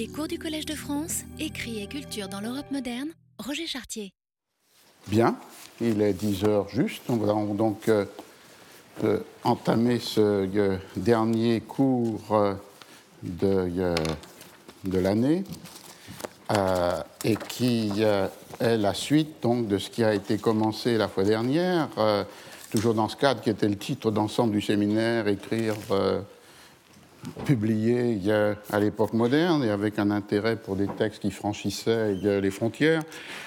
Les cours du Collège de France, écrit et culture dans l'Europe moderne, Roger Chartier. Bien, il est 10 heures juste. On va donc euh, euh, entamer ce euh, dernier cours de, de l'année et qui est la suite donc, de ce qui a été commencé la fois dernière, toujours dans ce cadre qui était le titre d'ensemble du séminaire, écrire publié à l'époque moderne et avec un intérêt pour des textes qui franchissaient les frontières.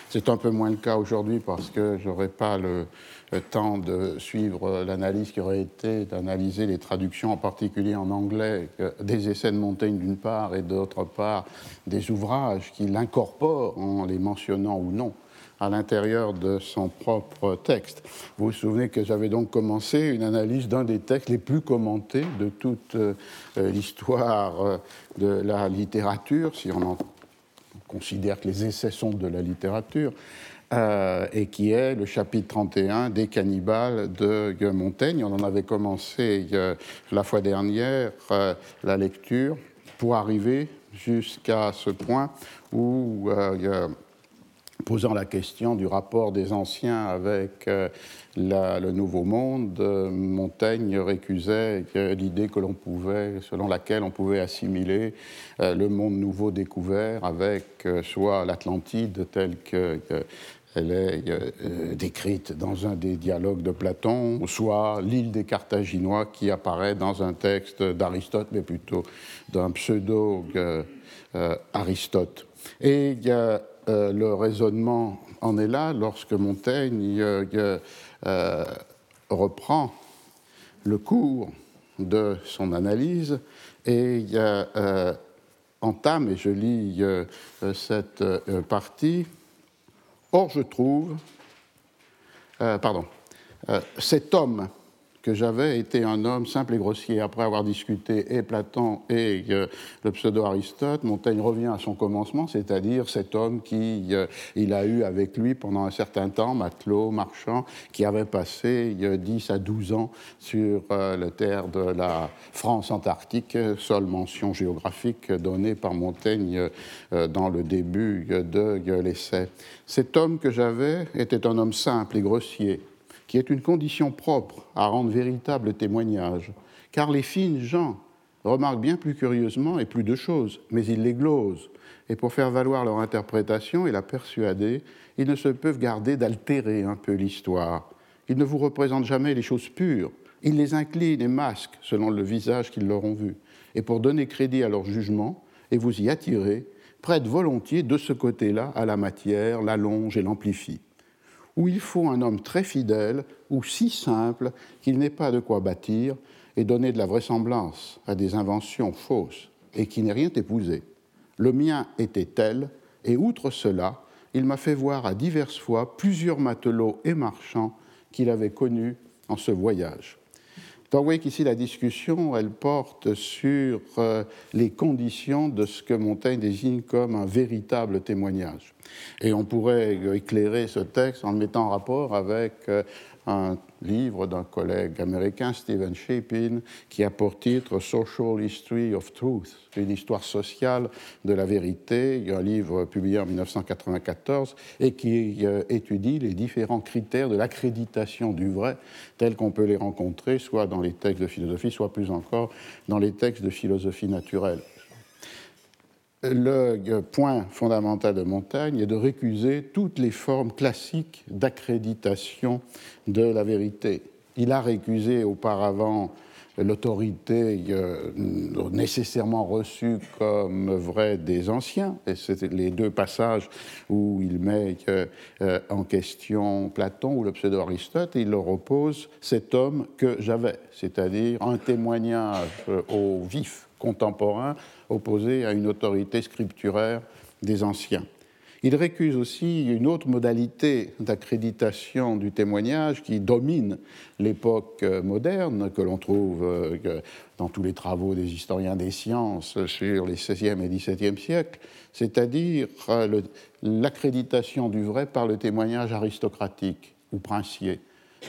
C'est un peu moins le cas aujourd'hui parce que je n'aurai pas le, temps de suivre l'analyse qui aurait été d'analyser les traductions, en particulier en anglais, des essais de Montaigne d'une part et d'autre part des ouvrages qui l'incorporent en les mentionnant ou non à l'intérieur de son propre texte. Vous vous souvenez que j'avais donc commencé une analyse d'un des textes les plus commentés de toute euh, l'histoire euh, de la littérature, si on en considère que les essais sont de la littérature, euh, et qui est le chapitre 31 des cannibales de Montaigne. On en avait commencé la fois dernière la lecture pour arriver jusqu'à ce point où posant la question du rapport des anciens avec euh, le Nouveau Monde, euh, Montaigne récusait l'idée que l'on pouvait, selon laquelle on pouvait assimiler euh, le monde nouveau découvert avec soit l'Atlantide telle que est décrite dans un des dialogues de Platon, soit l'île des Carthaginois qui apparaît dans un texte d'Aristote, mais plutôt d'un pseudo-Aristote. Et il y a, euh, le raisonnement en est là lorsque Montaigne euh, euh, reprend le cours de son analyse et entame, et je lis cette partie, Or je trouve, pardon, cet homme que j'avais était un homme simple et grossier. Après avoir discuté et Platon et euh, le pseudo-Aristote, Montaigne revient à son commencement, c'est-à-dire cet homme qui euh, il a eu avec lui pendant un certain temps, matelot, marchand, qui avait passé euh, 10 à 12 ans sur euh, le terre de la France antarctique, seule mention géographique donnée par Montaigne dans le début de l'essai. Cet homme que j'avais était un homme simple et grossier, qui est une condition propre à rendre véritable témoignage, car les fines gens remarquent bien plus curieusement et plus de choses, mais ils les glosent, et pour faire valoir leur interprétation et la persuader, ils ne se peuvent garder d'altérer un peu l'histoire. Ils ne vous représentent jamais les choses pures, ils les inclinent et masquent selon le visage qu'ils leur ont vu, et pour donner crédit à leur jugement et vous y attirer, prêtent volontiers de ce côté-là à la matière, l'allonge et l'amplifient où il faut un homme très fidèle ou si simple qu'il n'ait pas de quoi bâtir et donner de la vraisemblance à des inventions fausses et qui n'ait rien épousé. Le mien était tel, et outre cela, il m'a fait voir à diverses fois plusieurs matelots et marchands qu'il avait connus en ce voyage. Vous voyez qu'ici, la discussion, elle porte sur euh, les conditions de ce que Montaigne désigne comme un véritable témoignage. Et on pourrait éclairer ce texte en le mettant en rapport avec euh, un livre d'un collègue américain, Stephen Shapin, qui a pour titre Social History of Truth, une histoire sociale de la vérité. Un livre publié en 1994 et qui euh, étudie les différents critères de l'accréditation du vrai tels qu'on peut les rencontrer soit dans les textes de philosophie, soit plus encore dans les textes de philosophie naturelle. Le point fondamental de Montaigne est de récuser toutes les formes classiques d'accréditation de la vérité. Il a récusé auparavant l'autorité euh, nécessairement reçue comme vraie des anciens, et c'est les deux passages où il met euh, euh, en question Platon ou le pseudo-Aristote, il leur oppose cet homme que j'avais, c'est-à-dire un témoignage au vif contemporain opposé à une autorité scripturaire des anciens. Il récuse aussi une autre modalité d'accréditation du témoignage qui domine l'époque moderne, que l'on trouve euh, dans tous les travaux des historiens des sciences sur les XVIe et XVIIe siècles, c'est-à-dire euh, l'accréditation du vrai par le témoignage aristocratique ou princier.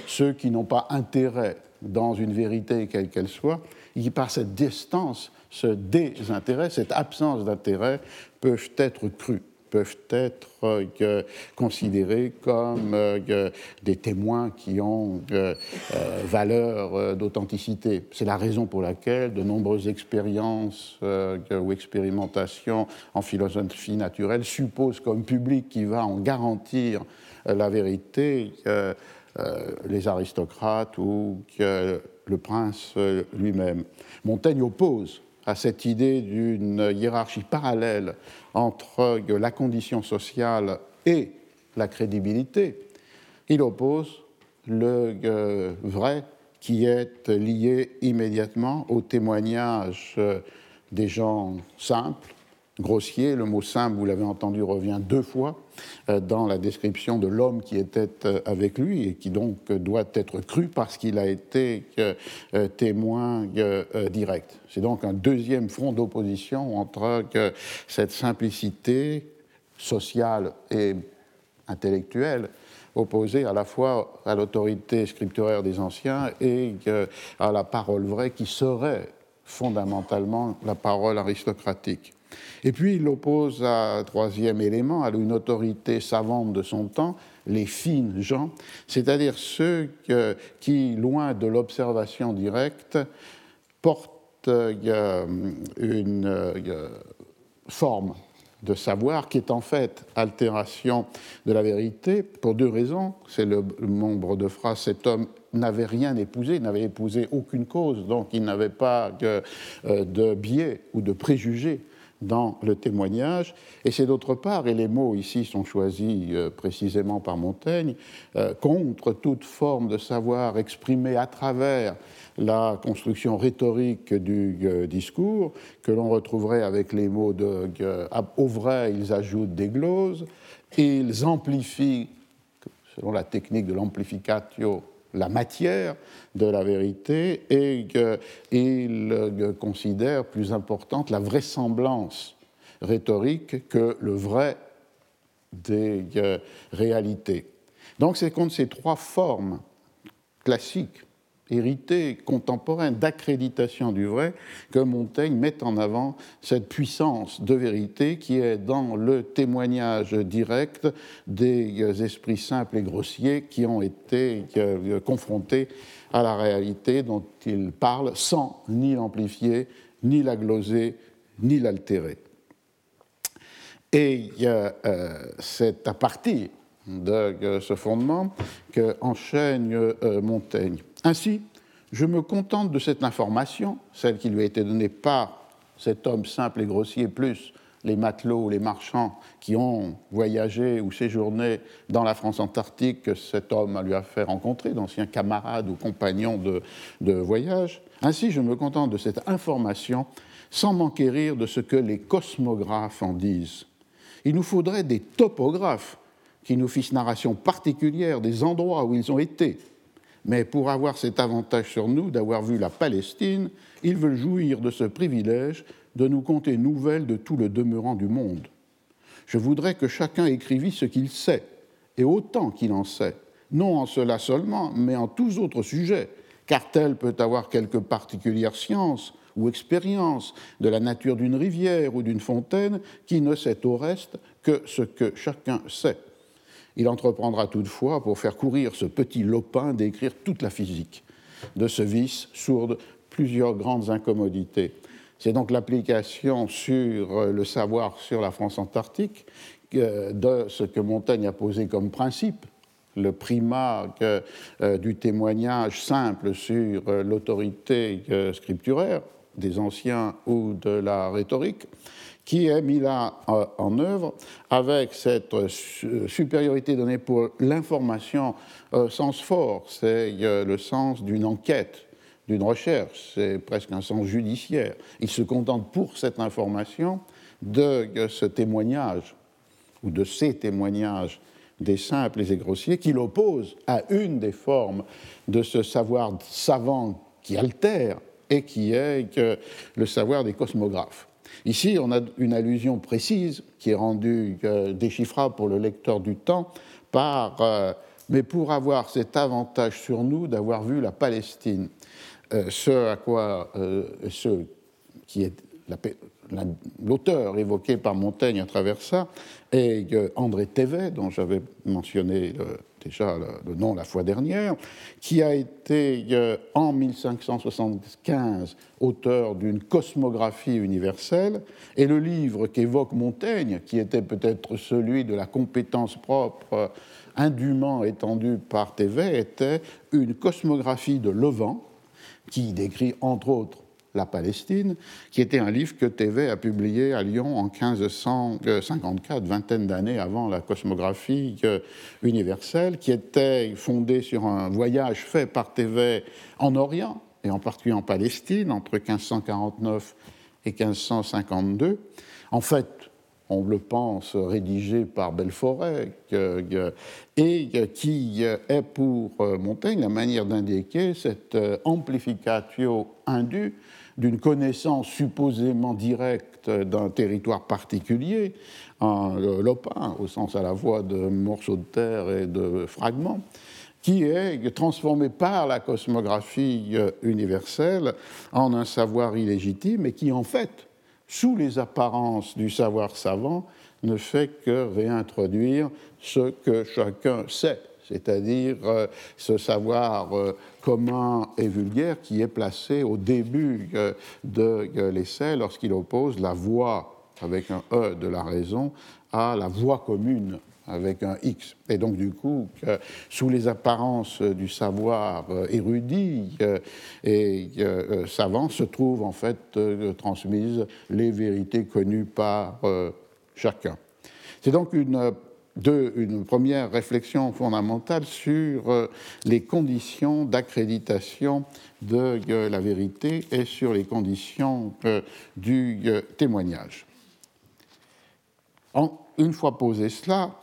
Ceux qui n'ont pas intérêt dans une vérité quelle qu'elle soit, et qui par cette distance ce désintérêt, cette absence d'intérêt peuvent être crus peuvent être euh, considérés comme euh, des témoins qui ont euh, valeur d'authenticité. C'est la raison pour laquelle de nombreuses expériences ou expérimentations en philosophie naturelle supposent comme public qui va en garantir la vérité les aristocrates ou le prince lui-même. Montaigne oppose à cette idée d'une hiérarchie parallèle entre la condition sociale et la crédibilité, il oppose le euh, vrai qui est lié immédiatement au témoignage euh, des gens simples, grossiers. Le mot simple, vous l'avez entendu, revient deux fois euh, dans la description de l'homme qui était avec lui et qui donc doit être cru parce qu'il a été témoin direct. C'est donc un deuxième front d'opposition entre cette simplicité sociale et intellectuelle opposée à la fois à l'autorité scripturaire des anciens et à la parole vraie qui serait fondamentalement la parole aristocratique. Et puis il oppose un troisième élément à une autorité savante de son temps, les fines gens, c'est-à-dire ceux qui, loin de l'observation directe, portent a une forme de savoir qui est en fait altération de la vérité pour deux raisons. C'est le nombre de phrases cet homme n'avait rien épousé, n'avait épousé aucune cause, donc il n'avait pas euh, de biais ou de préjugés dans le témoignage, et c'est d'autre part, et les mots ici sont choisis euh, précisément par Montaigne, euh, contre toute forme de savoir exprimé à travers la construction rhétorique du euh, discours, que l'on retrouverait avec les mots de au vrai, ils ajoutent des gloses, ils amplifient, selon la technique de l'amplificatio, la matière de la vérité et qu'il euh, considère plus importante la vraisemblance rhétorique que le vrai des euh, réalités. Donc c'est contre ces trois formes classiques hérité contemporaine d'accréditation du vrai que Montaigne met en avant cette puissance de vérité qui est dans le témoignage direct des esprits simples et grossiers qui ont été euh, confrontés à la réalité dont il parle sans ni l'amplifier, ni la gloser, ni l'altérer. Et euh, c'est à partir de ce fondement que enchaîne euh, Montaigne. Ainsi, je me contente de cette information, celle qui lui a été donnée par cet homme simple et grossier, plus les matelots ou les marchands qui ont voyagé ou séjourné dans la France antarctique que cet homme lui a fait rencontrer, d'anciens camarades ou compagnons de, voyage. Ainsi, je me contente de cette information sans m'enquérir de ce que les cosmographes en disent. Il nous faudrait des topographes qui nous fissent narration particulière des endroits où ils ont été, mais pour avoir cet avantage sur nous d'avoir vu la Palestine, ils veulent jouir de ce privilège de nous conter nouvelles de tout le demeurant du monde. Je voudrais que chacun écrivît ce qu'il sait, et autant qu'il en sait, non en cela seulement, mais en tous autres sujets, car tel peut avoir quelque particulière science ou expérience de la nature d'une rivière ou d'une fontaine qui ne sait au reste que ce que chacun sait. Il entreprendra toutefois, pour faire courir ce petit lopin, d'écrire toute la physique de ce vice sourde plusieurs grandes incommodités. C'est donc l'application sur le savoir sur la France antarctique euh, de ce que Montaigne a posé comme principe, le primat euh, du témoignage simple sur euh, l'autorité scripturaire des anciens ou de la rhétorique, qui est mis là euh, en œuvre avec cette euh, supériorité donnée pour l'information sens fort, c'est le sens d'une enquête, d'une recherche, c'est presque un sens judiciaire. Il se contente pour cette information de ce témoignage ou de ces témoignages des simples et grossiers qu'il oppose à une des formes de ce savoir savant qui altère et qui est le savoir des cosmographes. Ici, on a une allusion précise qui est rendue euh, déchiffrable pour le lecteur du temps par euh, mais pour avoir cet avantage sur nous d'avoir vu la Palestine. Euh, ce à quoi ce qui est l'auteur évoqué par Montaigne à travers ça est André Thévet, dont j'avais mentionné déjà le, nom la fois dernière, qui a été en 1575 auteur d'une cosmographie universelle, et le livre qu'évoque Montaigne, qui était peut-être celui de la compétence propre indûment étendue par Thévet, était une cosmographie de Levant, qui décrit entre autres la Palestine, qui était un livre que Thévet a publié à Lyon en 1554, vingtaine d'années avant la cosmographie euh, universelle, qui était fondé sur un voyage fait par Thévet en Orient, et en particulier en Palestine, entre 1549 et 1552. En fait, on le pense, rédigé par Belforêt, et qui est pour euh, Montaigne la manière d'indiquer cette euh, amplificatio indue d'une connaissance supposément directe d'un territoire particulier, lopin, au sens à la fois de morceaux de terre et de fragments, qui est transformé par la cosmographie euh, universelle en un savoir illégitime et qui, en fait, sous les apparences du savoir savant, ne fait que réintroduire ce que chacun sait, c'est-à-dire euh, ce savoir euh, commun et vulgaire qui est placé au début euh, de l'essai lorsqu'il oppose la voix avec un E de la raison à la voix commune avec un X. Et donc, du coup, sous les apparences du savoir érudit et savant, se trouvent en fait transmises les vérités connues par chacun. C'est donc une de, une première réflexion fondamentale sur euh, les conditions d'accréditation de euh, la vérité et sur les conditions euh, du témoignage. une fois posé cela,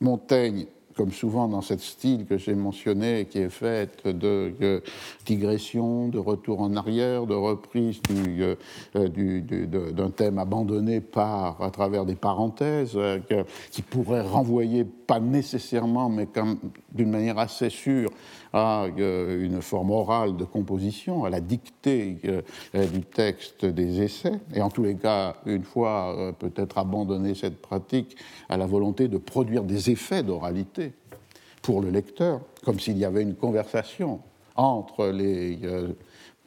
Montaigne comme souvent dans ce style que j'ai mentionné, qui est fait de, digression, de retour en arrière, de reprise euh, euh, d'un thème abandonné par, à travers des parenthèses, euh, qui pourraient renvoyer, pas nécessairement, mais d'une manière assez sûre, à une forme orale de composition, à la dictée du texte des essais, et en tous les cas, une fois peut-être abandonné cette pratique, à la volonté de produire des effets d'oralité pour le lecteur, comme s'il y avait une conversation entre les euh,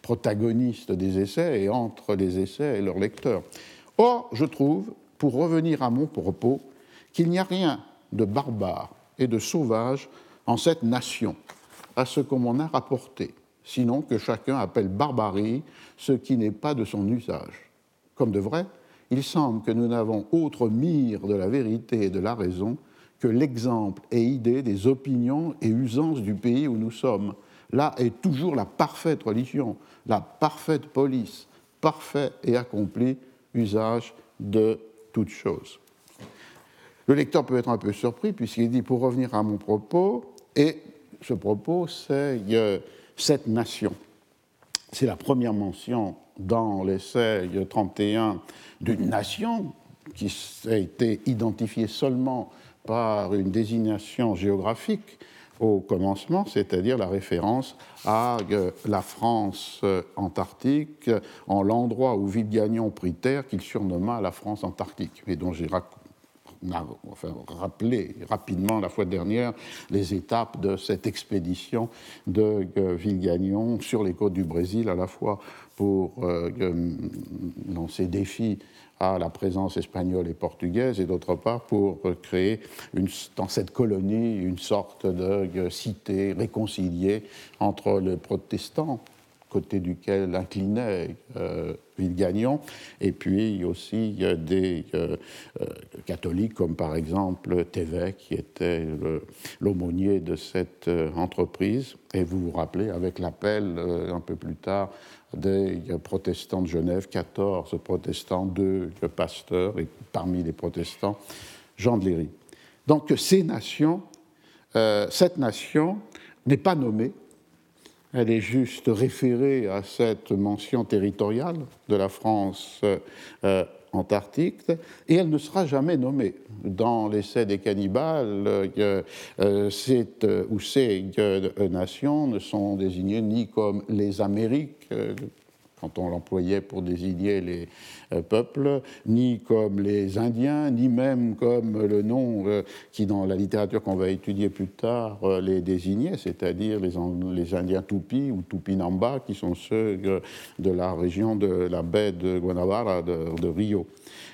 protagonistes des essais et entre les essais et leurs lecteurs. Or, je trouve, pour revenir à mon propos, qu'il n'y a rien de barbare et de sauvage en cette nation, à ce qu'on m'en a rapporté, sinon que chacun appelle barbarie ce qui n'est pas de son usage. Comme de vrai, il semble que nous n'avons autre mire de la vérité et de la raison que l'exemple et idée des opinions et usances du pays où nous sommes. Là est toujours la parfaite religion, la parfaite police, parfait et accompli usage de toutes choses. Le lecteur peut être un peu surpris puisqu'il dit, pour revenir à mon propos, et ce propos, c'est cette nation. C'est la première mention dans l'essai 31 d'une nation qui a été identifiée seulement par une désignation géographique au commencement, c'est-à-dire la référence à euh, la France euh, antarctique, en l'endroit où Villegagnon prit terre, qu'il surnomma la France antarctique, et dont j'ai rappelé rapidement la fois dernière les étapes de cette expédition de euh, Villegagnon sur les côtes du Brésil, à la fois pour lancer défi à la présence espagnole et portugaise, et d'autre part pour créer dans cette colonie une sorte de cité réconciliée entre les protestants, côté duquel inclinait euh, Villegagnon, et puis aussi des euh, euh, catholiques comme par exemple Thévet, qui était l'aumônier de cette euh, entreprise. Et vous vous rappelez, avec l'appel un peu plus tard des protestants de Genève, 14 protestants, deux pasteurs, et parmi les protestants, Jean de Léry. Donc ces nations, euh, cette nation n'est pas nommée, elle est juste référée à cette mention territoriale de la France euh, antarctique, et elle ne sera jamais nommée. Dans l'essai des cannibales, euh, euh, ou ces nations ne sont désignées ni comme les Amériques, quand on l'employait pour désigner les euh, peuples, ni comme les Indiens, ni même comme le nom euh, qui, dans la littérature qu'on va étudier plus tard, euh, les désignait, c'est-à-dire les, Indiens Tupi ou Tupinamba, qui sont ceux de la région de la baie de Guanabara, de, Rio.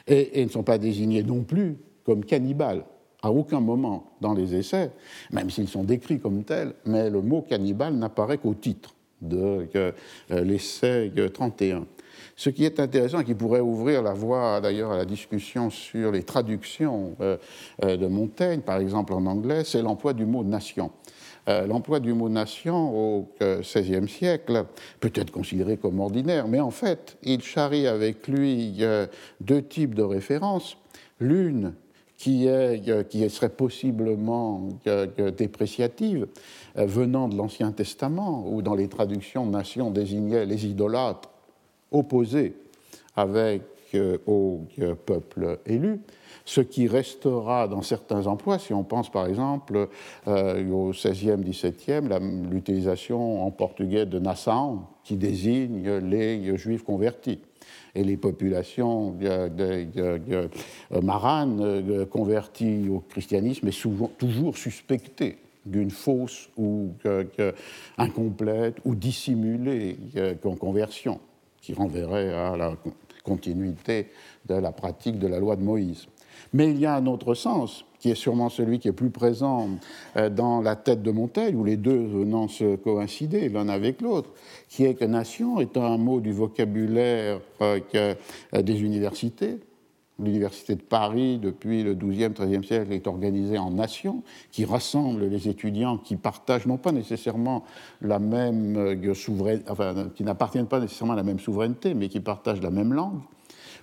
Et, et ne sont pas désignés non plus comme cannibales. À aucun moment dans les essais, même s'ils sont décrits comme tels, mais le mot cannibale n'apparaît qu'au titre de euh, l'essai 31. Ce qui est intéressant et qui pourrait ouvrir la voie d'ailleurs à la discussion sur les traductions euh, euh, de Montaigne, par exemple en anglais, c'est l'emploi du mot nation. L'emploi du mot nation au XVIe siècle peut être considéré comme ordinaire, mais en fait, il charrie avec lui deux types de références. L'une qui, est, qui serait possiblement dépréciative, euh, venant de l'Ancien Testament, où dans les traductions nation désignait les idolâtres opposés avec euh, au euh, peuple élu, ce qui restera dans certains emplois, si on pense par exemple au XVIe, XVIIe, l'utilisation en portugais de Nassau, qui désigne les juifs convertis et les populations maranes converties au christianisme est souvent, toujours suspectée d'une fausse ou incomplète ou dissimulée conversion, qui renverrait à la continuité de la pratique de la loi de Moïse. Mais il y a un autre sens, qui est sûrement celui qui est plus présent euh, dans la tête de Montaigne, où les deux venant se coïncider l'un avec l'autre, qui est que nation est un mot du vocabulaire euh, euh, des universités, L'Université de Paris, depuis le XIIe, XIIIe siècle, est organisée en nations qui rassemblent les étudiants qui partagent non pas nécessairement la même souveraineté, qui n'appartiennent pas nécessairement à la même souveraineté, mais qui partagent la même langue.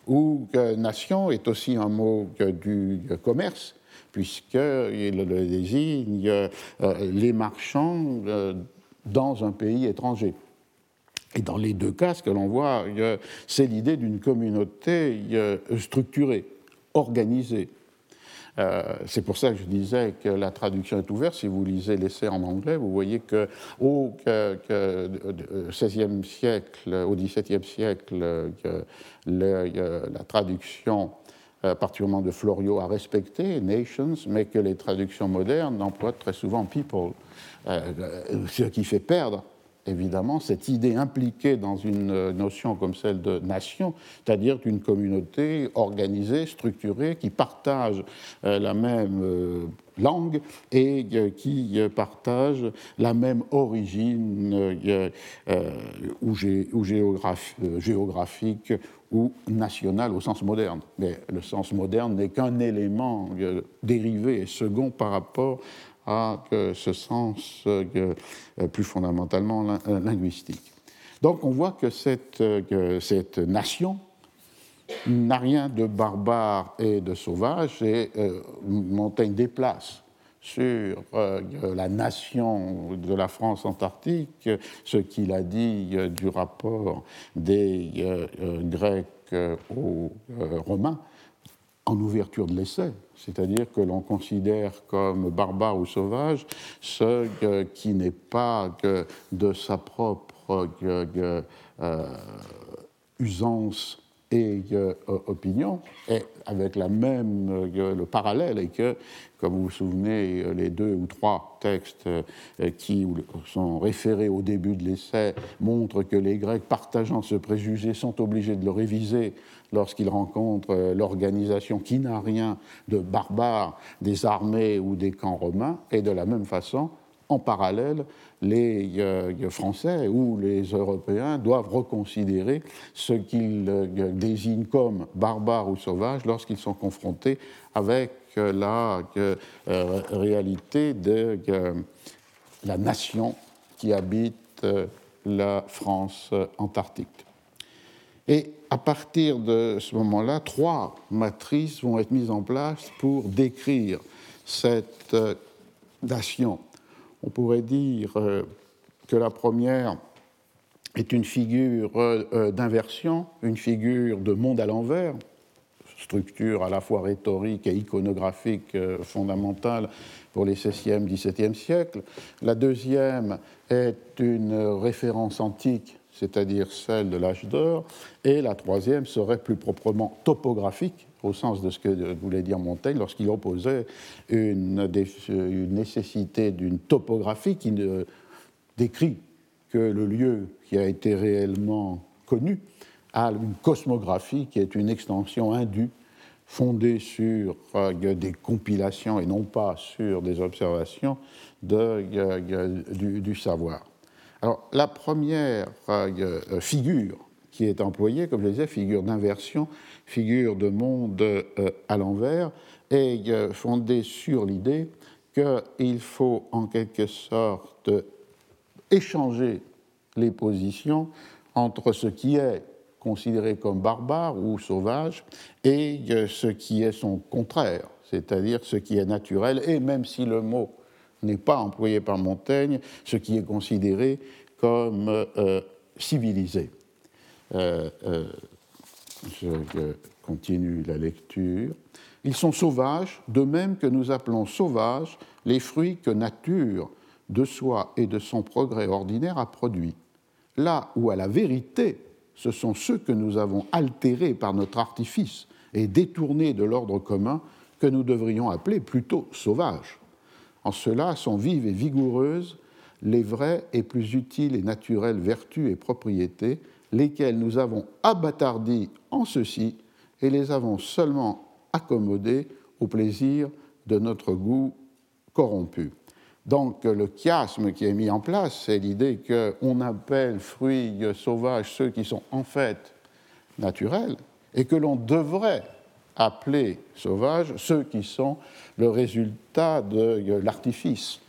Ou que nation est aussi un mot du commerce, puisqu'il désigne euh, les marchands euh, dans un pays étranger. Et dans les deux cas, ce que l'on voit, c'est l'idée d'une communauté structurée, organisée. Euh, c'est pour ça que je disais que la traduction est ouverte. Si vous lisez l'essai en anglais, vous voyez que au XVIe siècle, au XVIIe siècle, la traduction particulièrement de Florio a respecté nations, mais que les traductions modernes emploient très souvent people, euh, ce qui fait perdre évidemment, cette idée impliquée dans une euh, notion comme celle de nation, c'est-à-dire d'une communauté organisée, structurée, qui partage euh, la même euh, langue et qui partage la même origine ou, géographique ou nationale au sens moderne. Mais le sens moderne n'est qu'un élément dérivé et second par rapport à ce sens euh, plus fondamentalement euh, linguistique. Donc on voit que cette, euh, cette nation n'a rien de barbare et de sauvage, et Montaigne déplace sur la nation de la France antarctique ce qu'il a dit du rapport des Grecs aux Romains en ouverture de l'essai, c'est-à-dire que l'on considère comme barbare ou sauvage ce qui n'est pas de sa propre euh, usance et opinion, et avec la même, le parallèle est que, comme vous vous souvenez, les deux ou trois textes euh, qui sont référés au début de l'essai montrent que les Grecs, partageant ce préjugé, sont obligés de le réviser lorsqu'ils rencontrent euh, l'organisation qui n'a rien de barbare des armées ou des camps romains, et de la même façon, en parallèle, les euh, Français ou les Européens doivent reconsidérer ce qu'ils euh, désignent comme barbares ou sauvages lorsqu'ils sont confrontés avec la réalité de la nation qui habite la France antarctique. Et à partir de ce moment-là, trois matrices vont être mises en place pour décrire cette euh, nation. On pourrait dire euh, que la première est une figure euh, d'inversion, une figure de monde à l'envers, structure à la fois rhétorique et iconographique fondamentale pour les 16e, 17e siècles. La deuxième est une référence antique c'est-à-dire celle de l'âge d'or, et la troisième serait plus proprement topographique, au sens de ce que voulait dire Montaigne lorsqu'il opposait une, une nécessité d'une topographie qui ne décrit que le lieu qui a été réellement connu a une cosmographie qui est une extension indue fondée sur euh, des compilations et non pas sur des observations de, euh, du, savoir. Alors, la première euh, figure qui est employée, comme je le disais, figure d'inversion, figure de monde à l'envers, est fondée sur l'idée qu'il faut en quelque sorte échanger les positions entre ce qui est considéré comme barbare ou sauvage et ce qui est son contraire, c'est-à-dire ce qui est naturel, et même si le mot n'est pas employé par Montaigne, ce qui est considéré comme euh, civilisé. Euh, euh, je continue la lecture. Ils sont sauvages, de même que nous appelons sauvages les fruits que nature, de soi et de son progrès ordinaire, a produits. Là où à la vérité, ce sont ceux que nous avons altérés par notre artifice et détournés de l'ordre commun que nous devrions appeler plutôt sauvages. En cela sont vives et vigoureuses les vraies et plus utiles et naturelles vertus et propriétés, lesquelles nous avons abattardis en ceci et les avons seulement accommodées au plaisir de notre goût corrompu. Donc le chiasme qui est mis en place, c'est l'idée qu'on appelle fruits sauvages ceux qui sont en fait naturels et que l'on devrait appeler sauvages ceux qui sont le résultat de l'artifice,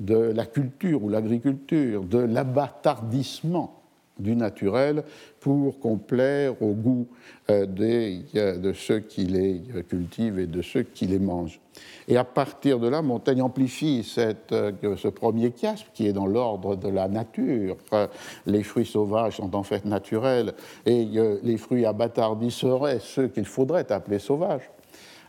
de la culture ou l'agriculture, de l'abattardissement du naturel pour complaire au goût euh, de ceux qui les cultivent et de ceux qui les mangent. Et à partir de là, Montaigne amplifie cette, euh, ce premier chiasme qui est dans l'ordre de la nature. Euh, les fruits sauvages sont en fait naturels et les fruits abattardis seraient ceux qu'il faudrait appeler sauvages.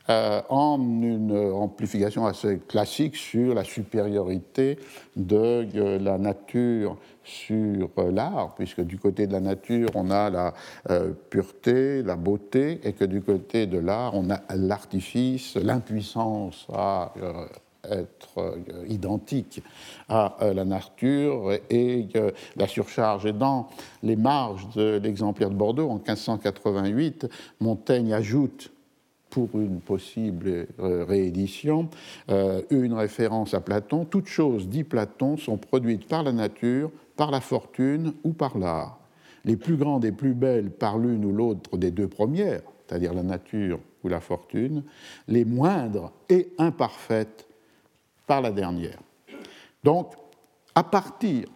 Euh, en une amplification assez classique sur la supériorité de euh, la nature sur euh, l'art, puisque du côté de la nature, on a la pureté, la beauté, et que du côté de l'art, on a l'artifice, l'impuissance à être identique à la nature et la surcharge. Et dans les marges de l'exemplaire de Bordeaux, en 1588, Montaigne ajoute pour une possible euh, réédition, euh, une référence à Platon. Toutes choses, dit Platon, sont produites par la nature, par la fortune ou par l'art. Les plus grandes et plus belles par l'une ou l'autre des deux premières, c'est-à-dire la nature ou la fortune, les moindres et imparfaites par la dernière. Donc, à partir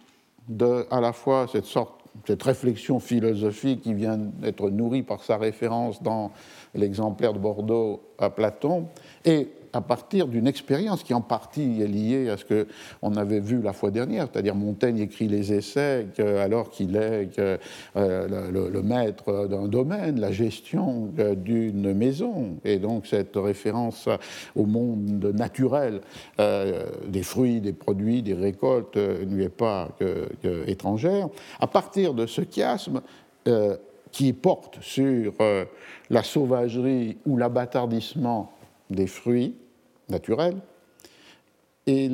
de à la fois cette sorte cette réflexion philosophique qui vient d'être nourrie par sa référence dans l'exemplaire de Bordeaux à Platon, et à partir d'une expérience qui en partie est liée à ce qu'on avait vu la fois dernière, c'est-à-dire Montaigne écrit les essais alors qu'il est euh, le, maître d'un domaine, la gestion euh, d'une maison, et donc cette référence au monde naturel euh, des fruits, des produits, des récoltes ne lui est pas étrangère. À partir de ce chiasme, qui porte sur la sauvagerie ou l'abattardissement des fruits naturels, et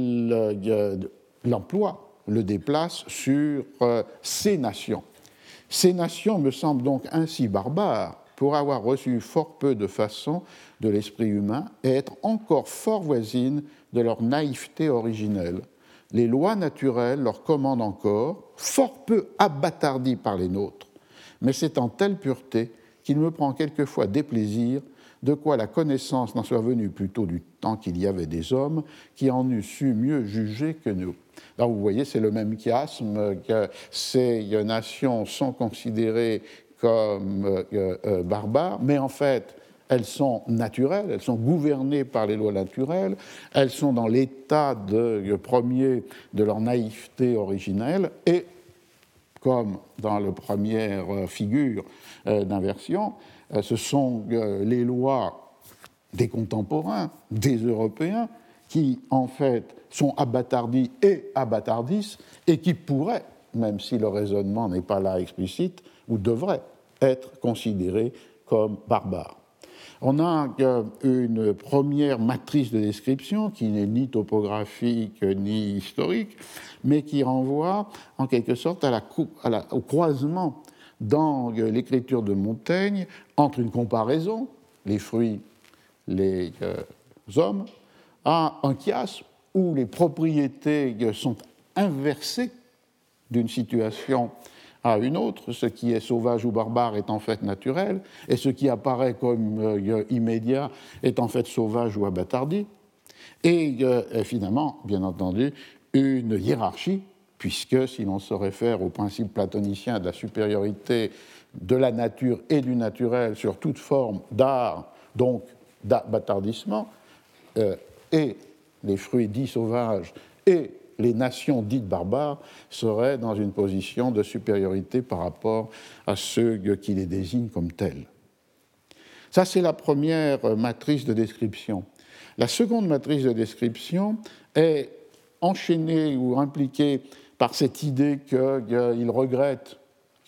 l'emploi le déplace sur euh, ces nations. Ces nations me semblent donc ainsi barbares pour avoir reçu fort peu de façons de l'esprit humain et être encore fort voisines de leur naïveté originelle. Les lois naturelles leur commandent encore, fort peu abattardies par les nôtres, mais c'est en telle pureté qu'il me prend quelquefois déplaisir de quoi la connaissance n'en soit venue plutôt du temps qu'il y avait des hommes qui en eussent su mieux juger que nous. Là, vous voyez, c'est le même chiasme que ces nations sont considérées comme euh, euh, barbares, mais en fait, elles sont naturelles, elles sont gouvernées par les lois naturelles, elles sont dans l'état de, premier de leur naïveté originelle, et comme dans la première euh, figure d'inversion, euh, ce sont euh, les lois des contemporains, des Européens, qui en fait sont abattardis et abattardissent et qui pourraient même si le raisonnement n'est pas là explicite, ou devrait être considérés comme barbares. On a une première matrice de description qui n'est ni topographique ni historique, mais qui renvoie en quelque sorte au croisement dans l'écriture de Montaigne entre une comparaison, les fruits, les euh, hommes, à un chiasme où les propriétés sont inversées d'une situation à une autre, ce qui est sauvage ou barbare est en fait naturel, et ce qui apparaît comme euh, immédiat est en fait sauvage ou abattardi. Et euh, finalement, bien entendu, une hiérarchie, puisque si l'on se réfère au principe platonicien de la supériorité de la nature et du naturel sur toute forme d'art, donc d'abattardissement, euh, et les fruits dits sauvages et les nations dites barbares seraient dans une position de supériorité par rapport à ceux qui les désignent comme tels. Ça, c'est la première matrice de description. La seconde matrice de description est enchaînée ou impliquée par cette idée qu'il regrette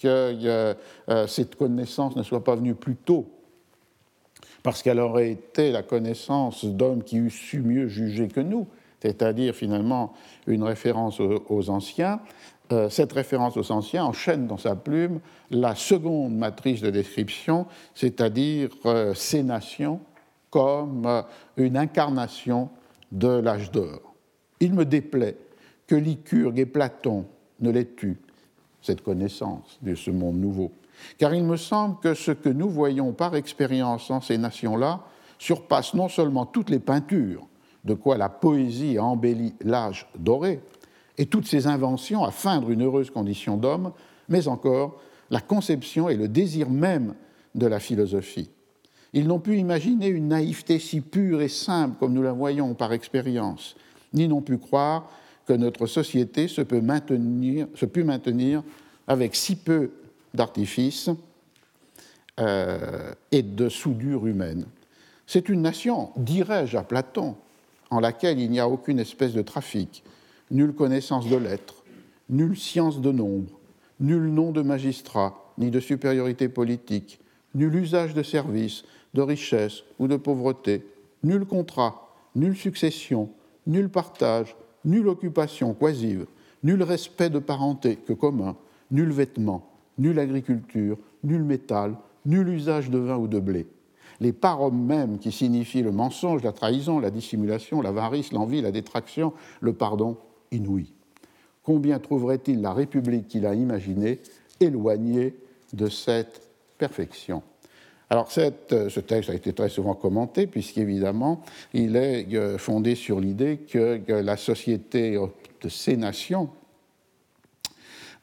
que euh, cette connaissance ne soit pas venue plus tôt, parce qu'elle aurait été la connaissance d'hommes qui eussent su mieux juger que nous, c'est-à-dire finalement une référence aux, anciens. Euh, cette référence aux anciens enchaîne dans sa plume la seconde matrice de description, c'est-à-dire euh, ces nations comme euh, une incarnation de l'âge d'or. Il me déplaît que Lycurgue et Platon ne l'aient eu, cette connaissance de ce monde nouveau, car il me semble que ce que nous voyons par expérience en ces nations-là surpasse non seulement toutes les peintures de quoi la poésie a embelli l'âge doré, et toutes ses inventions à feindre une heureuse condition d'homme, mais encore la conception et le désir même de la philosophie. Ils n'ont pu imaginer une naïveté si pure et simple comme nous la voyons par expérience, ni n'ont pu croire que notre société se peut maintenir, avec si peu d'artifice euh, et de soudure humaine. C'est une nation, dirais-je à Platon, en laquelle il n'y a aucune espèce de trafic, nulle connaissance de lettres, nulle science de nombre, nul nom de magistrat, ni de supériorité politique, nul usage de service, de richesse ou de pauvreté, nul contrat, nulle succession, nul partage, nulle occupation quasive, nul respect de parenté que commun, nul vêtement, nulle agriculture, nul métal, nul usage de vin ou de blé les paroles mêmes qui signifient le mensonge, la trahison, la dissimulation, l'avarice, l'envie, la détraction, le pardon inouï. Combien trouverait-il la République qu'il a imaginée éloignée de cette perfection? Alors ce texte a été très souvent commenté puisqu'évidemment il est euh, fondé sur l'idée que, la société de ces nations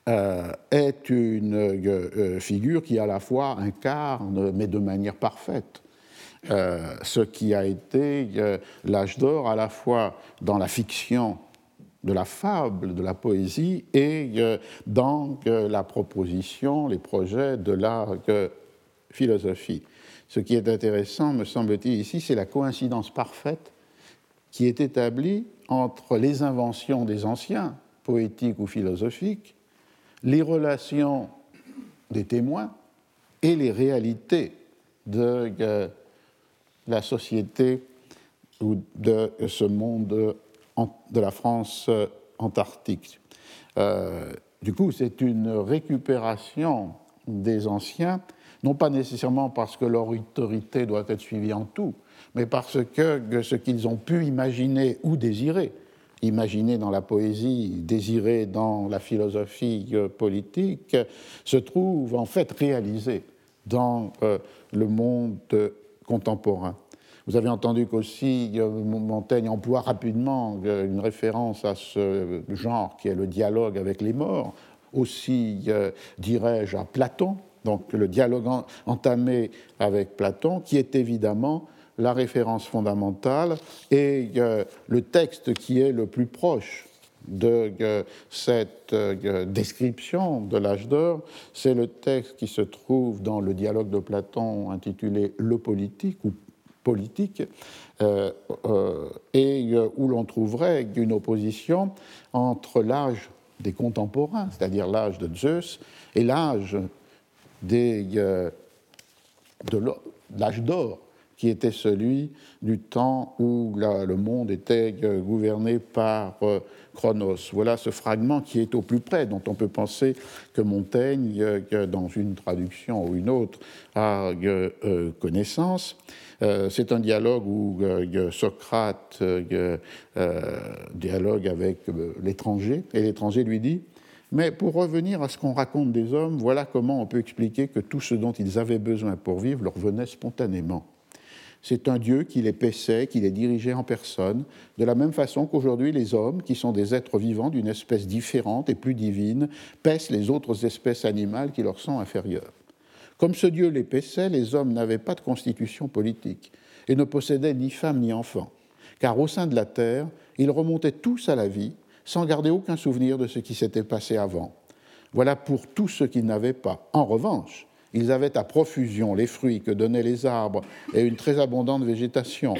euh, est une euh, figure qui à la fois incarne, mais de manière parfaite, euh, ce qui a été euh, l'âge d'or à la fois dans la fiction de la fable, de la poésie et euh, dans la proposition, les projets de la philosophie. Ce qui est intéressant, me semble-t-il, ici, c'est la coïncidence parfaite qui est établie entre les inventions des anciens, poétiques ou philosophiques, les relations des témoins et les réalités de la société de ce monde de la France euh, antarctique. Euh, du coup, c'est une récupération des anciens, non pas nécessairement parce que leur autorité doit être suivie en tout, mais parce que ce qu'ils ont pu imaginer ou désirer, imaginer dans la poésie, désirer dans la philosophie euh, politique, se trouve en fait réalisé dans le monde contemporain. Vous avez entendu qu'aussi Montaigne emploie rapidement euh, une référence à ce genre qui est le dialogue avec les morts, aussi, euh, dirais-je, à Platon, donc le dialogue entamé avec Platon, qui est évidemment la référence fondamentale et euh, le texte qui est le plus proche de cette description de l'âge d'or, c'est le texte qui se trouve dans le dialogue de Platon intitulé Le politique ou politique, euh, euh, et où l'on trouverait une opposition entre l'âge des contemporains, c'est-à-dire l'âge de Zeus et l'âge de l'âge d'or qui était celui du temps où le monde était euh, gouverné par euh, Chronos. Voilà ce fragment qui est au plus près, dont on peut penser que Montaigne, euh, dans une traduction ou une autre, a connaissance. C'est un dialogue où Socrate dialogue avec l'étranger, et l'étranger lui dit mais pour revenir à ce qu'on raconte des hommes, voilà comment on peut expliquer que tout ce dont ils avaient besoin pour vivre leur venait spontanément. C'est un Dieu qui les paissait, qui les dirigeait en personne, de la même façon qu'aujourd'hui les hommes, qui sont des êtres vivants d'une espèce différente et plus divine, paissent les autres espèces animales qui leur sont inférieures. Comme ce Dieu les paissait, les hommes n'avaient pas de constitution politique et ne possédaient ni femme ni enfants, car au sein de la terre, ils remontaient tous à la vie sans garder aucun souvenir de ce qui s'était passé avant. Voilà pour tout ce qu'ils n'avaient pas. En revanche, ils avaient à profusion les fruits que donnaient les arbres et une très abondante végétation,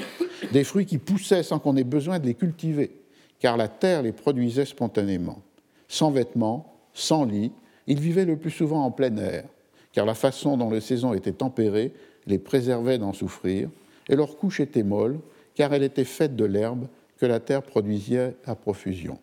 des fruits qui poussaient sans qu'on ait besoin de les cultiver, car la terre les produisait spontanément. Sans vêtements, sans lit, ils vivaient le plus souvent en plein air, car la façon dont les saisons étaient tempérées les préservait d'en souffrir, et leur couche était molle, car elle était faite de l'herbe que la terre produisait à profusion.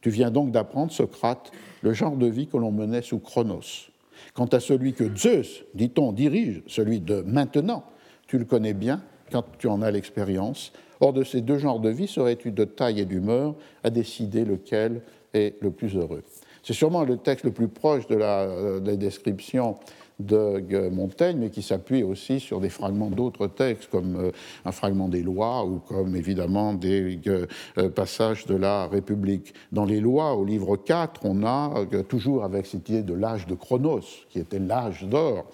Tu viens donc d'apprendre, Socrate, le genre de vie que l'on menait sous Chronos. Quant à celui que Zeus, dit-on, dirige, celui de maintenant, tu le connais bien quand tu en as l'expérience. Or, de ces deux genres de vie, serais-tu de taille et d'humeur à décider lequel est le plus heureux C'est sûrement le texte le plus proche de la, euh, description de Montaigne, mais qui s'appuie aussi sur des fragments d'autres textes, comme euh, un fragment des lois ou comme évidemment des euh, passages de la République. Dans les lois, au livre 4, on a euh, toujours avec cette idée de l'âge de Chronos, qui était l'âge d'or,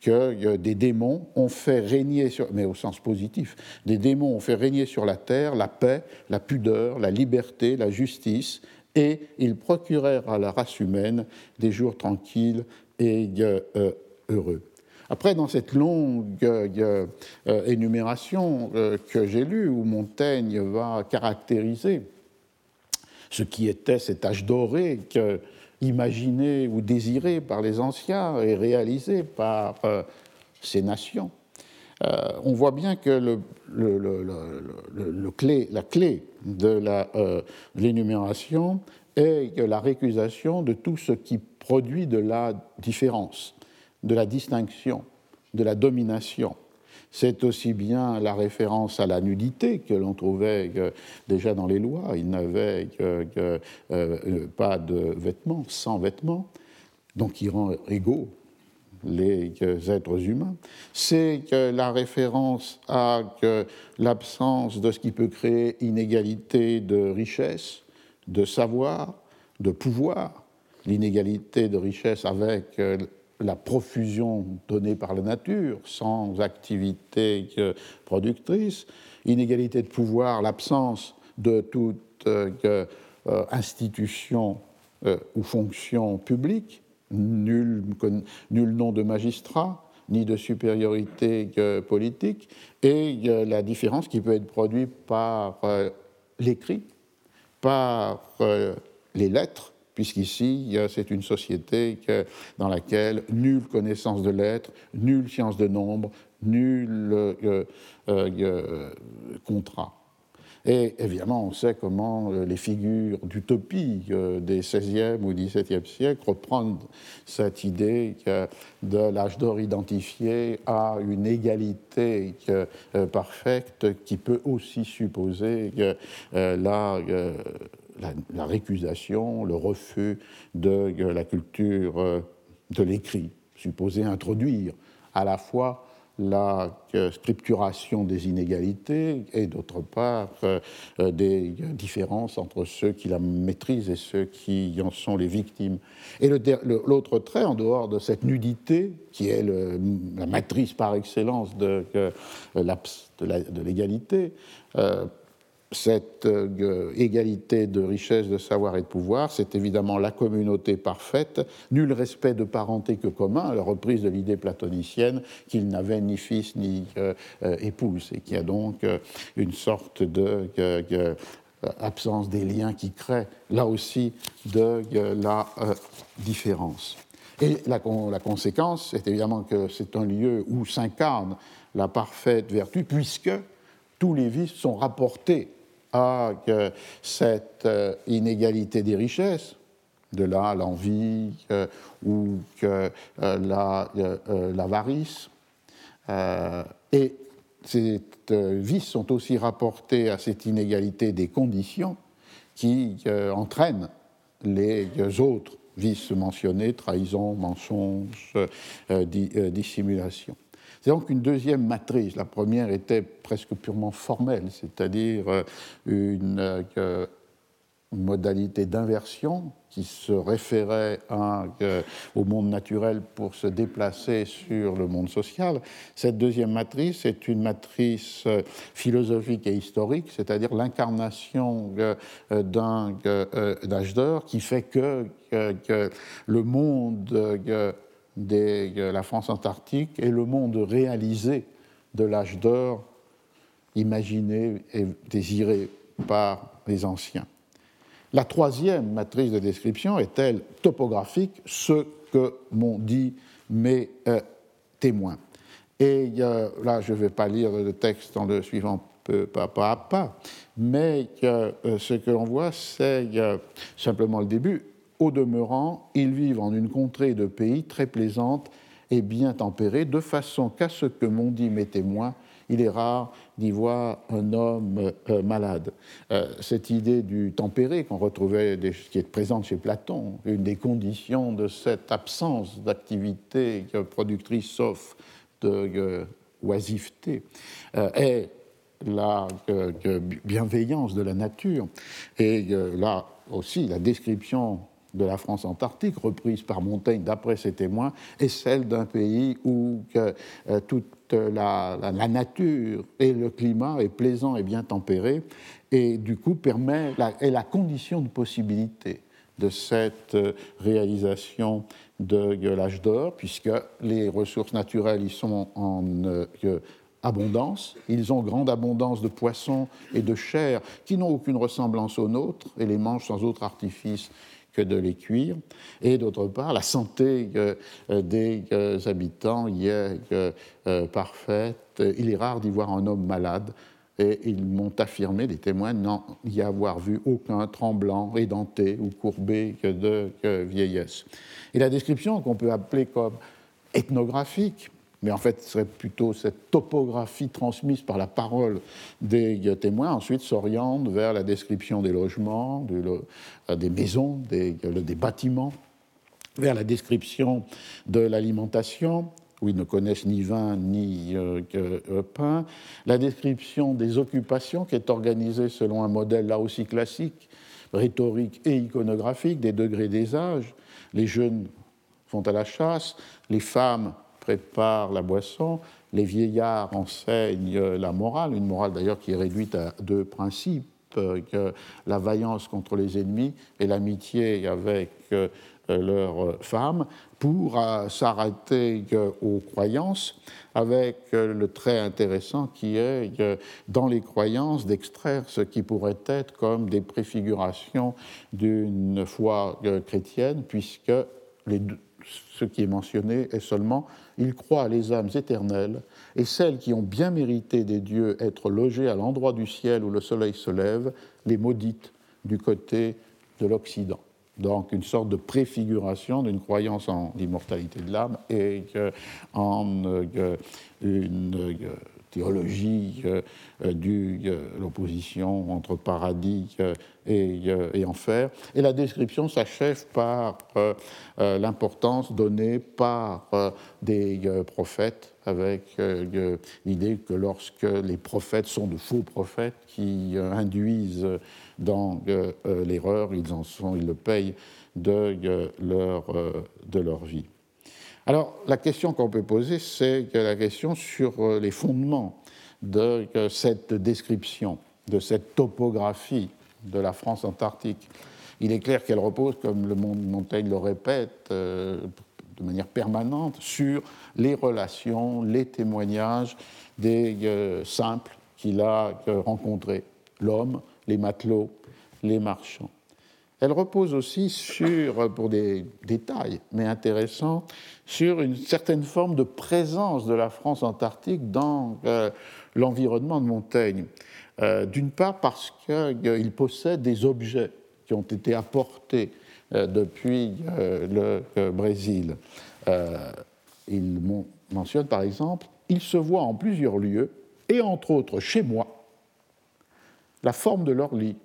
que des démons ont fait régner, sur, mais au sens positif, des démons ont fait régner sur la terre la paix, la pudeur, la liberté, la justice, et ils procurèrent à la race humaine des jours tranquilles et heureux. Après, dans cette longue euh, euh, énumération euh, que j'ai lue, où Montaigne va caractériser ce qui était cet âge doré imaginé ou désiré par les anciens et réalisé par ces nations, on voit bien que le, clé, la clé de l'énumération est la récusation de tout ce qui produit de la différence de la distinction, de la domination. C'est aussi bien la référence à la nudité que l'on trouvait euh, déjà dans les lois. Il n'avait euh, pas de vêtements, sans vêtements, donc qui rend égaux les êtres humains. C'est la référence à l'absence de ce qui peut créer inégalité de richesse, de savoir, de pouvoir, l'inégalité de richesse avec euh, la profusion donnée par la nature, sans activité productrice, inégalité de pouvoir, l'absence de toute euh, euh, institution euh, ou fonction publique, nul, nul, nom de magistrat, ni de supériorité politique, et la différence qui peut être produite par l'écrit, par les lettres, puisqu'ici, c'est une société dans laquelle nulle connaissance de l'être, nulle science de nombre, nul euh, euh, euh, contrat. Et évidemment, on sait comment les figures d'utopie des XVIe ou XVIIe siècles reprennent cette idée de l'âge d'or identifié à une égalité parfaite qui peut aussi supposer la récusation, le refus de, la culture euh, de l'écrit, supposé introduire à la fois la scripturation des inégalités et d'autre part euh, euh, des différences entre ceux qui la maîtrisent et ceux qui en sont les victimes. Et l'autre trait, en dehors de cette nudité, qui est la matrice par excellence de l'égalité, cette euh, égalité de richesse, de savoir et de pouvoir, c'est évidemment la communauté parfaite, nul respect de parenté que commun, la reprise de l'idée platonicienne qu'il n'avait ni fils ni euh, euh, épouse, et qui a donc une sorte de absence des liens qui créent là aussi de la différence. Et la, la conséquence, c'est évidemment que c'est un lieu où s'incarne la parfaite vertu, puisque tous les vices sont rapportés à cette inégalité des richesses, de là l'envie ou l'avarice. et ces vices sont aussi rapportés à cette inégalité des conditions qui entraînent les autres vices mentionnés, trahison, mensonge, dissimulation. C'est donc une deuxième matrice. La première était presque purement formelle, c'est-à-dire une modalité d'inversion qui se référait euh, au monde naturel pour se déplacer sur le monde social. Cette deuxième matrice est une matrice euh, philosophique et historique, c'est-à-dire l'incarnation euh, d'un âge d'or qui fait que, le monde de la France antarctique est le monde réalisé de l'âge d'or imaginé et désiré par les anciens. La troisième matrice de description est-elle topographique, ce que m'ont dit mes euh, témoins. Et là, je ne vais pas lire le texte en le suivant pas, à pas, mais euh, ce que l'on voit, c'est simplement le début. Au demeurant, ils vivent en une contrée de pays très plaisante et bien tempérée, de façon qu'à ce que m'ont dit mes témoins, il est rare d'y voir un homme euh, malade. Euh, cette idée du tempéré qu'on retrouvait, qui est présente chez Platon, une des conditions de cette absence d'activité productrice sauf de euh, oisiveté, est la bienveillance de la nature. Et là aussi, la description de la France antarctique, reprise par Montaigne d'après ses témoins, est celle d'un pays où euh, toute la, nature et le climat est plaisant et bien tempéré, et du coup permet la, est la condition de possibilité de cette euh, réalisation de, l'âge d'or, puisque les ressources naturelles y sont en euh, abondance. Ils ont grande abondance de poissons et de chair qui n'ont aucune ressemblance aux nôtres et les mangent sans autre artifice que de les cuire. Et d'autre part, la santé euh, des euh, habitants y est euh, parfaite. Il est rare d'y voir un homme malade. Et ils m'ont affirmé, des témoins, n'y avoir vu aucun tremblant, édenté ou courbé de vieillesse. Et la description qu'on peut appeler comme ethnographique mais en fait, ce serait plutôt cette topographie transmise par la parole des témoins, ensuite s'oriente vers la description des logements, euh, des maisons, des, bâtiments, vers la description de l'alimentation, où ils ne connaissent ni vin ni euh, euh, pain, la description des occupations qui est organisée selon un modèle là aussi classique, rhétorique et iconographique, des degrés des âges. Les jeunes font à la chasse, les femmes prépare la boisson, les vieillards enseignent la morale, une morale d'ailleurs qui est réduite à deux principes, euh, la vaillance contre les ennemis et l'amitié avec euh, leurs femmes, pour euh, s'arrêter aux croyances, avec le trait intéressant qui est dans les croyances d'extraire ce qui pourrait être comme des préfigurations d'une foi chrétienne, puisque les deux, ce qui est mentionné est seulement il croit les âmes éternelles et celles qui ont bien mérité des dieux être logées à l'endroit du ciel où le soleil se lève, les maudites du côté de l'Occident. Donc une sorte de préfiguration d'une croyance en l'immortalité de l'âme et en euh, une euh, théologie euh, de l'opposition entre paradis euh, et, enfer. Et la description s'achève par euh, euh, l'importance donnée par des prophètes avec l'idée que lorsque les prophètes sont de faux prophètes qui induisent dans l'erreur, ils en sont, ils le payent de leur, de leur vie. Alors la question qu'on peut poser, c'est la question sur les fondements de cette description, de cette topographie de la France antarctique. Il est clair qu'elle repose, comme le Montaigne le répète euh, de manière permanente, sur les relations, les témoignages des euh, simples qu'il a euh, rencontrés, l'homme les matelots, les marchands. Elle repose aussi sur, pour des détails, mais intéressants, sur une certaine forme de présence de la France antarctique dans euh, l'environnement de Montaigne. Euh, d'une part parce qu'il possède des objets qui ont été apportés euh, depuis le Brésil. il mentionne par exemple, il se voit en plusieurs lieux, et entre autres chez moi, la forme de leur lit,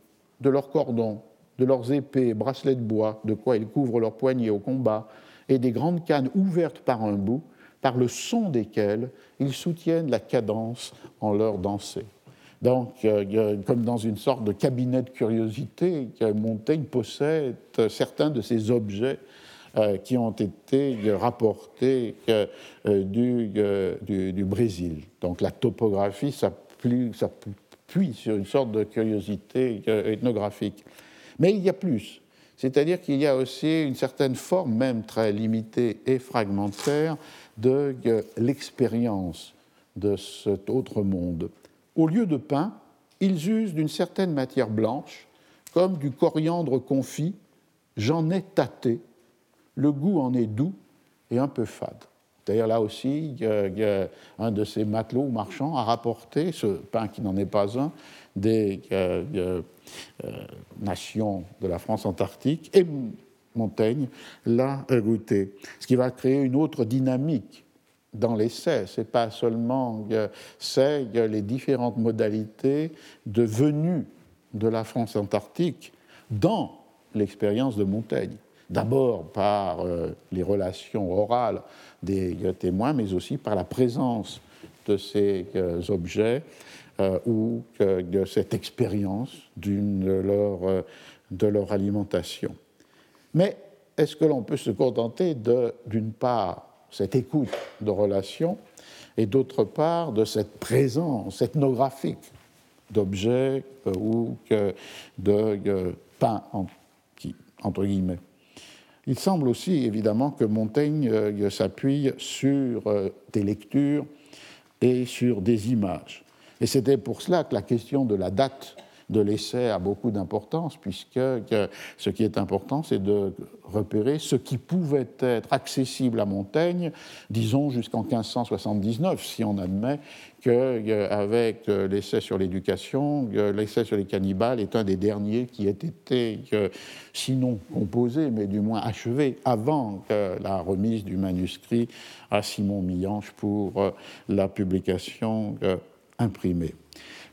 de leurs cordons, de leurs épées, bracelets de bois, de quoi ils couvrent leurs poignets au combat, et des grandes cannes ouvertes par un bout, par le son desquelles ils soutiennent la cadence en leur dansée. Donc, euh, comme dans une sorte de cabinet de curiosité, Montaigne possède certains de ces objets euh, qui ont été rapportés euh, du, du, Brésil. Donc, la topographie s'appuie sur une sorte de curiosité ethnographique. Mais il y a plus. C'est-à-dire qu'il y a aussi une certaine forme, même très limitée et fragmentaire, de l'expérience de cet autre monde. Au lieu de pain, ils usent d'une certaine matière blanche, comme du coriandre confit. J'en ai tâté. Le goût en est doux et un peu fade. D'ailleurs, là aussi, un de ces matelots marchands a rapporté, ce pain qui n'en est pas un, des euh, euh, nations de la France antarctique, et Montaigne l'a goûté. Ce qui va créer une autre dynamique dans l'essai. Ce n'est pas seulement c'est les différentes modalités de venue de la France antarctique dans l'expérience de Montaigne. D'abord par euh, les relations orales des témoins, mais aussi par la présence de ces objets euh, ou de cette expérience de leur, euh, de leur alimentation. Mais est-ce que l'on peut se contenter d'une part, cette écoute de relations et d'autre part, de cette présence ethnographique d'objets euh, ou de pain, entre guillemets? Il semble aussi évidemment que Montaigne s'appuie sur des lectures et sur des images. Et c'était pour cela que la question de la date de l'essai a beaucoup d'importance, puisque ce qui est important, c'est de repérer ce qui pouvait être accessible à Montaigne, disons jusqu'en 1579, si on admet qu'avec l'essai sur l'éducation, l'essai sur les cannibales est un des derniers qui ait été, sinon composé, mais du moins achevé avant la remise du manuscrit à Simon Millange pour la publication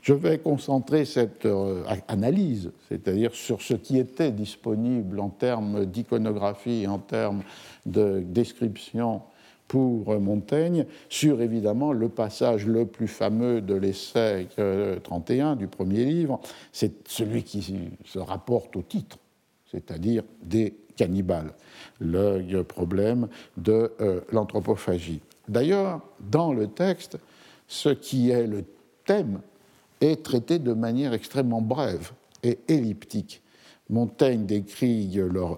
Je vais concentrer cette euh, analyse, c'est-à-dire sur ce qui était disponible en termes d'iconographie, en termes de description pour Montaigne, sur évidemment le passage le plus fameux de l'essai 31 euh, du premier livre, c'est celui qui se rapporte au titre, c'est-à-dire des cannibales, le problème de euh, l'anthropophagie. D'ailleurs, dans le texte, ce qui est le thème est traité de manière extrêmement brève et elliptique. Montaigne décrit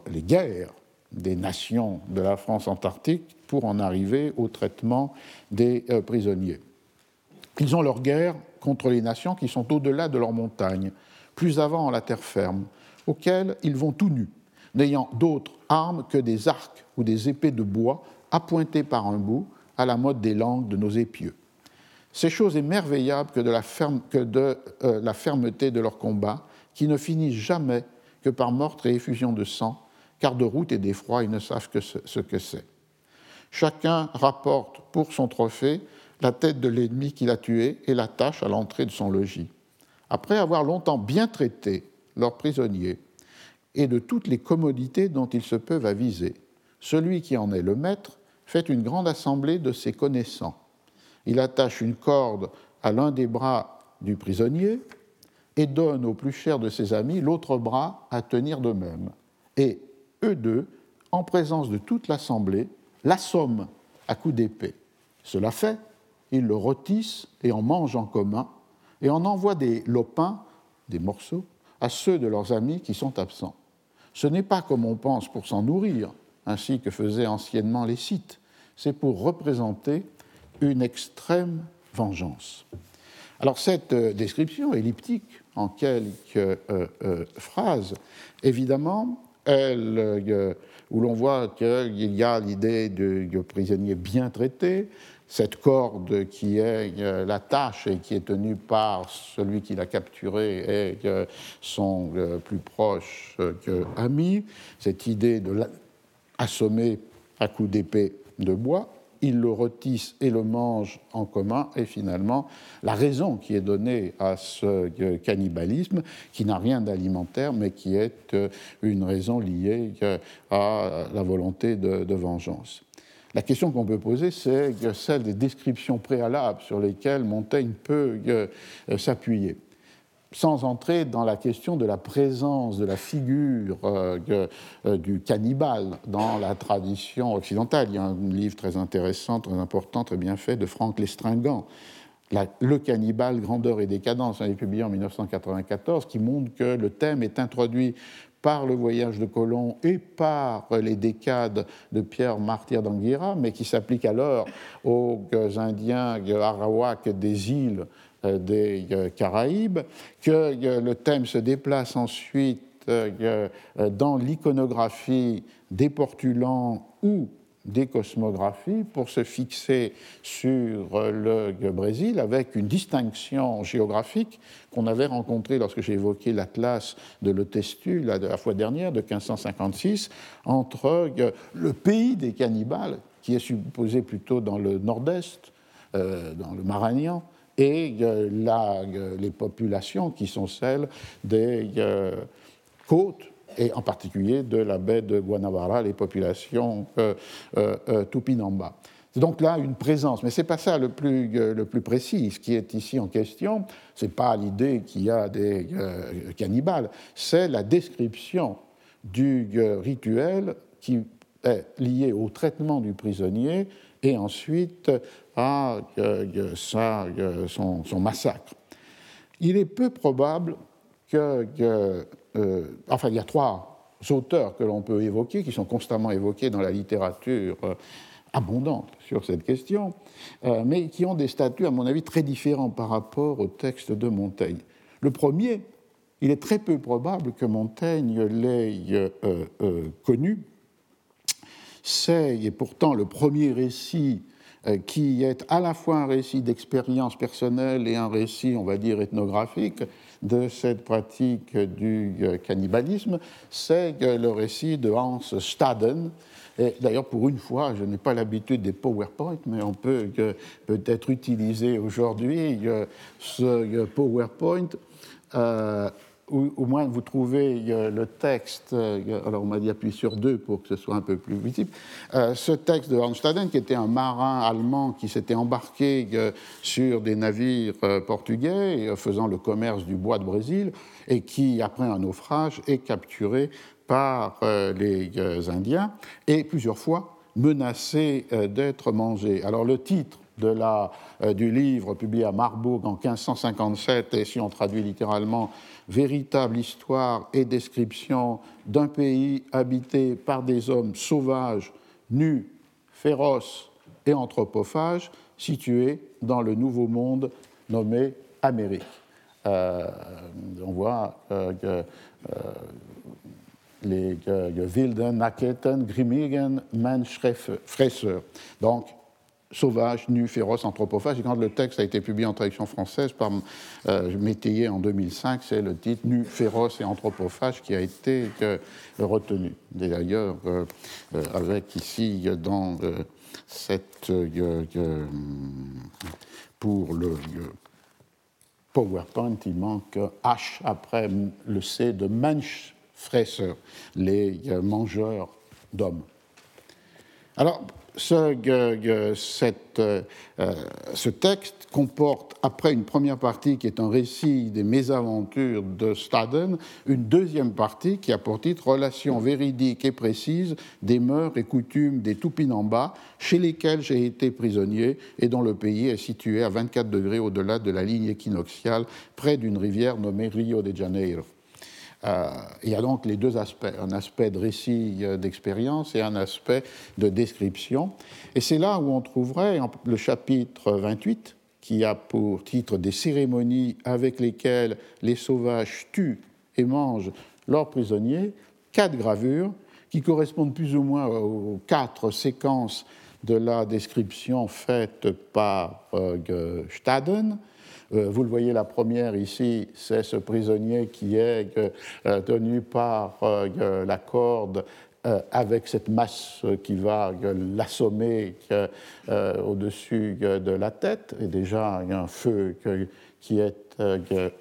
les guerres des nations de la France antarctique pour en arriver au traitement des euh, prisonniers. Ils ont leur guerre contre les nations qui sont au-delà de leurs montagnes, plus avant la terre ferme, auxquelles ils vont tout nus, n'ayant d'autres armes que des arcs ou des épées de bois appointées par un bout à la mode des langues de nos épieux. C'est chose émerveillable que de, euh, la fermeté de leur combat, qui ne finissent jamais que par meurtre et effusion de sang, car de route et d'effroi, ils ne savent que ce, que c'est. Chacun rapporte pour son trophée la tête de l'ennemi qu'il a tué et l'attache à l'entrée de son logis. Après avoir longtemps bien traité leurs prisonniers et de toutes les commodités dont ils se peuvent aviser, celui qui en est le maître fait une grande assemblée de ses connaissants il attache une corde à l'un des bras du prisonnier et donne au plus cher de ses amis l'autre bras à tenir de même. Et eux deux, en présence de toute l'assemblée, l'assomment à coups d'épée. Cela fait, ils le rôtissent et en mangent en commun, et en envoient des lopins, des morceaux, à ceux de leurs amis qui sont absents. Ce n'est pas comme on pense pour s'en nourrir, ainsi que faisaient anciennement les Scythes, c'est pour représenter une extrême vengeance. Alors cette description elliptique en quelques phrases, évidemment, où l'on voit qu'il y a l'idée de prisonnier bien traité, cette corde qui est euh, la tâche et qui est tenue par celui qui l'a capturé et son euh, plus proche euh, ami, cette idée de l'assommer à coups d'épée de bois, il le retisse et le mange en commun, et finalement, la raison qui est donnée à ce cannibalisme, qui n'a rien d'alimentaire, mais qui est une raison liée à la volonté de vengeance. La question qu'on peut poser, c'est celle des descriptions préalables sur lesquelles Montaigne peut euh, s'appuyer sans entrer dans la question de la présence de la figure euh, euh, du cannibale dans la tradition occidentale. Il y a un livre très intéressant, très important, très bien fait de Franck Lestringant, Le cannibale, grandeur et décadence, un publié en 1994, qui montre que le thème est introduit par le voyage de Colomb et par les décades de Pierre Martyr d'Anguilla, mais qui s'applique alors aux Indiens arawaks des îles des euh, Caraïbes, que euh, le thème se déplace ensuite dans l'iconographie des portulans ou des cosmographies pour se fixer sur le Brésil avec une distinction géographique qu'on avait rencontrée lorsque j'ai évoqué l'atlas de l'Otestu la, la fois dernière de 1556 entre le pays des cannibales qui est supposé plutôt dans le nord-est, euh, dans le Maranhão, et la, les populations qui sont celles des euh, côtes et en particulier de la baie de Guanabara, les populations euh, euh, euh, Tupinamba. Donc là une présence, mais ce n'est pas ça le plus, le plus précis. Ce qui est ici en question, ce n'est pas l'idée qu'il y a des cannibales, c'est la description du rituel qui est lié au traitement du prisonnier et ensuite son, son, massacre. Il est peu probable que euh, enfin, il y a trois auteurs que l'on peut évoquer, qui sont constamment évoqués dans la littérature euh, abondante sur cette question, euh, mais qui ont des statuts, à mon avis, très différents par rapport au texte de Montaigne. Le premier, il est très peu probable que Montaigne l'ait connu. C'est, et pourtant, le premier récit qui est à la fois un récit d'expérience personnelle et un récit, on va dire, ethnographique, de cette pratique du euh, cannibalisme, c'est le récit de Hans Staden. D'ailleurs, pour une fois, je n'ai pas l'habitude des PowerPoint, mais on peut peut-être utiliser aujourd'hui euh, ce euh, Ou au moins vous trouvez euh, le texte, euh, alors on m'a dit appuyer sur deux pour que ce soit un peu plus visible, euh, ce texte de Hornstaden, qui était un marin allemand qui s'était embarqué sur des navires portugais faisant le commerce du bois de Brésil et qui, après un naufrage, est capturé par les Indiens et plusieurs fois menacé d'être mangé. Alors le titre de la, du livre publié à Marbourg en 1557, et si on traduit littéralement véritable histoire et description d'un pays habité par des hommes sauvages, nus, féroces et anthropophages, situé dans le nouveau monde nommé Amérique. Euh, on voit euh, euh, les Wilden, Naketen, Grimmigen, Menschfresser. Donc, sauvage, nu, féroce, anthropophage. Et quand le texte a été publié en traduction française par euh, Métayer en 2005, c'est le titre Nu, féroce et anthropophage qui a été euh, retenu. D'ailleurs, euh, euh, avec ici dans cette. pour le PowerPoint, il manque H après le C de Menschfresser, les mangeurs d'hommes. Alors, ce, cette, euh, ce, texte comporte, après une première partie qui est un récit des mésaventures de Staden, une deuxième partie qui a pour titre Relations véridiques et précises des mœurs et coutumes des Tupinamba, chez lesquels j'ai été prisonnier et dont le pays est situé à 24 degrés au-delà de la ligne équinoxiale, près d'une rivière nommée Rio de Janeiro. Euh, il y a donc les deux aspects, un aspect de récit euh, d'expérience et un aspect de description. Et c'est là où on trouverait le chapitre 28, qui a pour titre Des cérémonies avec lesquelles les sauvages tuent et mangent leurs prisonniers, quatre gravures qui correspondent plus ou moins aux quatre séquences de la description faite par euh, Staden. Euh, vous le voyez, la première ici, c'est ce prisonnier qui est euh, tenu par la corde avec cette masse qui va l'assommer au-dessus de la tête. Et déjà, il y a un feu qui est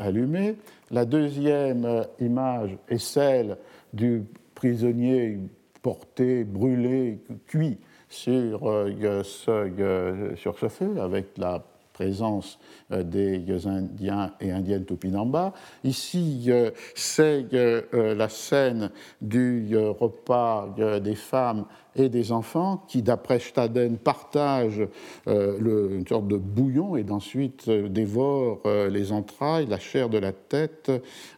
allumé. La deuxième image est celle du prisonnier porté, brûlé, cuit sur, euh, euh, sur ce feu avec la présence euh, des Indiens et Indiennes Tupinamba. Ici, euh, c'est euh, la scène du repas des femmes et des enfants qui, d'après Staden, partagent une sorte de bouillon et ensuite dévorent les entrailles, la chair de la tête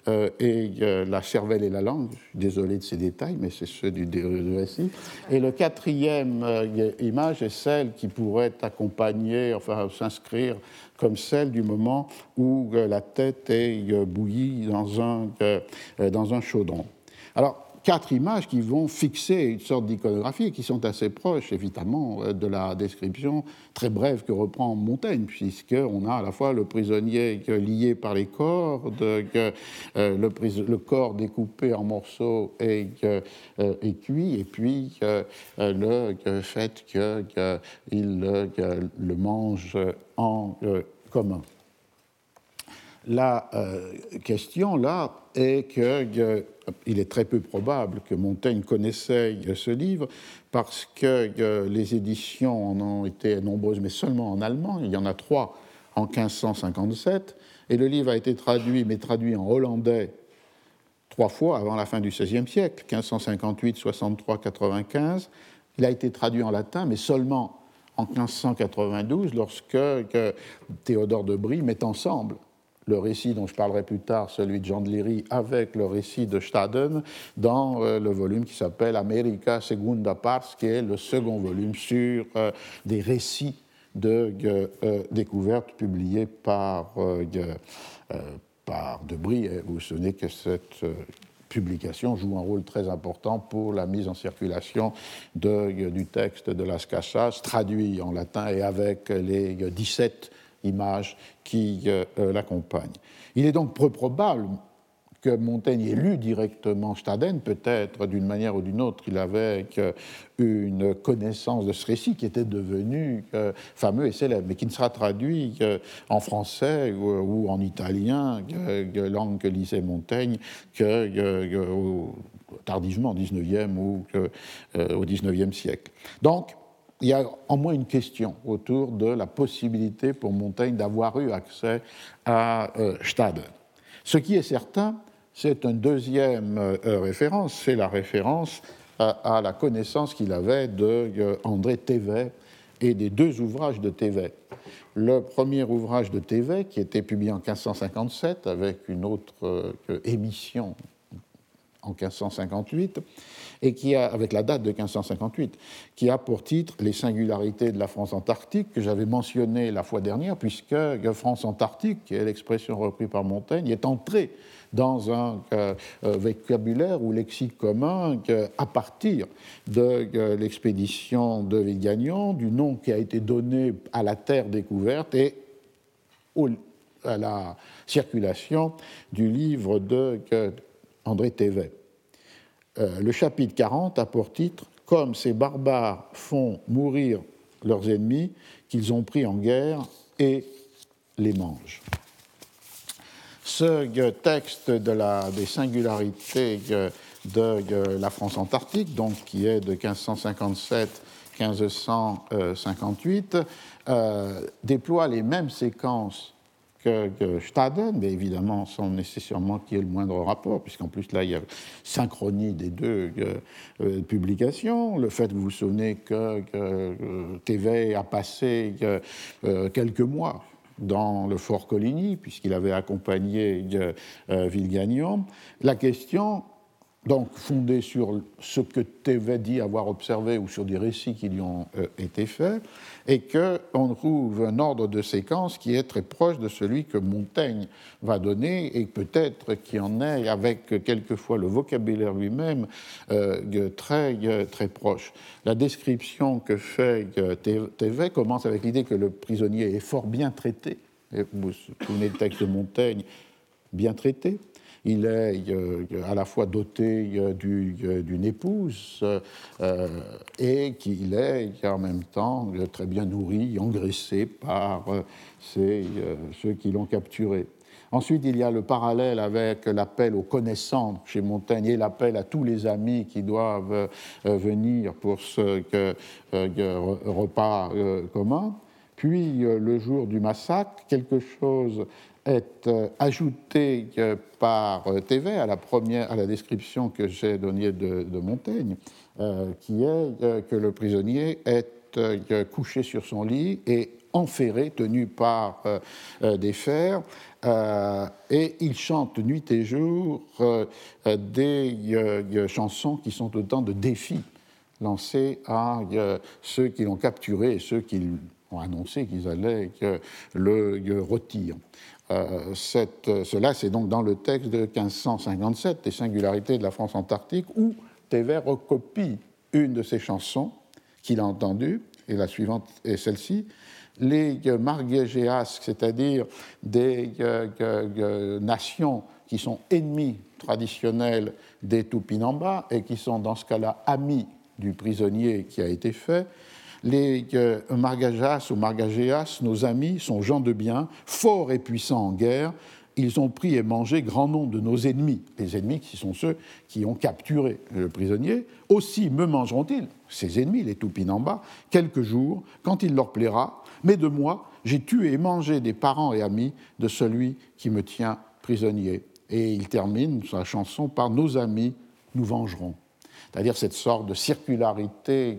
et la cervelle et la langue. désolé de ces détails, mais c'est ceux du, récit. Et le quatrième image est celle qui pourrait accompagner, enfin s'inscrire comme celle du moment où euh, la tête est euh, bouillie dans un, euh, dans un chaudron. Alors, quatre images qui vont fixer une sorte d'iconographie et qui sont assez proches, évidemment, de la description très brève que reprend Montaigne, puisqu'on a à la fois le prisonnier lié par les cordes, le, le, corps découpé en morceaux et, et cuit, et puis le fait qu'il le mange en commun. La euh, question là est qu'il euh, est très peu probable que Montaigne connaissait ce livre parce que euh, les éditions en ont été nombreuses, mais seulement en allemand. Il y en a trois en 1557 et le livre a été traduit, mais traduit en hollandais trois fois avant la fin du XVIe siècle, 1558, 63, 95. Il a été traduit en latin, mais seulement en 1592 lorsque Théodore de Brie met ensemble le récit dont je parlerai plus tard, celui de Jean de Léry, avec le récit de Staden dans euh, le volume qui s'appelle America Segunda Pars, qui est le second volume sur euh, des récits de euh, découvertes publiés par, par De Brie. vous souvenez que cette publication joue un rôle très important pour la mise en circulation du texte de Las Casas, traduit en latin et avec les 17 images qui euh, euh, l'accompagnent. Il est donc peu probable que Montaigne ait lu directement Staden, peut-être d'une manière ou d'une autre, il avait une connaissance de ce récit qui était devenu euh, fameux et célèbre, mais qui ne sera traduit en français ou, en italien, langue que lisait Montaigne, que tardivement au 19e ou euh, au 19e siècle. Donc, il y a en moins une question autour de la possibilité pour Montaigne d'avoir eu accès à euh, Staden. Ce qui est certain, c'est une deuxième euh, référence, c'est la référence à, la connaissance qu'il avait de euh, André Thévet et des deux ouvrages de Thévet. Le premier ouvrage de Thévet, qui était publié en 1557 avec une autre euh, émission en 1558, et qui a, avec la date de 1558, qui a pour titre Les singularités de la France antarctique, que j'avais mentionné la fois dernière, puisque France antarctique, qui est l'expression reprise par Montaigne, est entrée dans un euh, euh, vocabulaire ou lexique commun à partir de euh, l'expédition de Vigagnon, du nom qui a été donné à la terre découverte et à la circulation du livre de André Thévet. Le chapitre 40 a pour titre Comme ces barbares font mourir leurs ennemis qu'ils ont pris en guerre et les mangent ce texte des singularités de la France antarctique, qui est de 1557-1558, euh, déploie les mêmes séquences que, Staden, mais évidemment sans nécessairement qu'il y ait le moindre rapport, puisqu'en plus là il y a synchronie des deux euh, euh, publications. Le fait vous vous souvenez que, que TV a passé quelques mois dans le fort Coligny, puisqu'il avait accompagné euh, Villegagnon. La question donc fondé sur ce que Thévet dit avoir observé ou sur des récits qui lui ont euh, été faits, et qu'on trouve un ordre de séquence qui est très proche de celui que Montaigne va donner, et peut-être qui en est, avec quelquefois le vocabulaire lui-même, euh, très, euh, très proche. La description que fait Thévet commence avec l'idée que le prisonnier est fort bien traité. vous vous souvenez texte de Montaigne, bien traité il est euh, à la fois doté euh, euh, d'une épouse et qu'il est en même temps très bien nourri, engraissé par ceux qui l'ont capturé. Ensuite, il y a le parallèle avec l'appel aux connaissances chez Montaigne et l'appel à tous les amis qui doivent venir pour ce repas commun. Puis, le jour du massacre, quelque chose est euh, ajouté par euh, TV à la, première, à la description que j'ai donnée de, Montaigne, euh, qui est que le prisonnier est couché sur son lit et enferré, tenu par des fers, et il chante nuit et jour des chansons qui sont autant de défis lancés à ceux qui l'ont capturé et ceux qui ont annoncé qu'ils allaient le retirer. Euh, cette, cela, c'est donc dans le texte de 1557, Les singularités de la France antarctique, où Théver recopie une de ses chansons qu'il a entendue, et la suivante est celle-ci. Les margégéasques, c'est-à-dire des euh, nations qui sont ennemis traditionnels des Tupinamba et qui sont dans ce cas-là amis du prisonnier qui a été fait, les euh, Margajas ou Margagéas, nos amis, sont gens de bien, forts et puissants en guerre. Ils ont pris et mangé grand nombre de nos ennemis, les ennemis qui sont ceux qui ont capturé le prisonnier. Aussi me mangeront-ils, ces ennemis, les Tupinamba, quelques jours, quand il leur plaira. Mais de moi, j'ai tué et mangé des parents et amis de celui qui me tient prisonnier. Et il termine sa chanson par Nos amis, nous vengerons c'est-à-dire cette sorte de circularité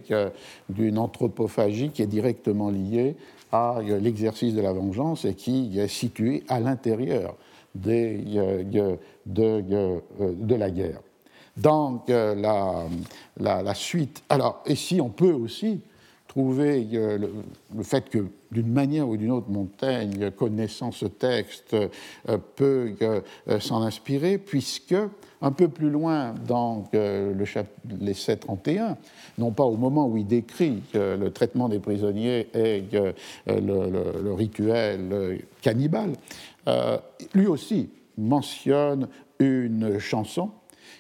d'une anthropophagie qui est directement liée à l'exercice de la vengeance et qui est située à l'intérieur de, de, la guerre. Donc la, suite. Alors, et si on peut aussi trouver le, fait que d'une manière ou d'une autre, Montaigne, connaissant ce texte, euh, peut euh, s'en inspirer, puisque un peu plus loin dans euh, le les 731, non pas au moment où il décrit le traitement des prisonniers et le, rituel cannibale, lui aussi mentionne une chanson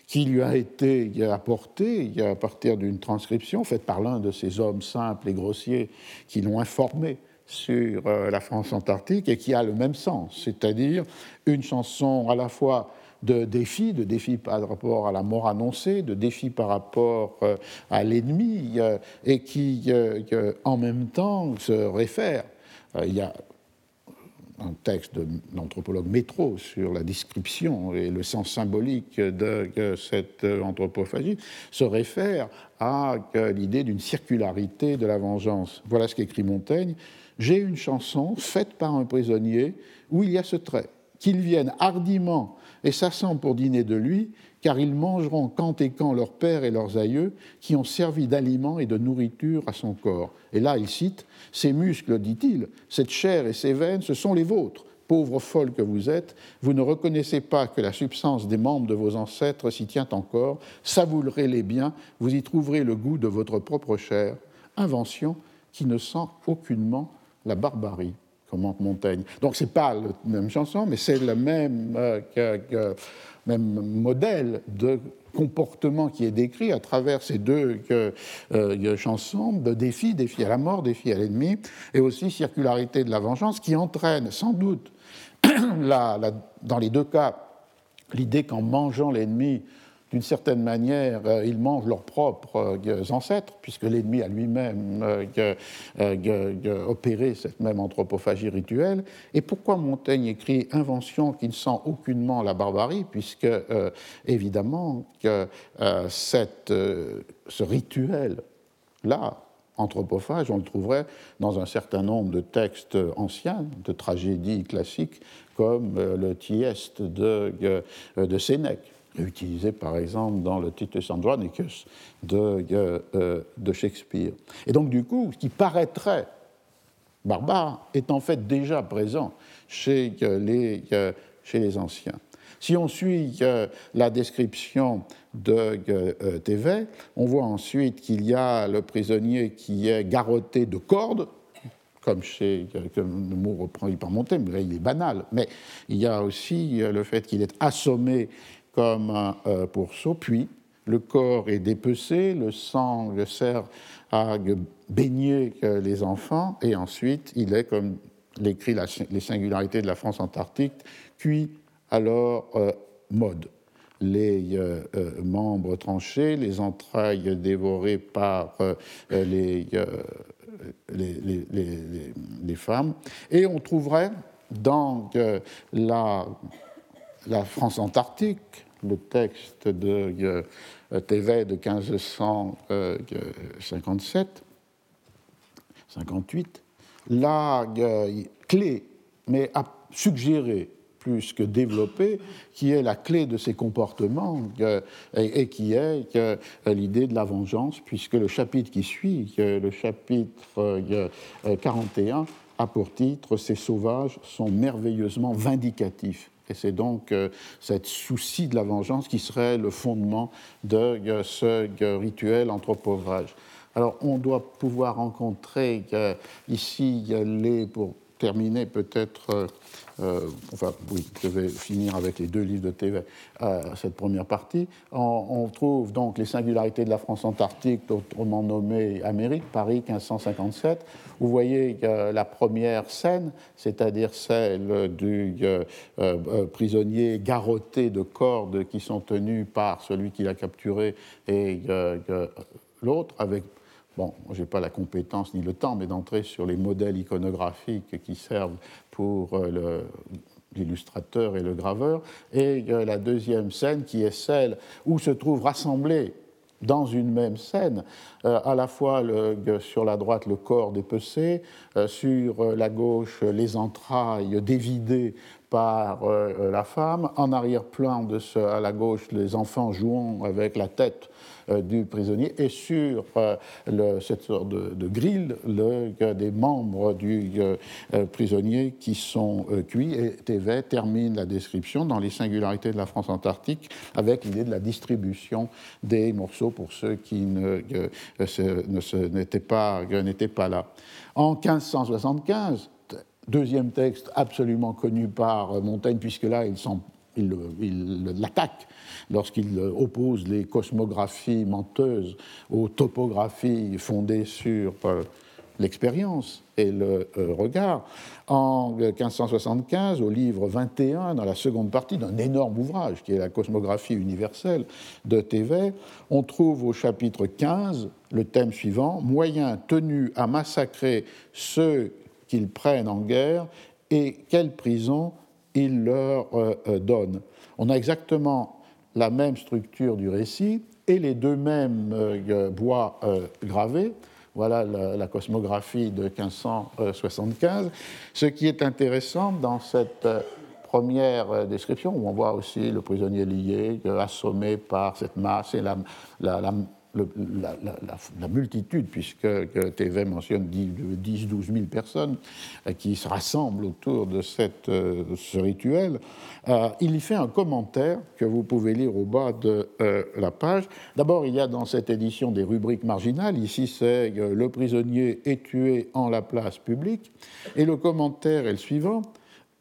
qui lui a été apportée à partir d'une transcription faite par l'un de ces hommes simples et grossiers qui l'ont informé sur euh, la France antarctique et qui a le même sens, c'est-à-dire une chanson à la fois de défi, de défi par rapport à la mort annoncée, de défi par rapport euh, à l'ennemi, euh, et qui en même temps se réfère. Il y a un texte de l'anthropologue Métro sur la description et le sens symbolique de cette anthropophagie, se réfère à l'idée d'une circularité de la vengeance. Voilà ce qu'écrit Montaigne. J'ai une chanson faite par un prisonnier où il y a ce trait. Qu'ils viennent hardiment et s'assemblent pour dîner de lui, car ils mangeront quand et quand leurs pères et leurs aïeux qui ont servi d'aliment et de nourriture à son corps. Et là, il cite Ces muscles, dit-il, cette chair et ces veines, ce sont les vôtres. Pauvres folles que vous êtes, vous ne reconnaissez pas que la substance des membres de vos ancêtres s'y tient encore. Savourez-les bien, vous y trouverez le goût de votre propre chair. Invention qui ne sent aucunement la barbarie commente Montaigne. Donc c'est pas la même chanson, mais c'est le même, euh, même modèle de comportement qui est décrit à travers ces deux euh, chansons de défi, défi à la mort, défi à l'ennemi, et aussi circularité de la vengeance qui entraîne sans doute dans les deux cas l'idée qu'en mangeant l'ennemi, d'une certaine manière, euh, ils mangent leurs propres euh, ancêtres, puisque l'ennemi a lui-même euh, opéré cette même anthropophagie rituelle. Et pourquoi Montaigne écrit Invention qui ne sent aucunement la barbarie, puisque, évidemment, que ce rituel-là, anthropophage, on le trouverait dans un certain nombre de textes anciens, de tragédies classiques, comme le Thieste de, de Sénèque utilisé par exemple dans le Titus Andronicus de, euh, de Shakespeare. Et donc du coup, ce qui paraîtrait barbare est en fait déjà présent chez les, chez les anciens. Si on suit la description de on voit ensuite qu'il y a le prisonnier qui est garrotté de cordes, comme chez, le mot reprend par Montaigne, mais là il est banal. Mais il y a aussi le fait qu'il est assommé comme euh, pourceau, puis le corps est dépecé, le sang sert à baigner les enfants, et ensuite il est, comme l'écrit les singularités de la France antarctique, cuit alors euh, mode. Les euh, membres tranchés, les entrailles dévorées par les, les, les, femmes, et on trouverait dans la la France antarctique, le texte de euh, Thévet de 1557, 58, la euh, clé, mais a suggéré plus que développé, qui est la clé de ces comportements euh, et, qui est l'idée de la vengeance, puisque le chapitre qui suit, le chapitre 41, a pour titre Ces sauvages sont merveilleusement vindicatifs. Et c'est donc euh, cette souci de la vengeance qui serait le fondement de euh, ce euh, rituel anthropophage. Alors, on doit pouvoir rencontrer ici les, terminer peut-être euh, enfin oui, je vais finir avec les deux livres de TV, euh, cette première partie. On, trouve donc les singularités de la France antarctique, autrement nommée Amérique, Paris 1557. Vous voyez la première scène, c'est-à-dire celle du euh, prisonnier garrotté de cordes qui sont tenues par celui qui l'a capturé et l'autre, avec Bon, je n'ai pas la compétence ni le temps, mais d'entrer sur les modèles iconographiques qui servent pour euh, l'illustrateur et le graveur. Et la deuxième scène qui est celle où se trouvent rassemblés dans une même scène, euh, à la fois sur la droite le corps dépecé, euh, sur la gauche les entrailles dévidées par la femme, en arrière-plan à la gauche les enfants jouant avec la tête euh, du prisonnier et sur euh, cette sorte de, grille le, des membres du euh, prisonnier qui sont cuits. Et Thévet termine la description dans les singularités de la France antarctique avec l'idée de la distribution des morceaux pour ceux qui n'étaient pas, pas là. En 1575, deuxième texte absolument connu par Montaigne, puisque là, il, il, il l'attaque lorsqu'il oppose les cosmographies menteuses aux topographies fondées sur euh, l'expérience et le euh, regard. En 1575, au livre 21, dans la seconde partie d'un énorme ouvrage qui est la cosmographie universelle de Thévet, on trouve au chapitre 15 le thème suivant Moyens tenus à massacrer ceux qu'ils prennent en guerre et quelle prison ils leur euh, donnent. On a exactement la même structure du récit et les deux mêmes euh, bois euh, gravés. Voilà la, cosmographie de 1575. Ce qui est intéressant dans cette euh, première description, où on voit aussi le prisonnier lié, assommé par cette masse et la, multitude, puisque TV mentionne 10-12 000 personnes euh, qui se rassemblent autour de euh, ce rituel, euh, il y fait un commentaire que vous pouvez lire au bas de la page. D'abord, il y a dans cette édition des rubriques marginales. Ici, c'est Le prisonnier est tué en la place publique. Et le commentaire est le suivant.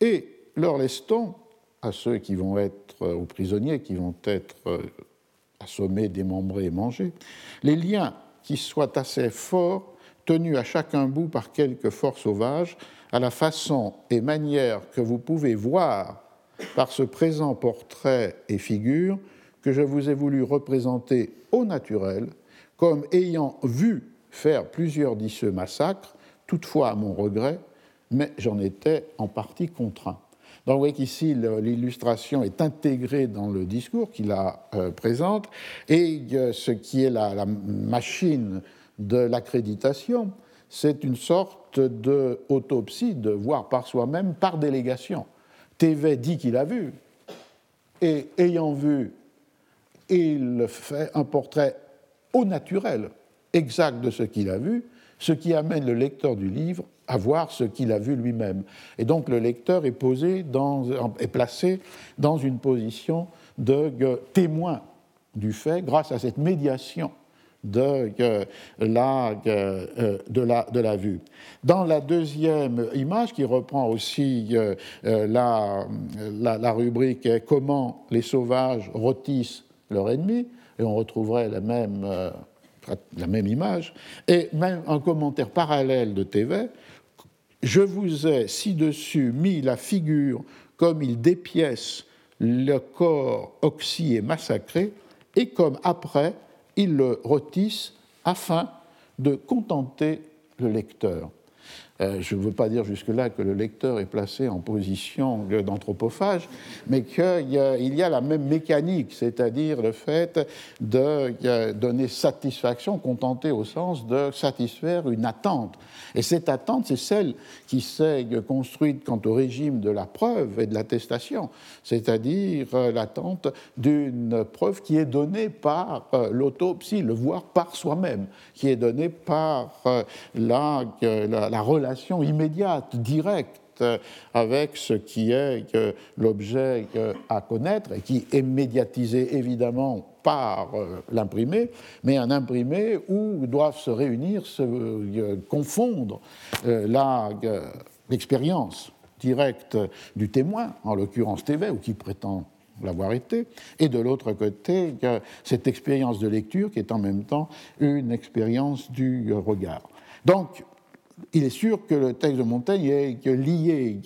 Et leur laisse-t-on à ceux qui vont être, aux prisonniers qui vont être assommés, démembrés et mangés, les liens qui soient assez forts, tenus à chacun bout par quelque force sauvage, à la façon et manière que vous pouvez voir par ce présent portrait et figure que je vous ai voulu représenter au naturel, comme ayant vu faire plusieurs d'iceux massacres, toutefois à mon regret, mais j'en étais en partie contraint. Donc vous voyez qu'ici, l'illustration est intégrée dans le discours qu'il la euh, présente, et euh, ce qui est la, machine de l'accréditation, c'est une sorte d'autopsie, de voir par soi-même, par délégation. TV dit qu'il a vu, et ayant vu il fait un portrait au naturel, exact de ce qu'il a vu, ce qui amène le lecteur du livre à voir ce qu'il a vu lui-même. Et donc le lecteur est, posé est placé dans une position de témoin du fait grâce à cette médiation de, la, de, la, de la vue. Dans la deuxième image, qui reprend aussi euh, la, la, la rubrique Comment les sauvages rôtissent leur ennemi, et on retrouverait la même, euh, la même image, et même un commentaire parallèle de TV. Je vous ai ci-dessus mis la figure comme il dépièce le corps oxy et massacré, et comme après il le rôtisse afin de contenter le lecteur. Euh, je ne veux pas dire jusque-là que le lecteur est placé en position d'anthropophage, mais qu'il y, a la même mécanique, c'est-à-dire le fait de donner satisfaction, contenter au sens de satisfaire une attente. Et cette attente, c'est celle qui s'est construite quant au régime de la preuve et de l'attestation, c'est-à-dire euh, l'attente d'une preuve qui est donnée par euh, l'autopsie, le voir par soi-même, qui est donnée par la, la relation immédiate, directe avec ce qui est l'objet à connaître et qui est médiatisé évidemment par euh, l'imprimé, mais un imprimé où doivent se réunir, se euh, confondre euh, l'expérience directe du témoin, en l'occurrence TV, ou qui prétend l'avoir été, et de l'autre côté, cette expérience de lecture qui est en même temps une expérience du regard. Donc, il est sûr que le texte de Montaigne est lié,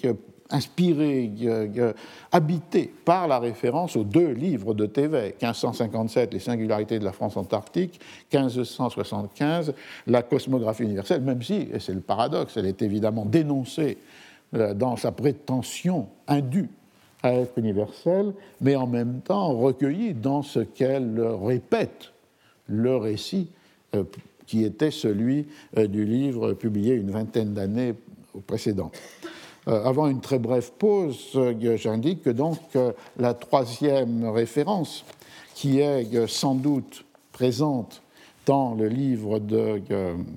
inspiré, habité par la référence aux deux livres de Thévet, 1557, Les singularités de la France antarctique, 1575, La cosmographie universelle, même si, et c'est le paradoxe, elle est évidemment dénoncée euh, dans sa prétention indue à être universelle, mais en même temps recueillie dans ce qu'elle répète, le récit euh, qui était celui euh, du livre publié une vingtaine d'années précédentes. Euh, avant une très brève pause, euh, j'indique que donc la troisième référence, qui est sans doute présente dans le livre de,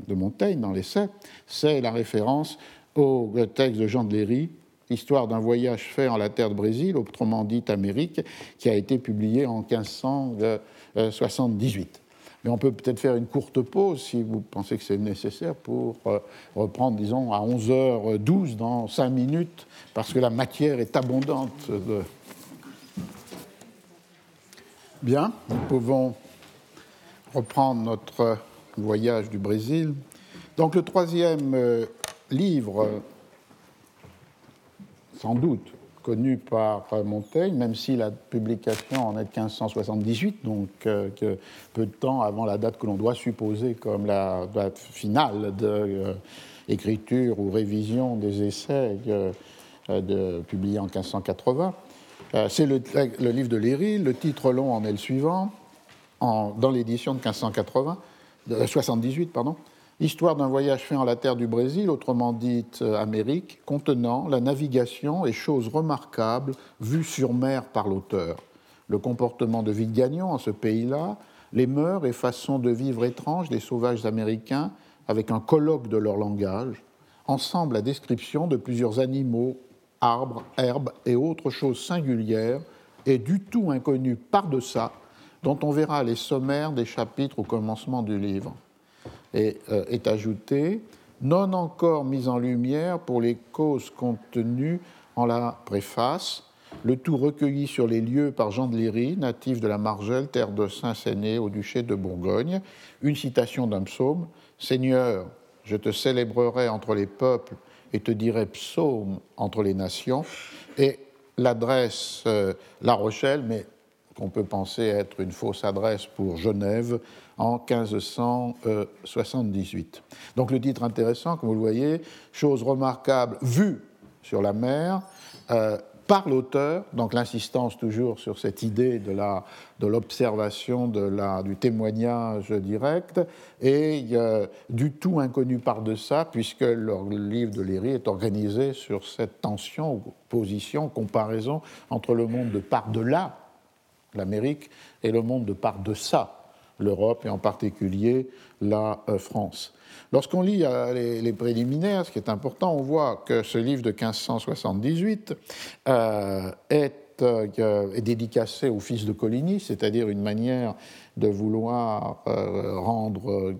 de Montaigne, dans l'essai, c'est la référence au texte de Jean de Léry, Histoire d'un voyage fait en la terre de Brésil, autrement dit Amérique, qui a été publié en 1578 on peut peut-être faire une courte pause si vous pensez que c'est nécessaire pour euh, reprendre, disons, à 11h12 dans 5 minutes, parce que la matière est abondante. Bien, nous pouvons reprendre notre voyage du Brésil. Donc le troisième euh, livre, sans doute, connu par Montaigne, même si la publication en est de 1578, donc euh, peu de temps avant la date que l'on doit supposer comme la date finale de euh, ou révision des essais euh, publiés en 1580. C'est le, livre de Léry, le titre long en est le suivant, dans l'édition de 1580, de, 78, pardon. Histoire d'un voyage fait en la terre du Brésil, autrement dite euh, Amérique, contenant la navigation et choses remarquables vues sur mer par l'auteur. Le comportement de vie de Gagnon en ce pays-là, les mœurs et façons de vivre étranges des sauvages américains avec un colloque de leur langage, ensemble la description de plusieurs animaux, arbres, herbes et autres choses singulières et du tout inconnues par-deçà, dont on verra les sommaires des chapitres au commencement du livre est, euh, est ajouté, non encore mise en lumière pour les causes contenues en la préface, le tout recueilli sur les lieux par Jean de Léry, natif de la Margelle, terre de Saint-Séné, au duché de Bourgogne, une citation d'un psaume Seigneur, je te célébrerai entre les peuples et te dirai psaume entre les nations, et l'adresse euh, La Rochelle, mais qu'on peut penser être une fausse adresse pour Genève, en 1578. Donc le titre intéressant, comme vous le voyez, chose remarquable vue sur la mer euh, par l'auteur, donc l'insistance toujours sur cette idée de l'observation, de de du témoignage direct, et euh, du tout inconnu par de ça, puisque le livre de Léry est organisé sur cette tension, opposition, comparaison entre le monde de par-delà l'Amérique, et le monde de par de ça, l'Europe et en particulier la France. Lorsqu'on lit les, préliminaires, ce qui est important, on voit que ce livre de 1578 est est dédicacé au fils de Coligny, c'est-à-dire une manière de vouloir rendre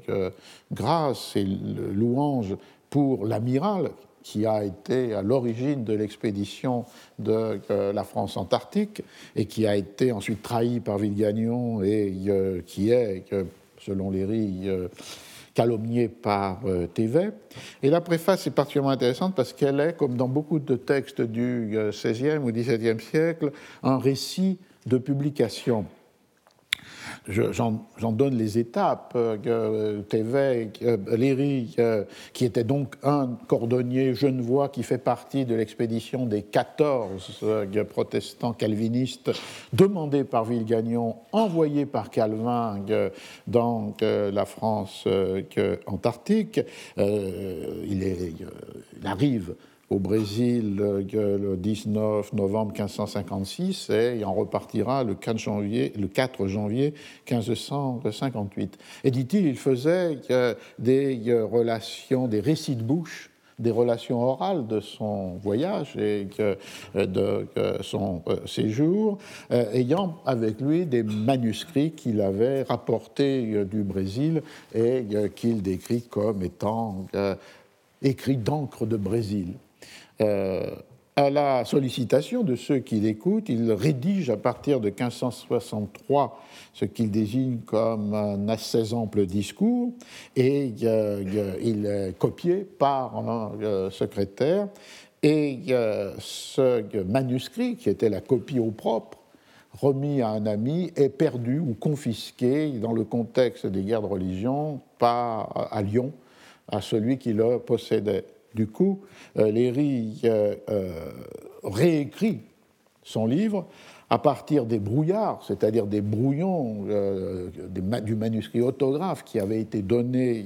grâce et louange pour l'amiral qui a été à l'origine de l'expédition de euh, la France antarctique et qui a été ensuite trahi par Villegagnon et euh, qui est, selon Léry, euh, calomnié par Thévet. Et la préface est particulièrement intéressante parce qu'elle est, comme dans beaucoup de textes du XVIe ou XVIIe siècle, un récit de publication j'en donne les étapes. Euh, Thévet, euh, Léry, euh, qui était donc un cordonnier genevois qui fait partie de l'expédition des 14 protestants calvinistes demandés par Villegagnon, envoyés par Calvin dans la France antarctique. il, il arrive au Brésil le 19 novembre 1556 et il en repartira le 4 janvier, le 4 janvier 1558. Et dit-il, il faisait des relations, des récits de bouche des relations orales de son voyage et de son euh, séjour, euh, ayant avec lui des manuscrits qu'il avait rapportés euh, du Brésil et qu'il décrit comme étant écrits d'encre de Brésil. Euh, à la sollicitation de ceux qui l'écoutent, il rédige à partir de 1563 ce qu'il désigne comme un assez ample discours et il est copié par un euh, secrétaire. Et ce manuscrit, qui était la copie au propre, remis à un ami, est perdu ou confisqué dans le contexte des guerres de religion à Lyon à celui qui le possédait. Du coup, euh, Léry euh, euh, réécrit son livre à partir des brouillards, c'est-à-dire des brouillons du manuscrit autographe qui avait été donné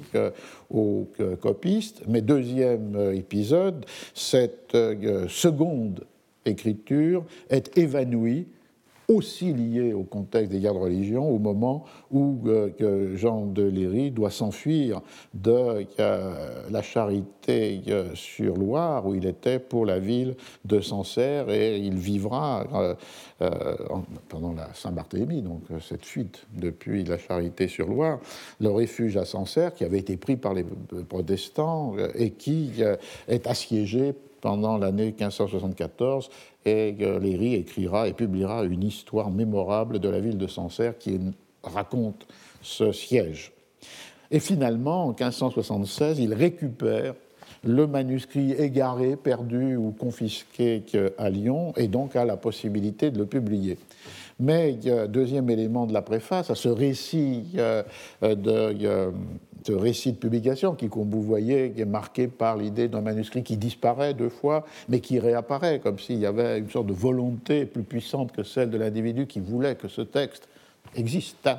aux copistes. Mais deuxième épisode, cette seconde écriture est évanouie aussi lié au contexte des guerres de religion au moment où euh, Jean de Léry doit s'enfuir de euh, la Charité euh, sur Loire où il était pour la ville de Sancerre et il vivra pendant la Saint-Barthélemy, donc cette fuite depuis la Charité sur Loire, le refuge à Sancerre qui avait été pris par les protestants et qui est assiégé pendant l'année 1574 et Léry écrira et publiera une histoire mémorable de la ville de Sancerre qui raconte ce siège. Et finalement, en 1576, il récupère le manuscrit égaré, perdu ou confisqué à Lyon, et donc a la possibilité de le publier. Mais deuxième élément de la préface, à ce récit euh, de ce récit de publication qui, comme vous voyez, est marqué par l'idée d'un manuscrit qui disparaît deux fois, mais qui réapparaît, comme s'il y avait une sorte de volonté plus puissante que celle de l'individu qui voulait que ce texte existe.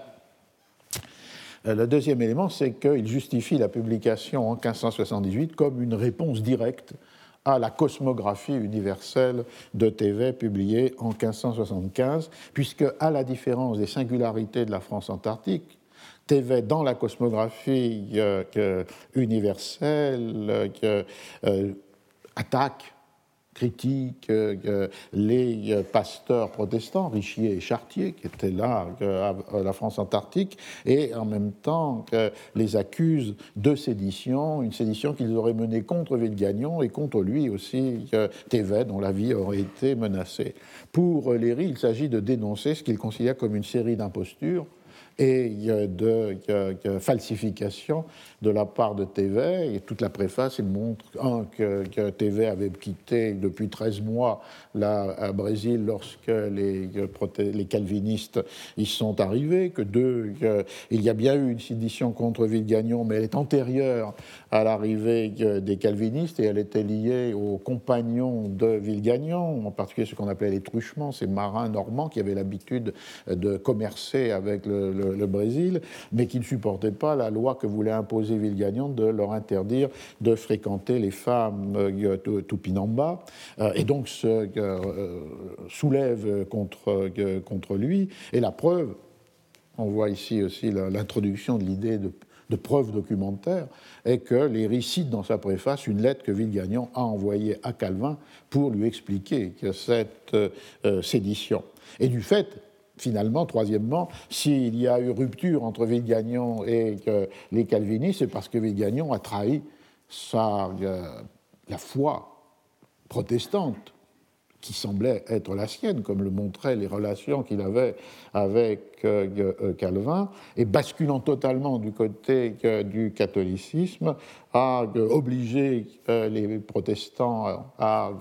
Euh, le deuxième élément, c'est qu'il justifie la publication en 1578 comme une réponse directe à la cosmographie universelle de Thévet publiée en 1575, puisque, à la différence des singularités de la France antarctique, Thévet dans la cosmographie euh, universelle euh, attaque critique euh, les pasteurs protestants, Richier et Chartier, qui étaient là à la France antarctique, et en même temps les accuse de sédition, une sédition qu'ils auraient menée contre Villegagnon et contre lui aussi, Thévet, dont la vie aurait été menacée. Pour Léry, il s'agit de dénoncer ce qu'il considère comme une série d'impostures et de falsification de la part de TV. Et toute la préface, il montre, un, que, que TV avait quitté depuis 13 mois la Brésil lorsque les, les calvinistes y sont arrivés, que deux, il y a bien eu une sédition contre Villegagnon, mais elle est antérieure à l'arrivée des calvinistes et elle était liée aux compagnons de Villegagnon, en particulier ce qu'on appelait les truchements, ces marins normands qui avaient l'habitude de commercer avec le le, Brésil, mais qui ne supportaient pas la loi que voulait imposer Villegagnon de leur interdire de fréquenter les femmes euh, Tupinamba, euh, et donc se soulève contre, contre lui. Et la preuve, on voit ici aussi l'introduction de l'idée de, de preuve documentaire, est que Léry cite dans sa préface une lettre que Villegagnon a envoyée à Calvin pour lui expliquer que cette sédition. Et du fait, finalement, troisièmement, s'il y a eu rupture entre Villegagnon et les calvinistes, c'est parce que Villegagnon a trahi sa, euh, la foi protestante qui semblait être la sienne, comme le montraient les relations qu'il avait avec euh, euh, Calvin, et basculant totalement du côté du catholicisme, a obligé les protestants à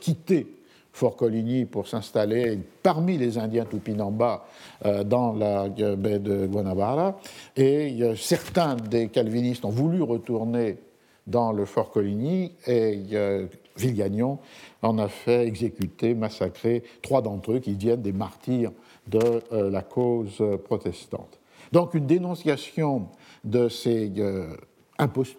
quitter Fort Coligny pour s'installer parmi les Indiens Tupinamba euh, dans la baie de Guanabara. Et certains des calvinistes ont voulu retourner dans le Fort Coligny et Villegagnon en a fait exécuter, massacrer trois d'entre eux qui viennent des martyrs de euh, la cause protestante. Donc une dénonciation de ces euh,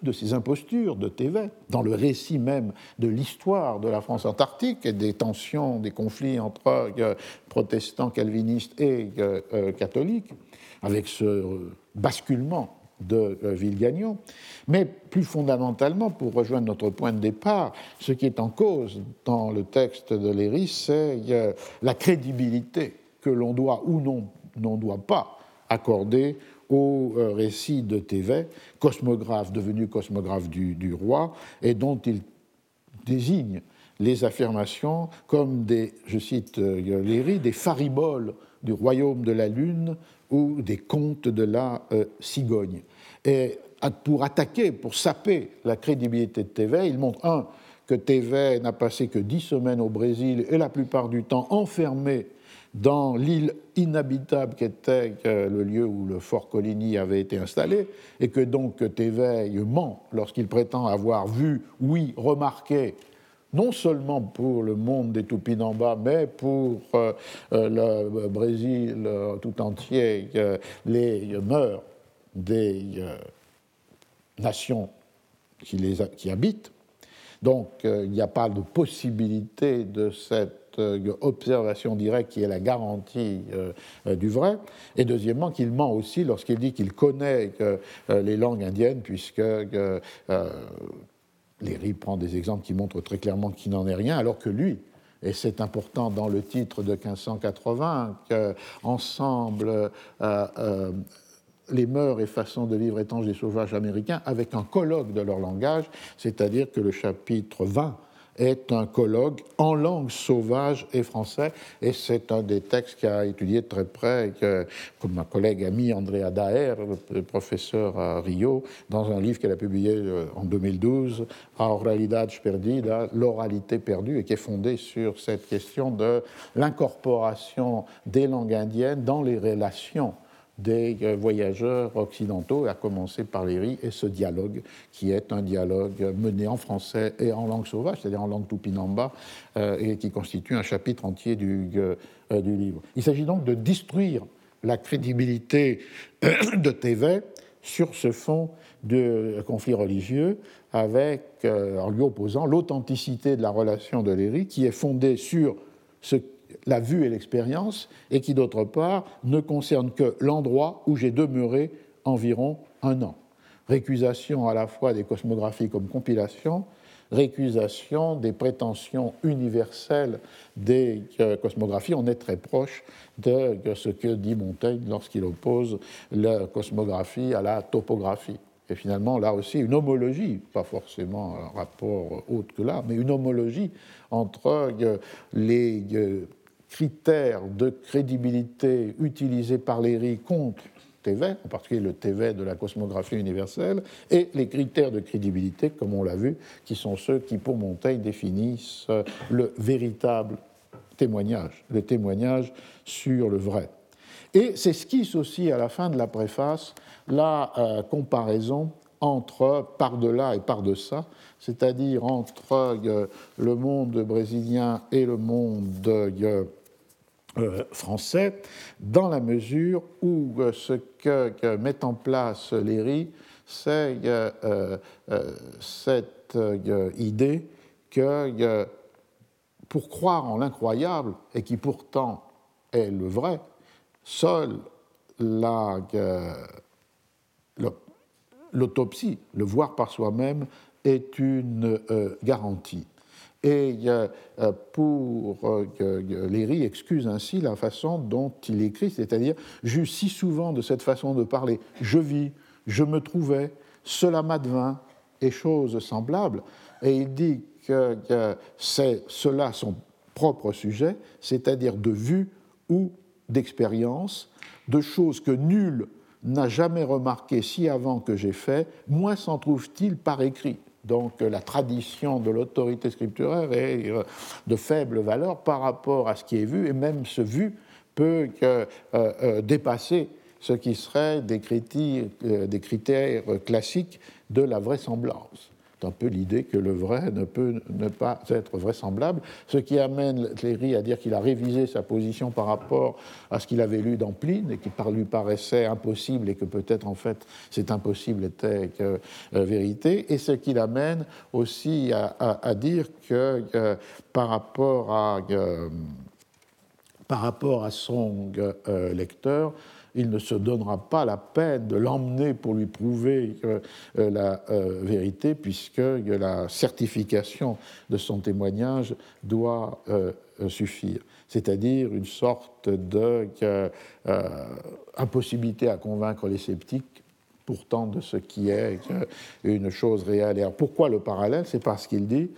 de ces impostures de Thévet, dans le récit même de l'histoire de la France antarctique et des tensions, des conflits entre euh, protestants, calvinistes et euh, euh, catholiques, avec ce basculement de Villegagnon. Mais plus fondamentalement, pour rejoindre notre point de départ, ce qui est en cause dans le texte de Léry, c'est la crédibilité que l'on doit ou non, n'en doit pas accorder au euh, récit de Thévet, cosmographe devenu cosmographe du, roi, et dont il désigne les affirmations comme des, je cite euh, Léry, des fariboles du royaume de la Lune ou des contes de la euh, cigogne. Et pour attaquer, pour saper la crédibilité de Thévet, il montre, un, que Thévet n'a passé que dix semaines au Brésil et la plupart du temps enfermé dans l'île inhabitable qu'était le lieu où le fort Coligny avait été installé, et que donc Téveil ment lorsqu'il prétend avoir vu, oui, remarqué, non seulement pour le monde des Tupinamba, mais pour euh, euh, le Brésil euh, tout entier, les mœurs des nations qui, les, qui habitent. Donc il n'y a pas de possibilité de cette euh, observation directe qui est la garantie euh, euh, du vrai, et deuxièmement qu'il ment aussi lorsqu'il dit qu'il connaît les langues indiennes, puisque Léry prend des exemples qui montrent très clairement qu'il n'en est rien, alors que lui, et c'est important dans le titre de 1580, qu'ensemble les mœurs et façons de vivre étranges des sauvages américains avec un colloque de leur langage, c'est-à-dire que le chapitre 20 est un colloque en langue sauvage et français, et c'est un des textes qui a étudié de très près, comme ma collègue ami Andrea Daer, professeur à Rio, dans un livre qu'elle a publié euh, en 2012, A Oralidad Perdida, l'oralité perdue, et qui est fondé sur cette question de l'incorporation des langues indiennes dans les relations des euh, voyageurs occidentaux, à commencer par Léry, et ce dialogue qui est un dialogue mené en français et en langue sauvage, c'est-à-dire en langue tupinamba, euh, et qui constitue un chapitre entier du, euh, du livre. Il s'agit donc de détruire la crédibilité de Thévet sur ce fond de conflit religieux, en lui opposant l'authenticité de la relation de Léry, qui est fondée sur ce la vue et l'expérience, et qui d'autre part ne concerne que l'endroit où j'ai demeuré environ un an. Récusation à la fois des cosmographies comme compilation, récusation des prétentions universelles des euh, cosmographies. On est très proche de ce que dit Montaigne lorsqu'il oppose la cosmographie à la topographie. Et finalement, là aussi, une homologie, pas forcément un rapport autre que là, mais une homologie entre euh, les euh, critères de crédibilité utilisés par Léry contre Thévet, en particulier le Thévet de la cosmographie universelle, et les critères de crédibilité, comme on l'a vu, qui sont ceux qui, pour Montaigne, définissent le véritable témoignage, le témoignage sur le vrai. Et qui aussi, à la fin de la préface, la euh, comparaison entre par-delà et par-deçà, c'est-à-dire entre euh, le monde brésilien et le monde euh, français, dans la mesure où ce que, met en place Léry, c'est cette idée que pour croire en l'incroyable, et qui pourtant est le vrai, seule l'autopsie, le voir par soi-même, est une euh, garantie. Et euh, pour euh, Léry excuse ainsi la façon dont il écrit, c'est-à-dire juste si souvent de cette façon de parler, je vis, je me trouvais, cela m'advint, et choses semblables. Et il dit que, c'est cela son propre sujet, c'est-à-dire de vue ou d'expérience, de choses que nul n'a jamais remarqué si avant que j'ai fait, moins s'en trouve-t-il par écrit? Donc la tradition de l'autorité scripturaire est euh, de faible valeur par rapport à ce qui est vu, et même ce vu peut euh, euh, dépasser ce qui serait des critères classiques de la vraisemblance un peu l'idée que le vrai ne peut ne pas être vraisemblable, ce qui amène Cléry à dire qu'il a révisé sa position par rapport à ce qu'il avait lu dans Pline et qui lui paraissait impossible et que peut-être en fait cet impossible était euh, vérité, et ce qui l'amène aussi à, dire que euh, par rapport à euh, par rapport à son lecteur, il ne se donnera pas la peine de l'emmener pour lui prouver euh, la euh, vérité, puisque la certification de son témoignage doit euh, suffire. C'est-à-dire une sorte d'impossibilité à convaincre les sceptiques pourtant de ce qui est une chose réelle. Et pourquoi le parallèle? C'est parce qu'il dit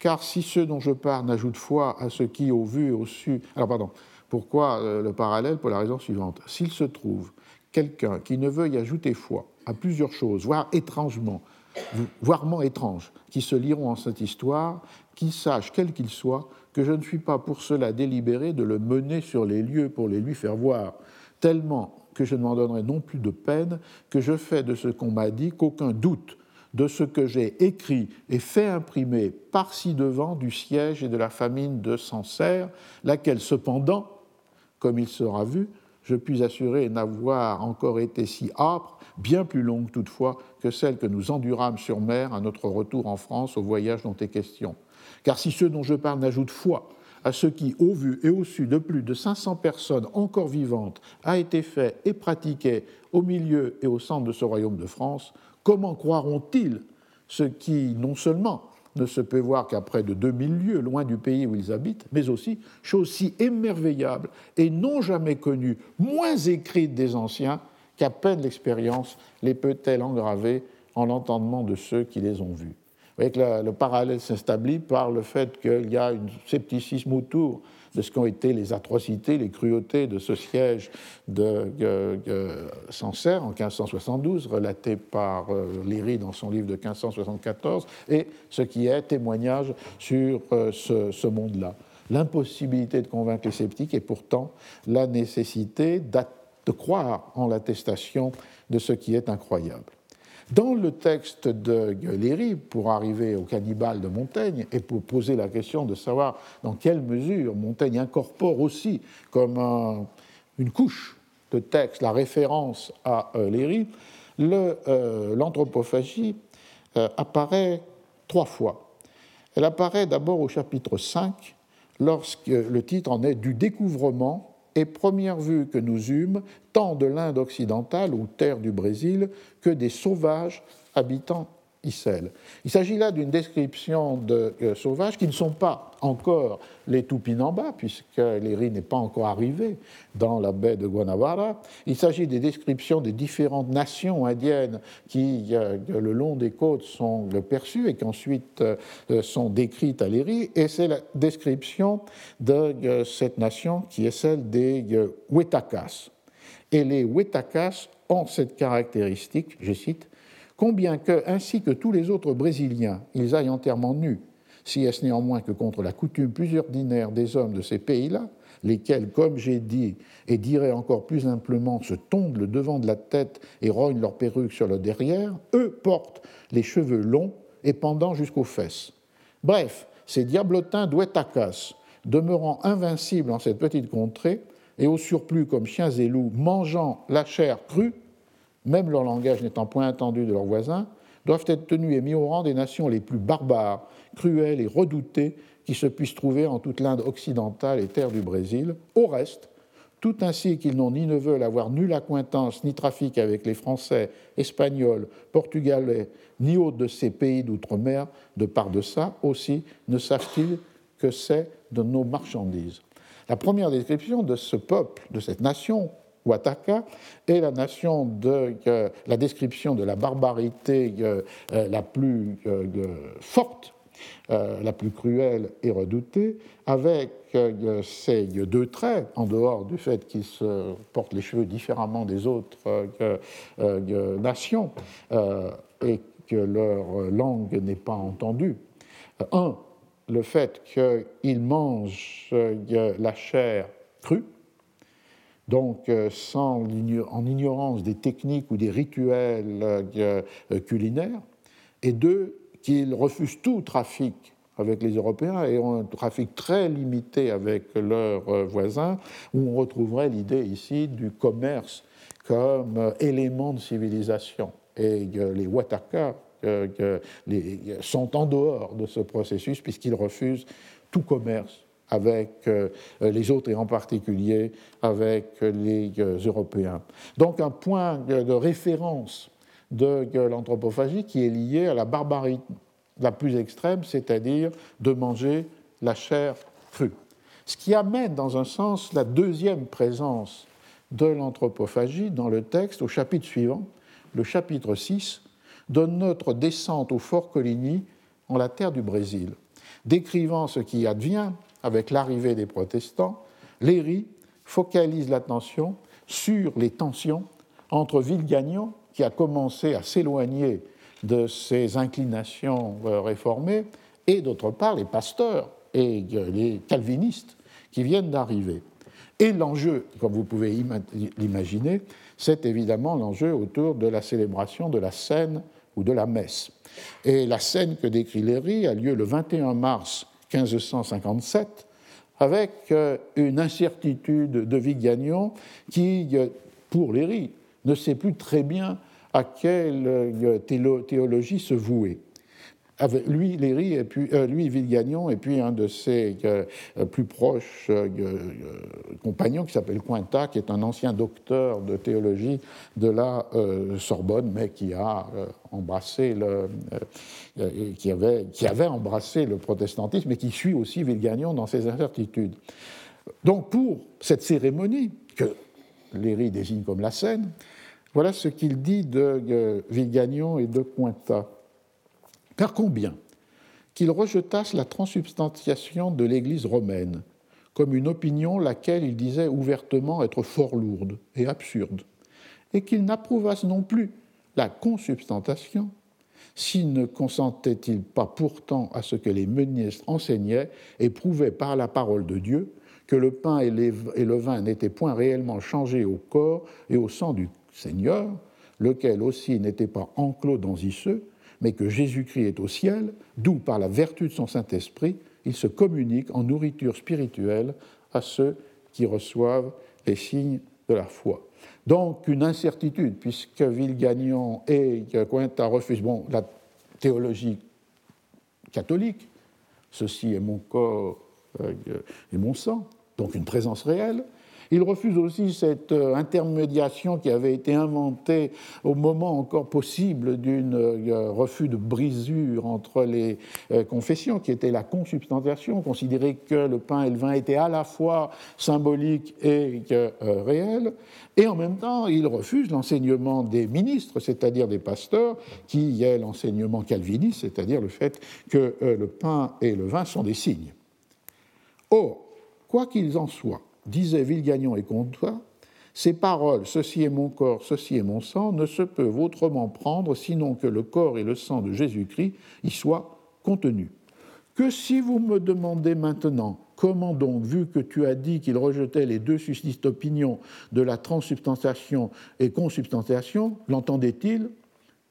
car si ceux dont je parle n'ajoutent foi à ce qui, au vu et au su. Alors, pardon, pourquoi euh, le parallèle Pour la raison suivante? S'il se trouve quelqu'un qui ne veuille ajouter foi à plusieurs choses, voire étrangement, voirement étranges, qui se liront en cette histoire, qu'il sache, quel qu'il soit, que je ne suis pas pour cela délibéré de le mener sur les lieux pour les lui faire voir, tellement que je ne m'en donnerai non plus de peine, que je fais de ce qu'on m'a dit qu'aucun doute de ce que j'ai écrit et fait imprimer par-ci devant du siège et de la famine de Sancerre, laquelle cependant comme il sera vu, je puis assurer n'avoir encore été si âpre, bien plus longue toutefois que celle que nous endurâmes sur mer à notre retour en France au voyage dont est question. Car si ceux dont je parle n'ajoutent foi à ce qui, au vu et au su de plus de 500 personnes encore vivantes, a été fait et pratiqué au milieu et au centre de ce royaume de France, comment croiront-ils ce qui, non seulement ne se peut voir qu'à près de 2000 lieues, loin du pays où ils habitent, mais aussi, chose si émerveillable et non jamais connue, moins écrite des anciens, qu'à peine l'expérience les peut-elle engraver en l'entendement de ceux qui les ont vus. Vous voyez que le parallèle s'établit par le fait qu'il y a un scepticisme autour de ce qu'ont été les atrocités, les cruautés de ce siège de Sancerre en 1572, relaté par euh, Léry dans son livre de 1574, et ce qui est témoignage sur euh, ce, monde-là. L'impossibilité de convaincre les sceptiques et pourtant la nécessité de croire en l'attestation de ce qui est incroyable. Dans le texte de Léry, pour arriver au cannibale de Montaigne et pour poser la question de savoir dans quelle mesure Montaigne incorpore aussi comme une couche de texte la référence à euh, Léry, euh, l'anthropophagie euh, apparaît trois fois. Elle apparaît d'abord au chapitre 5, lorsque le titre en est du découvrement et première vue que nous eûmes, tant de l'Inde occidentale ou terre du Brésil que des sauvages habitants il s'agit là d'une description de euh, sauvages qui ne sont pas encore les Tupinamba, puisque l'Eri n'est pas encore arrivé dans la baie de Guanabara. Il s'agit des descriptions des différentes nations indiennes qui, euh, le long des côtes, sont perçues et qui ensuite euh, sont décrites à l'Eri. Et c'est la description de cette nation qui est celle des Wetakas. Et les Wetakas ont cette caractéristique, je cite, combien que, ainsi que tous les autres Brésiliens, ils aillent entièrement nus, si est-ce néanmoins que contre la coutume plus ordinaire des hommes de ces pays-là, lesquels, comme j'ai dit, et dirais encore plus simplement, se tondent le devant de la tête et rognent leur perruque sur le derrière, eux portent les cheveux longs et pendant jusqu'aux fesses. Bref, ces diablotins d'Ouetacas, demeurant invincibles en cette petite contrée, et au surplus comme chiens et loups, mangeant la chair crue, même leur langage n'étant point entendu de leurs voisins, doivent être tenus et mis au rang des nations les plus barbares, cruelles et redoutées qui se puissent trouver en toute l'Inde occidentale et terre du Brésil. Au reste, tout ainsi qu'ils n'ont ni ne veulent avoir nulle acquaintance ni trafic avec les Français, Espagnols, Portugais, ni autres de ces pays d'outre-mer, de part de ça, aussi ne savent-ils que c'est de nos marchandises. La première description de ce peuple, de cette nation, Wataka, est la, nation de, euh, la description de la barbarité euh, euh, la plus forte la plus cruelle et redoutée, avec ces deux traits, en dehors du fait qu'ils portent les cheveux différemment des autres nations et que leur langue n'est pas entendue. Un, le fait qu'ils mangent la chair crue, donc sans, en ignorance des techniques ou des rituels culinaires, et deux, qu'ils refusent tout trafic avec les Européens et ont un trafic très limité avec leurs euh, voisins, où on retrouverait l'idée ici du commerce comme euh, élément de civilisation. Et les Wataka sont en dehors de ce processus puisqu'ils refusent tout commerce avec euh, les autres et en particulier avec les Européens. Donc un point de référence de l'anthropophagie qui est liée à la barbarie la plus extrême, c'est-à-dire de manger la chair crue. Ce qui amène dans un sens la deuxième présence de l'anthropophagie dans le texte au chapitre suivant, le chapitre 6, de notre descente au Fort Coligny en la terre du Brésil. Décrivant ce qui advient avec l'arrivée des protestants, Léry focalise l'attention sur les tensions entre Villegagnant qui a commencé à s'éloigner de ses inclinations euh, réformées, et d'autre part les pasteurs et les calvinistes qui viennent d'arriver. Et l'enjeu, comme vous pouvez l'imaginer, c'est évidemment l'enjeu autour de la célébration de la scène ou de la messe. Et la scène que décrit Léry a lieu le 21 mars 1557 avec euh, une incertitude de Vigagnon qui, euh, pour Léry, ne sait plus très bien à quelle euh, théologie se vouer. Lui, Léry, et puis, euh, lui, Villegagnon, et puis un de ses euh, plus proches compagnons qui s'appelle Cointa, qui est un ancien docteur de théologie de la Sorbonne, mais qui a embrassé le, qui, avait, qui avait embrassé le protestantisme et qui suit aussi Villegagnon dans ses incertitudes. Donc, pour cette cérémonie que Léry désigne comme la scène, voilà ce qu'il dit de Villegagnon et de Cointa. Par combien qu'ils rejetassent la transubstantiation de l'Église romaine comme une opinion laquelle ils disaient ouvertement être fort lourde et absurde, et qu'ils n'approuvassent non plus la consubstantation, s'ils ne consentaient-ils pas pourtant à ce que les ministres enseignaient et prouvaient par la parole de Dieu que le pain et le vin n'étaient point réellement changés au corps et au sang du Seigneur, lequel aussi n'était pas enclos dans Isseux, mais que Jésus-Christ est au ciel, d'où par la vertu de son Saint-Esprit, il se communique en nourriture spirituelle à ceux qui reçoivent les signes de la foi. Donc une incertitude, puisque Villegagnon et Cointa refusent bon, la théologie catholique, ceci est mon corps euh, et mon sang, donc une présence réelle, il refuse aussi cette euh, intermédiation qui avait été inventée au moment encore possible d'un euh, refus de brisure entre les euh, confessions, qui était la consubstantiation, considérer que le pain et le vin étaient à la fois symboliques et réels. Et en même temps, il refuse l'enseignement des ministres, c'est-à-dire des pasteurs, qui est l'enseignement calviniste, c'est-à-dire le fait que le pain et le vin sont des signes. Or, quoi qu'ils en soient, disait Villegagnon et Comtois, ces paroles, ceci est mon corps, ceci est mon sang, ne se peuvent autrement prendre sinon que le corps et le sang de Jésus-Christ y soient contenus. Que si vous me demandez maintenant comment donc, vu que tu as dit qu'il rejetait les deux suscites opinions de la transsubstantiation et consubstantiation, l'entendait-il?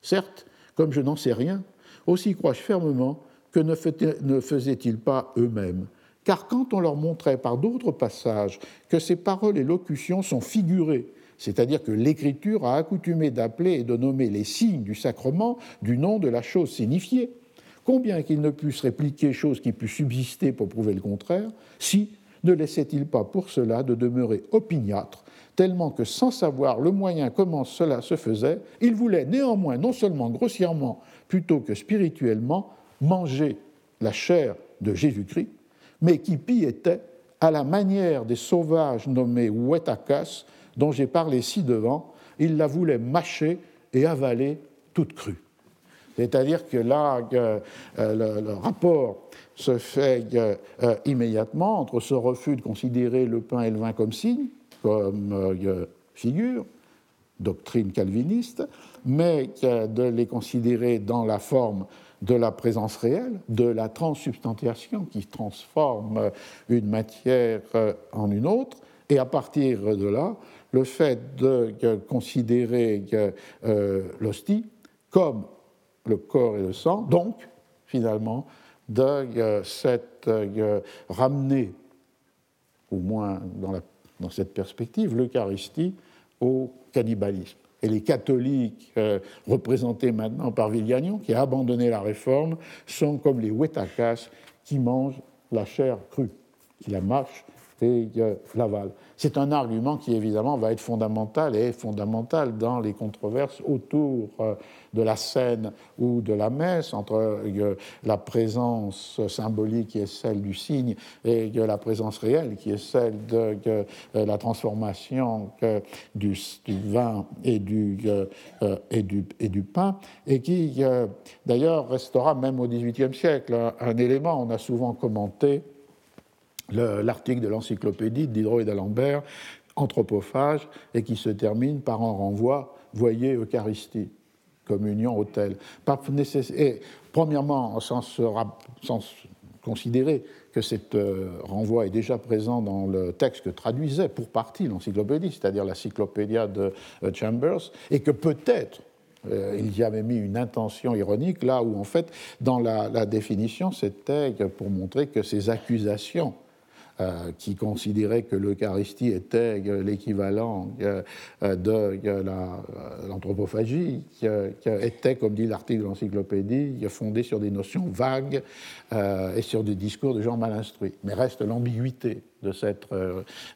Certes, comme je n'en sais rien, aussi crois-je fermement que ne faisaient-ils pas eux-mêmes car quand on leur montrait par d'autres passages que ces paroles et locutions sont figurées, c'est-à-dire que l'écriture a accoutumé d'appeler et de nommer les signes du sacrement du nom de la chose signifiée, combien qu'il ne puisse répliquer chose qui puisse subsister pour prouver le contraire, si ne laissait-il pas pour cela de demeurer opiniâtre, tellement que sans savoir le moyen comment cela se faisait, il voulait néanmoins non seulement grossièrement, plutôt que spirituellement, manger la chair de Jésus-Christ, mais qui pis était, à la manière des sauvages nommés Wetakas, dont j'ai parlé ci-devant, il la voulait mâcher et avaler toute crue. C'est-à-dire que là, euh, le, rapport se fait euh, immédiatement entre ce refus de considérer le pain et le vin comme signe, comme euh, figure, doctrine calviniste, mais de les considérer dans la forme de la présence réelle, de la transsubstantiation qui transforme une matière en une autre, et à partir de là, le fait de considérer l'hostie comme le corps et le sang, donc finalement de euh, cette, euh, ramener, au moins dans, dans cette perspective, l'Eucharistie au cannibalisme. Et les catholiques euh, représentés maintenant par Villagnon, qui a abandonné la réforme, sont comme les Wetakas qui mangent la chair crue, qui la mâchent C'est un argument qui évidemment va être fondamental et est fondamental dans les controverses autour euh, de la scène ou de la messe, entre euh, la présence symbolique qui est celle du signe et la présence réelle qui est celle de euh, la transformation du, vin et du, et du, et du pain, et qui d'ailleurs restera même au XVIIIe siècle un élément, on a souvent commenté l'article de l'encyclopédie d'Hydro et d'Alembert, anthropophage, et qui se termine par un renvoi, voyez Eucharistie, communion, autel. Premièrement, sans, considérer que ce euh, renvoi est déjà présent dans le texte que traduisait pour partie l'encyclopédie, c'est-à-dire la cyclopédia de euh, Chambers, et que peut-être euh, il y avait mis une intention ironique là où en fait dans la, définition c'était pour montrer que ces accusations qui considérait que l'Eucharistie était l'équivalent euh, de l'anthropophagie, était, comme dit l'article de l'encyclopédie, fondé sur des notions vagues euh, et sur des discours de gens mal instruits. Mais reste l'ambiguïté de cette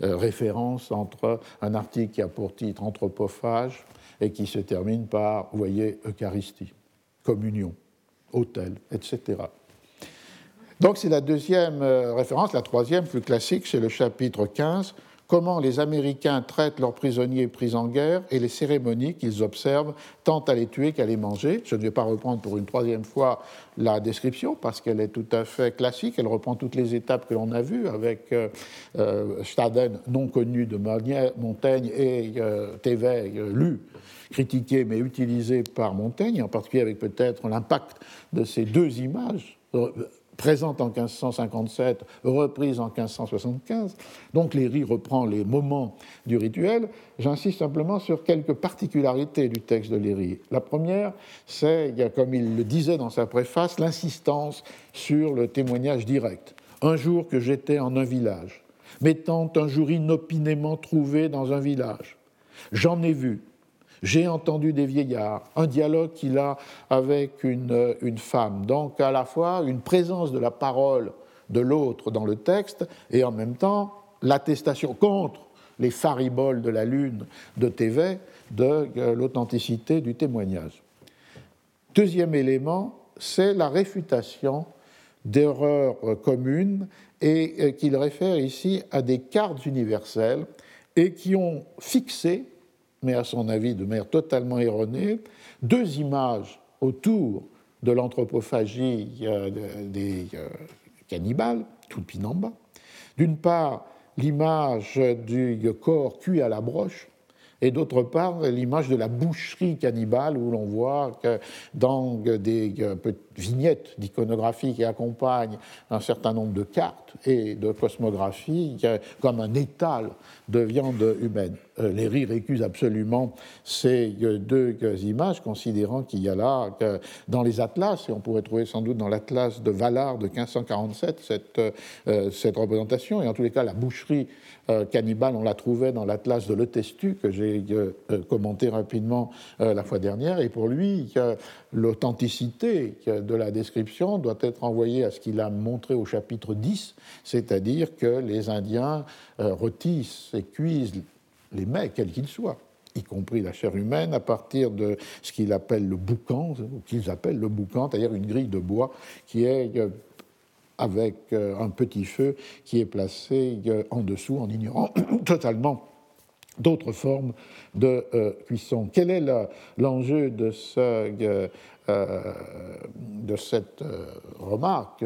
référence entre un article qui a pour titre anthropophage et qui se termine par, vous voyez, Eucharistie, communion, autel, etc. Donc c'est la deuxième euh, référence. La troisième, plus classique, c'est le chapitre 15, comment les Américains traitent leurs prisonniers pris en guerre et les cérémonies qu'ils observent, tant à les tuer qu'à les manger. Je ne vais pas reprendre pour une troisième fois la description parce qu'elle est tout à fait classique. Elle reprend toutes les étapes que l'on a vues avec euh, euh, Staden, non connu de Montaigne, et euh, lu critiqué mais utilisé par Montaigne, en particulier avec peut-être l'impact de ces deux images présente en 1557, reprise en 1575. Donc Léry reprend les moments du rituel. J'insiste simplement sur quelques particularités du texte de Léry. La première, c'est, comme il le disait dans sa préface, l'insistance sur le témoignage direct. Un jour que j'étais en un village, m'étant un jour inopinément trouvé dans un village, j'en ai vu, j'ai entendu des vieillards, un dialogue qu'il a avec une, femme. Donc à la fois une présence de la parole de l'autre dans le texte et en même temps l'attestation contre les fariboles de la lune de Thévet de euh, l'authenticité du témoignage. Deuxième élément, c'est la réfutation d'erreurs communes et euh, qu'il réfère ici à des cartes universelles et qui ont fixé mais à son avis de manière totalement erronée, deux images autour de l'anthropophagie euh, des euh, cannibales, tout pinamba. D'une part, l'image du corps cuit à la broche, et d'autre part, l'image de la boucherie cannibale, où l'on voit que dans des, vignette d'iconographie qui accompagne un certain nombre de cartes et de cosmographie comme un étal de viande humaine. Euh, Léry récuse absolument ces deux images, considérant qu'il y a là, dans les atlas, et on pourrait trouver sans doute dans l'atlas de Vallard de 1547 cette, euh, cette représentation, et en tous les cas la boucherie euh, cannibale, on la trouvait dans l'Atlas de l'Eutestu, que j'ai euh, euh, commenté rapidement la fois dernière. Et pour lui, l'authenticité de la description doit être envoyée à ce qu'il a montré au chapitre 10, c'est-à-dire que les Indiens rôtissent et cuisent les mets, quels qu'ils soient y compris la chair humaine, à partir de ce qu'il appelle le boucan, ou qu'ils appellent le boucan, c'est-à-dire une grille de bois qui est avec euh, un petit feu qui est placé euh, en dessous en ignorant totalement d'autres formes de euh, cuisson. Quel est l'enjeu de, ce, de, cette remarque?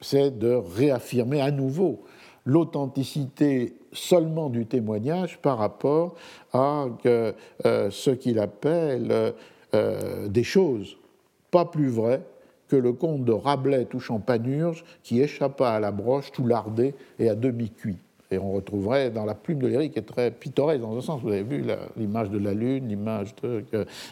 C'est de réaffirmer à nouveau l'authenticité seulement du témoignage par rapport à ce qu'il appelle des choses pas plus vraies que le conte de Rabelais touchant Panurge, qui échappa à la broche tout lardé et à demi cuit. Et on retrouverait dans la plume de Léry, qui est très pittoresque dans un sens, vous avez vu l'image de la lune, l'image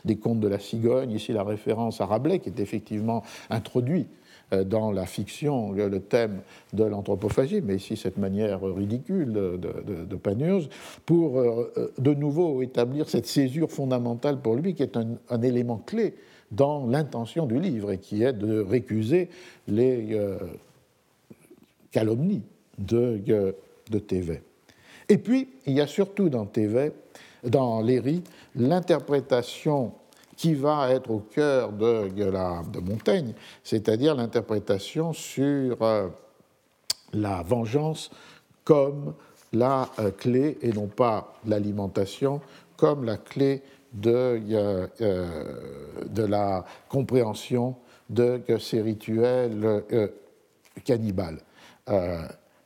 des contes de la cigogne, ici la référence à Rabelais, qui est effectivement introduit euh, dans la fiction le thème de l'anthropophagie, mais ici cette manière ridicule de, de, Panurge, pour euh, euh, de nouveau établir cette césure fondamentale pour lui, qui est un élément clé dans l'intention du livre et qui est de récuser les calomnies de, de TV. Et puis, il y a surtout dans TV, dans Léry, l'interprétation qui va être au cœur de, de Montaigne, c'est-à-dire l'interprétation sur euh, la vengeance comme la clé, et non pas l'alimentation, comme la clé de, euh, de la compréhension de ces rituels euh, cannibales.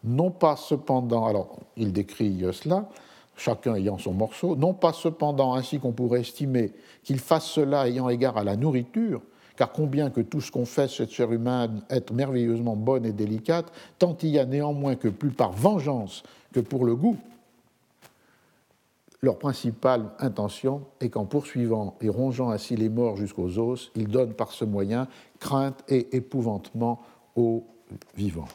Euh, non pas cependant, alors il décrit cela, chacun ayant son morceau, non pas cependant ainsi qu'on pourrait estimer qu'il fasse cela ayant égard à la nourriture, car combien que tout ce qu'on fait cette chair humaine être merveilleusement bonne et délicate, tant il y a néanmoins que plus par vengeance que pour le goût, leur principale intention est qu'en poursuivant et rongeant ainsi les morts jusqu'aux os, ils donnent par ce moyen crainte et épouvantement aux vivants.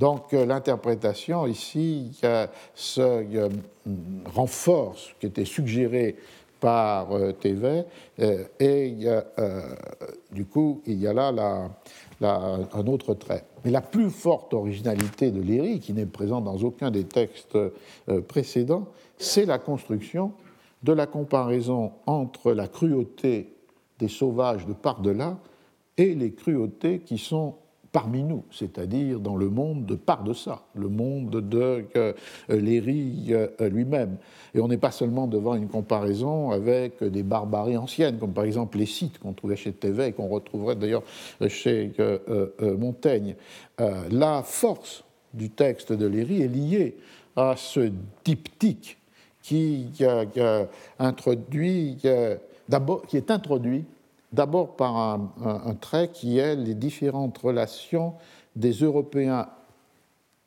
Donc euh, l'interprétation ici se euh, renforce, qui était suggéré par euh, TV, et du coup il y a là un autre trait. Mais la plus forte originalité de Léry, qui n'est présente dans aucun des textes précédents, c'est la construction de la comparaison entre la cruauté des sauvages de par-delà et les cruautés qui sont parmi nous, c'est-à-dire dans le monde de par-deçà, le monde de euh, Léry euh, lui-même. Et on n'est pas seulement devant une comparaison avec des barbaries anciennes, comme par exemple les sites qu'on trouvait chez Thévet et qu'on retrouverait d'ailleurs chez euh, Montaigne. la force du texte de Léry est liée à ce diptyque qui est introduit d'abord par un, trait qui est les différentes relations des Européens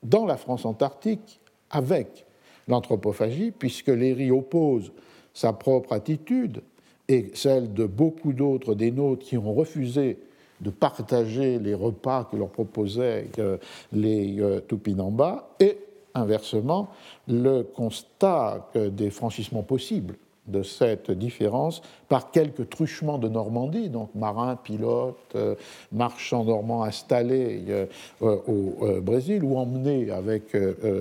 dans la France antarctique avec l'anthropophagie, puisque Léry oppose sa propre attitude et celle de beaucoup d'autres des nôtres qui ont refusé de partager les repas que leur proposaient euh, les euh, Tupinamba, et inversement le constat des franchissements possibles de cette différence par quelques truchements de Normandie, donc marins, pilotes, euh, marchands normands installés euh, euh, au Brésil ou emmenés avec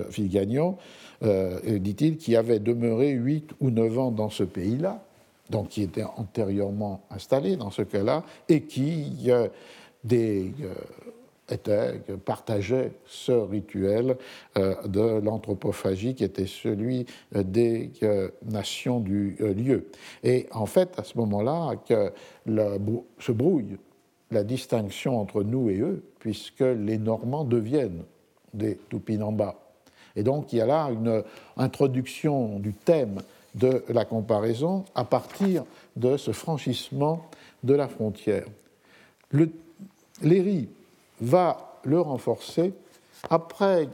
Vigagnon, dit-il, qui avait demeuré huit ou neuf ans dans ce pays-là, donc qui était antérieurement installé dans ce cas-là, et qui des était, partageait ce rituel euh, de l'anthropophagie qui était celui euh, des euh, nations du lieu. Et en fait, à ce moment-là, que se brouille la distinction entre nous et eux, puisque les Normands deviennent des Tupinamba. Et donc il y a là une introduction du thème de la comparaison à partir de ce franchissement de la frontière. Le Léry va le renforcer après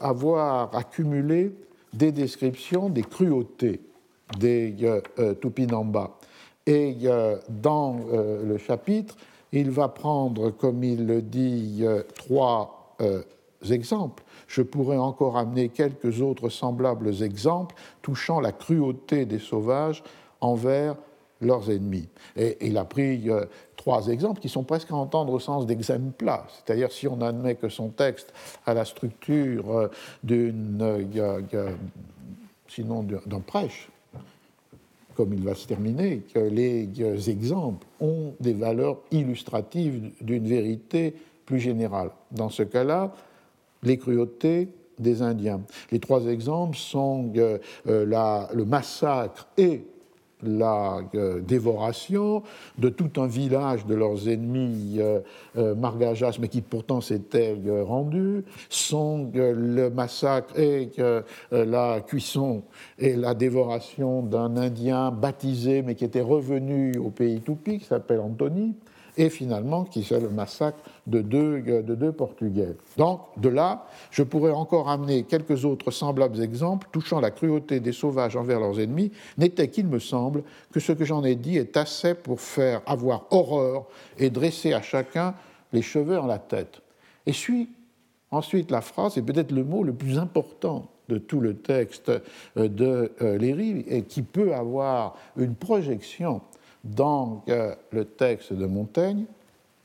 avoir accumulé des descriptions des cruautés des euh, Tupinamba. Et dans le chapitre, il va prendre, comme il le dit, trois exemples. Je pourrais encore amener quelques autres semblables exemples touchant la cruauté des sauvages envers leurs ennemis. Et il a pris euh, trois exemples qui sont presque à entendre au sens d'exempla, c'est-à-dire si on admet que son texte a la structure euh, d'une, euh, sinon d'un prêche, comme il va se terminer, que les exemples ont des valeurs illustratives d'une vérité plus générale. Dans ce cas-là, les cruautés des Indiens. Les trois exemples sont le massacre et la euh, dévoration de tout un village de leurs ennemis euh, euh, margajas, mais qui pourtant s'étaient rendus, sont le massacre et la cuisson et la dévoration d'un Indien baptisé, mais qui était revenu au pays Tupi, qui s'appelle Anthony, et finalement qui c'est le massacre de deux, de deux Portugais. Donc, de là, je pourrais encore amener quelques autres semblables exemples touchant la cruauté des sauvages envers leurs ennemis, n'était qu'il me semble que ce que j'en ai dit est assez pour faire avoir horreur et dresser à chacun les cheveux en la tête. Et suit ensuite la phrase, et peut-être le mot le plus important de tout le texte euh, de euh, Léry, et qui peut avoir une projection dans euh, le texte de Montaigne.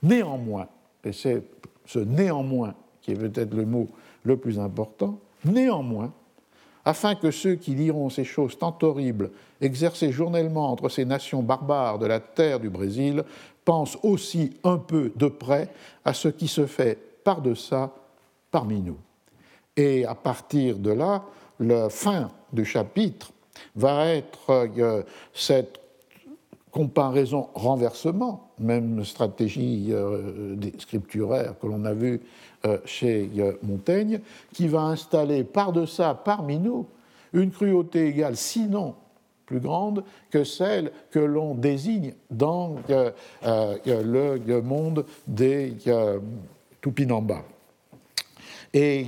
Néanmoins, et c'est ce néanmoins qui est peut-être le mot le plus important, néanmoins, afin que ceux qui liront ces choses tant horribles exercées journellement entre ces nations barbares de la terre du Brésil pensent aussi un peu de près à ce qui se fait par-deçde parmi nous. Et à partir de là, la fin du chapitre va être euh, cette comparaison renversement, même stratégie euh, scripturaire que l'on a vue euh, chez euh, Montaigne, qui va installer par de ça parmi nous une cruauté égale, sinon plus grande que celle que l'on désigne dans le monde des Tupinamba. Et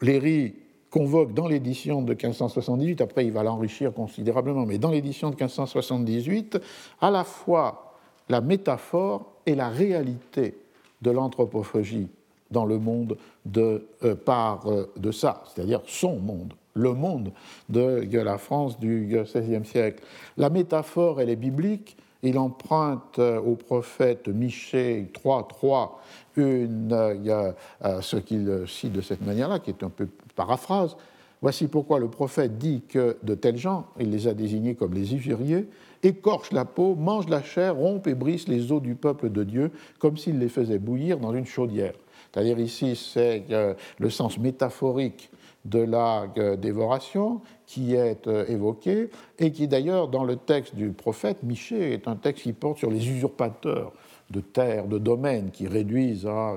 Léry convoque dans l'édition de 1578, après il va l'enrichir considérablement, mais dans l'édition de 1578, à la fois la métaphore et la réalité de l'anthropophagie dans le monde de, euh, par euh, de ça, c'est-à-dire son monde, le monde de, la France du XVIe siècle. La métaphore, elle est biblique. Il emprunte euh, au prophète Michée 3.3 une, ce qu'il cite de cette manière-là, qui est un peu paraphrase. Voici pourquoi le prophète dit que de tels gens, il les a désignés comme les usuriers, écorchent la peau, mangent la chair, rompent et brisent les os du peuple de Dieu, comme s'ils les faisaient bouillir dans une chaudière. C'est-à-dire ici, c'est euh, le sens métaphorique de la euh, dévoration qui est euh, évoqué et qui d'ailleurs dans le texte du prophète Michée est un texte qui porte sur les usurpateurs de terres, de domaines qui réduisent à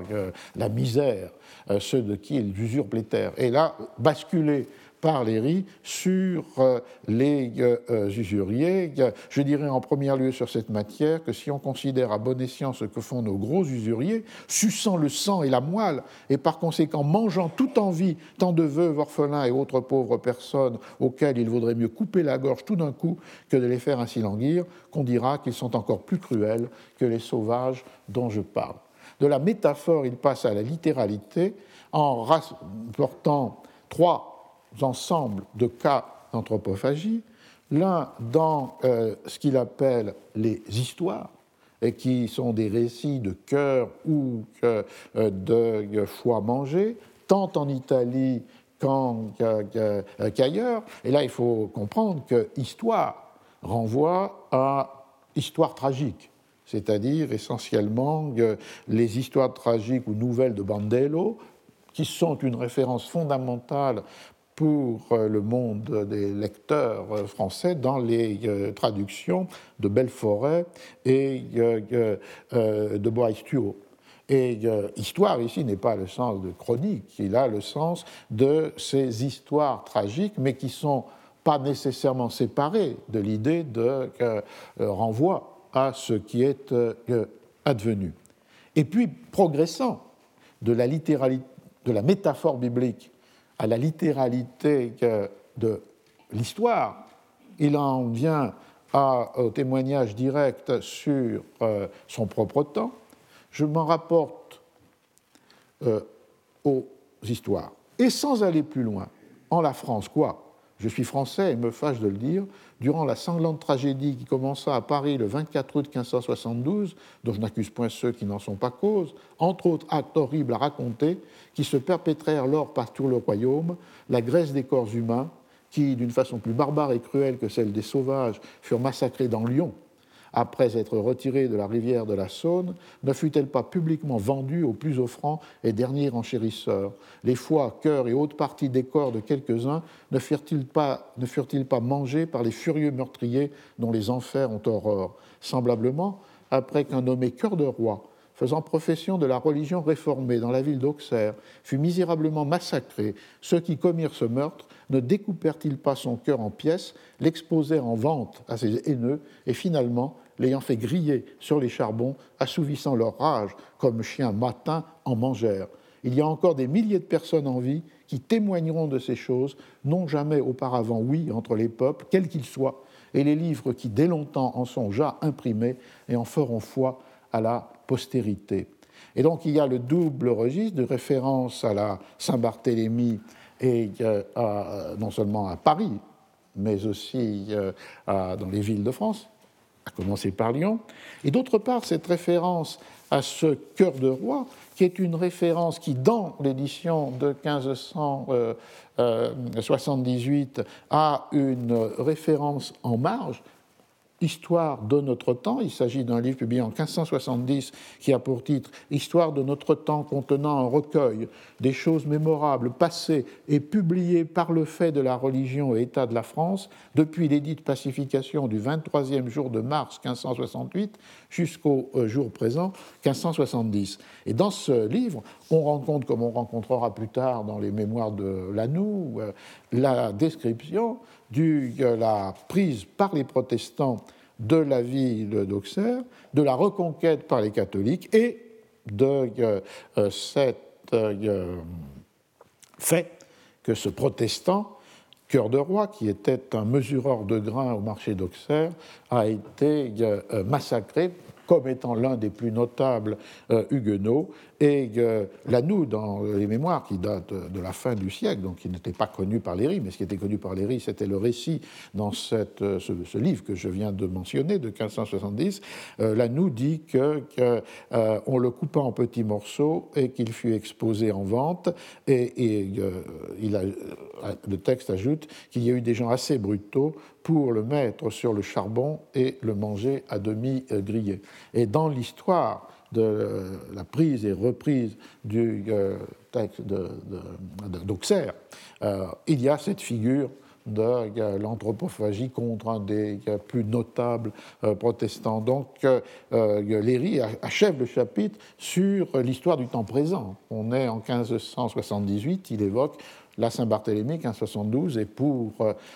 la misère ceux de qui ils usurpent les terres. Et là, basculer par riz sur euh, les euh, usuriers. Je dirais en premier lieu sur cette matière que si on considère à bon escient ce que font nos gros usuriers, suçant le sang et la moelle, et par conséquent mangeant tout en vie tant de veuves, orphelins et autres pauvres personnes auxquelles il vaudrait mieux couper la gorge tout d'un coup que de les faire ainsi languir, qu'on dira qu'ils sont encore plus cruels que les sauvages dont je parle. De la métaphore, il passe à la littéralité en rapportant trois ensembles de cas d'anthropophagie, l'un dans euh, ce qu'il appelle les histoires, et qui sont des récits de cœur ou euh, de foie mangé, tant en Italie qu'ailleurs. Et là, il faut comprendre que histoire renvoie à histoire tragique, c'est-à-dire essentiellement les histoires tragiques ou nouvelles de Bandello, qui sont une référence fondamentale pour euh, le monde des lecteurs euh, français dans les euh, traductions de Belforêt et de Boistuau. Et histoire ici n'est pas le sens de chronique, il a le sens de ces histoires tragiques, mais qui sont pas nécessairement séparées de l'idée de renvoi à ce qui est advenu. et puis progressant de de la métaphore biblique à la littéralité de l'histoire, il en vient au témoignage direct sur euh, son propre temps. Je m'en rapporte euh, aux histoires. Et sans aller plus loin, en la France, quoi? Je suis français et me fâche de le dire. Durant la sanglante tragédie qui commença à Paris le 24 août 1572, dont je n'accuse point ceux qui n'en sont pas cause, entre autres actes horribles à raconter, qui se perpétrèrent lors par tout le royaume, la graisse des corps humains, qui, d'une façon plus barbare et cruelle que celle des sauvages, furent massacrés dans Lyon après être retirée de la rivière de la Saône, ne fut-elle pas publiquement vendue aux plus offrants et derniers enchérisseurs? Les foies, cœurs et autres parties des corps de quelques-uns ne furent-ils pas, pas mangés par les furieux meurtriers dont les enfers ont horreur? Semblablement, après qu'un nommé cœur de roi faisant profession de la religion réformée dans la ville d'Auxerre, fut misérablement massacré, ceux qui commirent ce meurtre ne découpèrent-ils pas son cœur en pièces, l'exposèrent en vente à ses haineux, et finalement l'ayant fait griller sur les charbons, assouvissant leur rage comme chiens matins en mangèrent. Il y a encore des milliers de personnes en vie qui témoigneront de ces choses, non jamais auparavant oui entre les peuples, quels qu'ils soient, et les livres qui dès longtemps en sont déjà imprimés et en feront foi à la postérité. Et donc il y a le double registre de référence à la Saint-Barthélemy et euh, non seulement à Paris, mais aussi euh, dans les villes de France, à commencer par Lyon, et d'autre part cette référence à ce cœur de roi, qui est une référence qui, dans l'édition de 1578, a une référence en marge, Histoire de notre temps. Il s'agit d'un livre publié en 1570 qui a pour titre Histoire de notre temps contenant un recueil des choses mémorables passées et publiées par le fait de la religion et État de la France depuis l'édit de pacification du 23e jour de mars 1568 jusqu'au euh, jour présent 1570. Et dans ce livre, on rencontre, comme on rencontrera plus tard dans les mémoires de Lanoux, euh, la description de la prise par les protestants de la ville d'Auxerre, de la reconquête par les catholiques et de euh, euh, cet euh, fait que ce protestant, cœur de roi, qui était un mesureur de grains au marché d'Auxerre, a été massacré comme étant l'un des plus notables huguenots, et euh, dans les mémoires qui datent de la fin du siècle, donc qui n'était pas connu par Léry, mais ce qui était connu par Léry, c'était le récit dans euh, ce, livre que je viens de mentionner, de 1570. Lanoux dit que, on le coupa en petits morceaux et qu'il fut exposé en vente, et, et il a, le texte ajoute qu'il y a eu des gens assez brutaux pour le mettre sur le charbon et le manger à demi grillé. Et dans l'histoire de la prise et reprise du euh, texte d'Auxerre, euh, il y a cette figure de euh, l'anthropophagie contre un des plus notables protestants. Donc, Léry achève le chapitre sur l'histoire du temps présent. On est en 1578, il évoque la Saint-Barthélemy 1572 et pour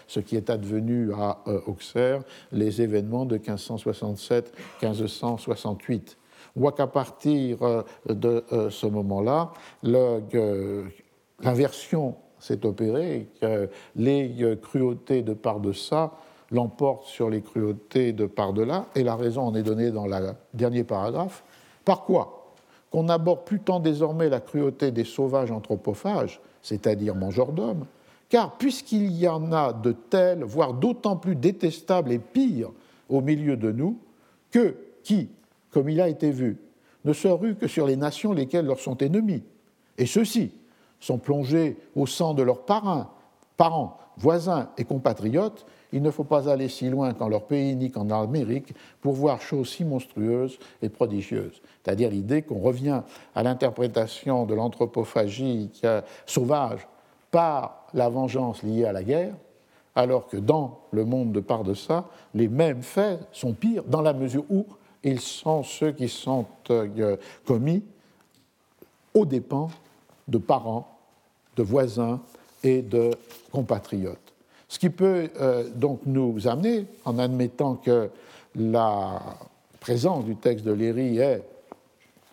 ce qui est advenu à Auxerre, les événements de 1567-1568. Voit qu'à partir euh, de ce moment-là, l'inversion s'est opérée, que les cruautés de part de ça l'emportent sur les cruautés de part de là, et la raison en est donnée dans le dernier paragraphe. Par quoi? Qu'on n'aborde plus tant désormais la cruauté des sauvages anthropophages, c'est-à-dire mangeur d'hommes, car puisqu'il y en a de tels, voire d'autant plus détestables et pires au milieu de nous, que qui, comme il a été vu, ne se rue que sur les nations lesquelles leur sont ennemis, et ceux-ci sont plongés au sang de leurs parrains, parents, voisins et compatriotes, il ne faut pas aller si loin qu'en leur pays ni qu'en Amérique pour voir choses si monstrueuses et prodigieuses. C'est-à-dire l'idée qu'on revient à l'interprétation de l'anthropophagie sauvage par la vengeance liée à la guerre, alors que dans le monde de part de ça, les mêmes faits sont pires dans la mesure où ils sont ceux qui sont euh, commis aux dépens de parents, de voisins et de compatriotes. Ce qui peut euh, donc nous amener, en admettant que la présence du texte de Léry est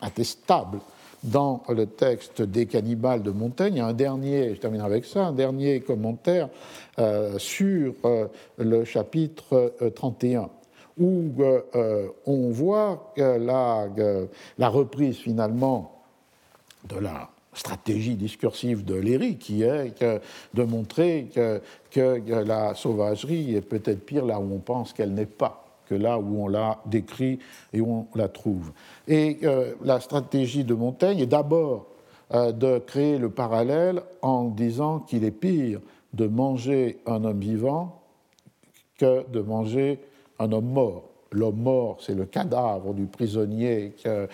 attestable dans le texte des cannibales de Montaigne. Un dernier, je termine avec ça, un dernier commentaire sur le chapitre 31 où on voit la, la reprise finalement de la stratégie discursive de Léry, qui est de montrer que, la sauvagerie est peut-être pire là où on pense qu'elle n'est pas que là où on la décrit et où on la trouve. Et euh, la stratégie de Montaigne est d'abord euh, de créer le parallèle en disant qu'il est pire de manger un homme vivant que de manger un homme mort. L'homme mort, c'est le cadavre du prisonnier euh,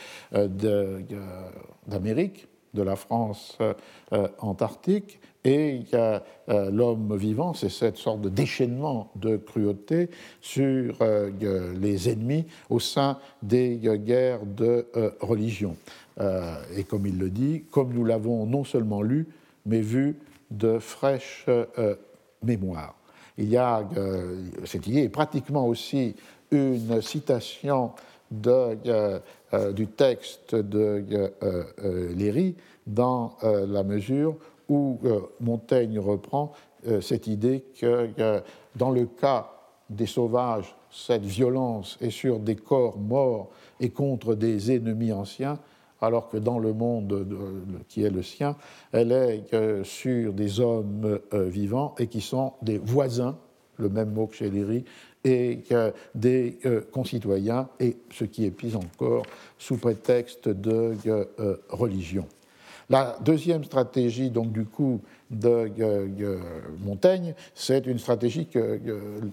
d'Amérique, de la France euh, euh, antarctique, et euh, l'homme vivant, c'est cette sorte de déchaînement de cruauté sur les ennemis au sein des guerres de religion. et comme il le dit, comme nous l'avons non seulement lu, mais vu de fraîche mémoire. Il y a, cette idée est pratiquement aussi une citation de euh, du texte de euh, euh, Léry dans la mesure où Montaigne reprend cette idée que dans le cas des sauvages, cette violence est sur des corps morts et contre des ennemis anciens, alors que dans le monde qui est le sien, elle est sur des hommes vivants et qui sont des voisins, le même mot que chez Léry, et des euh, concitoyens, et ce qui est pis encore, sous prétexte de euh, euh, religion. La deuxième stratégie, donc du coup, de Montaigne, c'est une stratégie que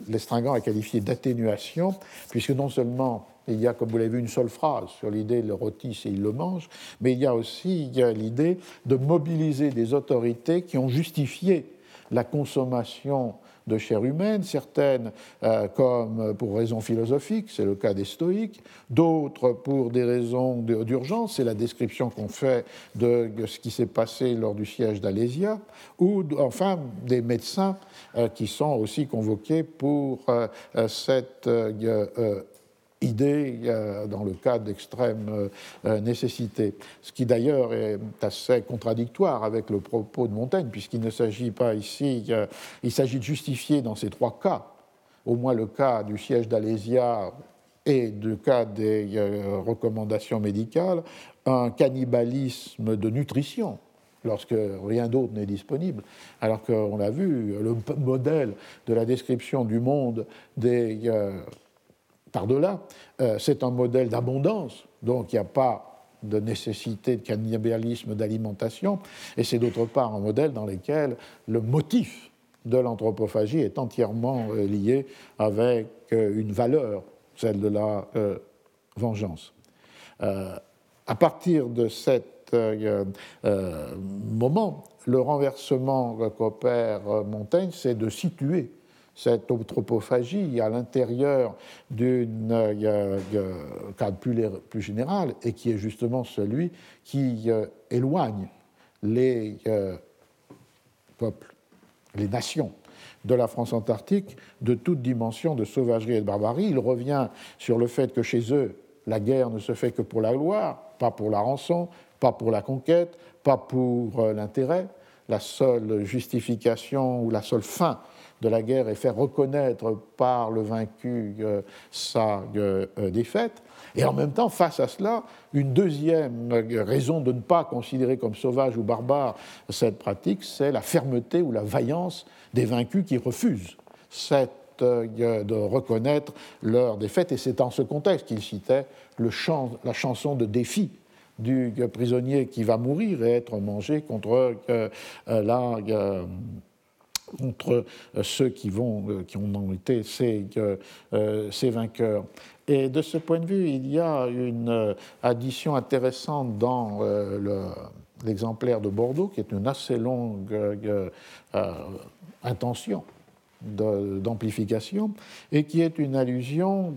Lestringant a qualifiée d'atténuation, puisque non seulement il y a, comme vous l'avez vu, une seule phrase sur l'idée le rôtisse et il le mange, mais il y a aussi l'idée de mobiliser des autorités qui ont justifié la consommation de chair humaine, certaines euh, comme pour raisons philosophiques, c'est le cas des stoïques, d'autres pour des raisons d'urgence, c'est la description qu'on fait de ce qui s'est passé lors du siège d'Alésia, ou enfin des médecins euh, qui sont aussi convoqués pour euh, cette idée dans le cas d'extrême euh, nécessité. Ce qui d'ailleurs est assez contradictoire avec le propos de Montaigne, puisqu'il ne s'agit pas ici, il s'agit de justifier dans ces trois cas, au moins le cas du siège d'Alésia et du cas des euh, recommandations médicales, un cannibalisme de nutrition lorsque rien d'autre n'est disponible. Alors qu'on l'a vu, le modèle de la description du monde des euh, par-delà, euh, c'est un modèle d'abondance, donc il n'y a pas de nécessité de cannibalisme d'alimentation, et c'est d'autre part un modèle dans lequel le motif de l'anthropophagie est entièrement euh, lié avec euh, une valeur, celle de la vengeance. à partir de cet moment, le renversement qu'opère Montaigne, c'est de situer cette anthropophagie à l'intérieur d'un cadre plus, plus, général et qui est justement celui qui euh, éloigne les euh, peuples, les nations de la France antarctique de toute dimension de sauvagerie et de barbarie. Il revient sur le fait que chez eux, la guerre ne se fait que pour la gloire, pas pour la rançon, pas pour la conquête, pas pour euh, l'intérêt. La seule justification ou la seule fin de la guerre et faire reconnaître par le vaincu euh, sa euh, euh, défaite. Et en même temps, face à cela, une deuxième raison de ne pas considérer comme sauvage ou barbare cette pratique, c'est la fermeté ou la vaillance des vaincus qui refusent cette de reconnaître leur défaite. Et c'est en ce contexte qu'il citait le la chanson de défi du prisonnier qui va mourir et être mangé contre la contre euh, ceux qui, vont, euh, qui ont été ces, euh, ces, vainqueurs. Et de ce point de vue, il y a une addition intéressante dans l'exemplaire de Bordeaux, qui est une assez longue intention d'amplification, et qui est une allusion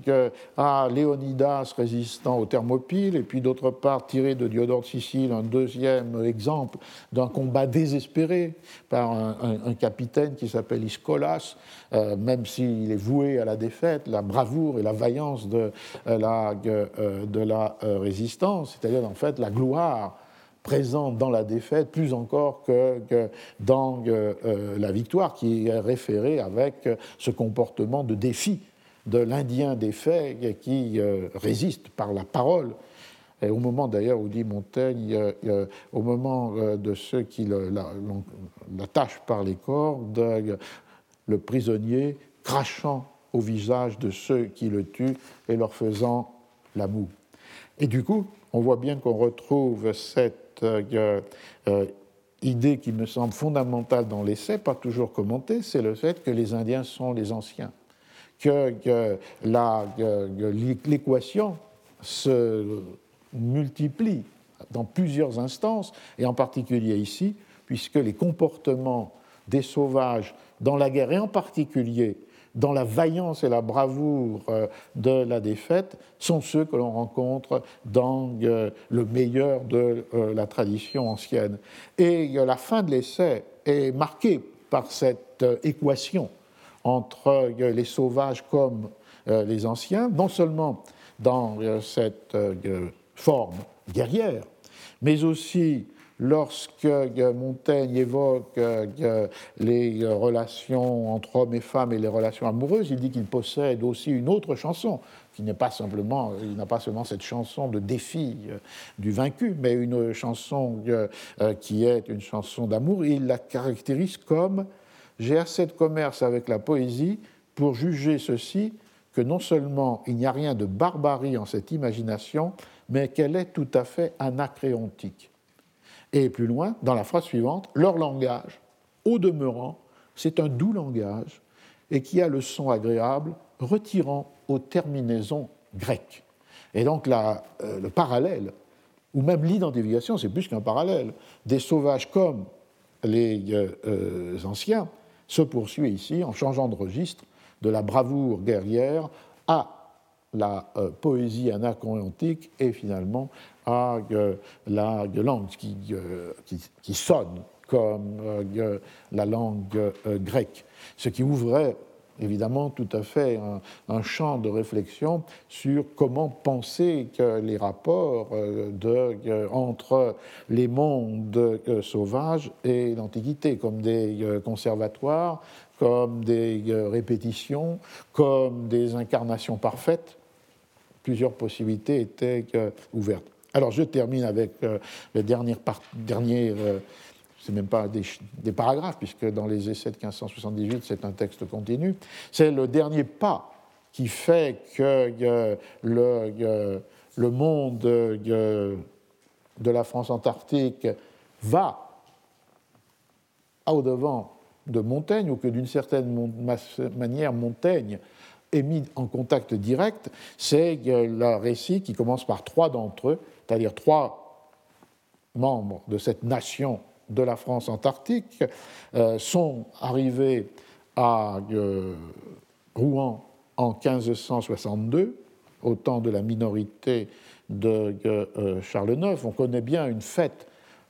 à Léonidas résistant aux Thermopyles, et puis d'autre part tiré de Diodore de Sicile, un deuxième exemple d'un combat désespéré par un, capitaine qui s'appelle Iskolas, euh, même s'il est voué à la défaite, la bravoure et la vaillance de euh, la, euh, de la résistance, c'est-à-dire en fait la gloire présente dans la défaite plus encore que, dans euh, euh, la victoire, qui est référée avec ce comportement de défi de l'Indien défait qui euh, résiste par la parole. Et au moment d'ailleurs où dit Montaigne, au moment de ceux qui l'attachent par les cordes, le prisonnier crachant au visage de ceux qui le tuent et leur faisant la moue. Et du coup, on voit bien qu'on retrouve cette euh, euh, idée qui me semble fondamentale dans l'essai, pas toujours commentée, c'est le fait que les Indiens sont les anciens, que, l'équation se multiplie dans plusieurs instances, et en particulier ici, puisque les comportements des sauvages dans la guerre, et en particulier dans la vaillance et la bravoure euh, de la défaite sont ceux que l'on rencontre dans euh, le meilleur de euh, la tradition ancienne. Et la fin de l'essai est marquée par cette équation entre les sauvages comme les anciens, non seulement dans cette forme guerrière, mais aussi lorsque Montaigne évoque les relations entre hommes et femmes et les relations amoureuses, il dit qu'il possède aussi une autre chanson, qui n'est pas simplement, il n'a pas seulement cette chanson de défi euh, du vaincu, mais une chanson euh, qui est une chanson d'amour, il la caractérise comme J'ai assez de commerce avec la poésie pour juger ceci que non seulement il n'y a rien de barbarie en cette imagination, mais qu'elle est tout à fait anacréontique. Et plus loin, dans la phrase suivante, leur langage, au demeurant, c'est un doux langage et qui a le son agréable retirant aux terminaisons grecques. Et donc euh, le parallèle, ou même l'identification, c'est plus qu'un parallèle, des sauvages comme les euh, anciens se poursuit ici en changeant de registre de la bravoure guerrière à la poésie anacréontique et finalement à la langue euh, qui, qui, sonne comme euh, la langue euh, grecque, ce qui ouvrait évidemment tout à fait un, champ de réflexion sur comment penser que les rapports entre les mondes sauvages et l'Antiquité, comme des conservatoires, comme des répétitions, comme des incarnations parfaites. Plusieurs possibilités étaient ouvertes. Alors je termine avec euh, le dernier, dernier euh, c'est même pas des, paragraphes, puisque dans les essais de 1578, c'est un texte continu. C'est le dernier pas qui fait que euh, le, le, monde de la France antarctique va au-devant de Montaigne, ou que d'une certaine manière, Montaigne est mis en contact direct, c'est le récit qui commence par trois d'entre eux, c'est-à-dire trois membres de cette nation de la France antarctique, euh, sont arrivés à euh, Rouen en 1562, au temps de la minorité de euh, Charles IX. On connaît bien une fête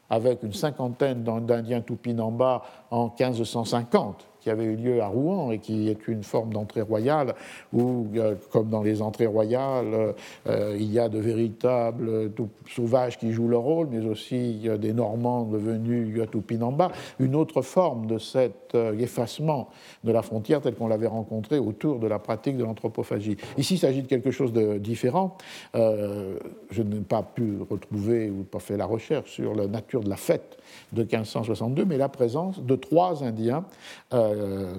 avec une cinquantaine d'Indiens Tupinamba en 1550 qui avait eu lieu à Rouen et qui est une forme d'entrée royale où, euh, comme dans les entrées royales, euh, il y a de véritables sauvages qui jouent leur rôle, mais aussi des Normands devenus Tupinamba, une autre forme de cet euh, effacement de la frontière telle qu'on l'avait rencontré autour de la pratique de l'anthropophagie. Ici, il s'agit de quelque chose de différent. je n'ai pas pu retrouver ou pas fait la recherche sur la nature de la fête de 1562, mais la présence de trois Indiens euh,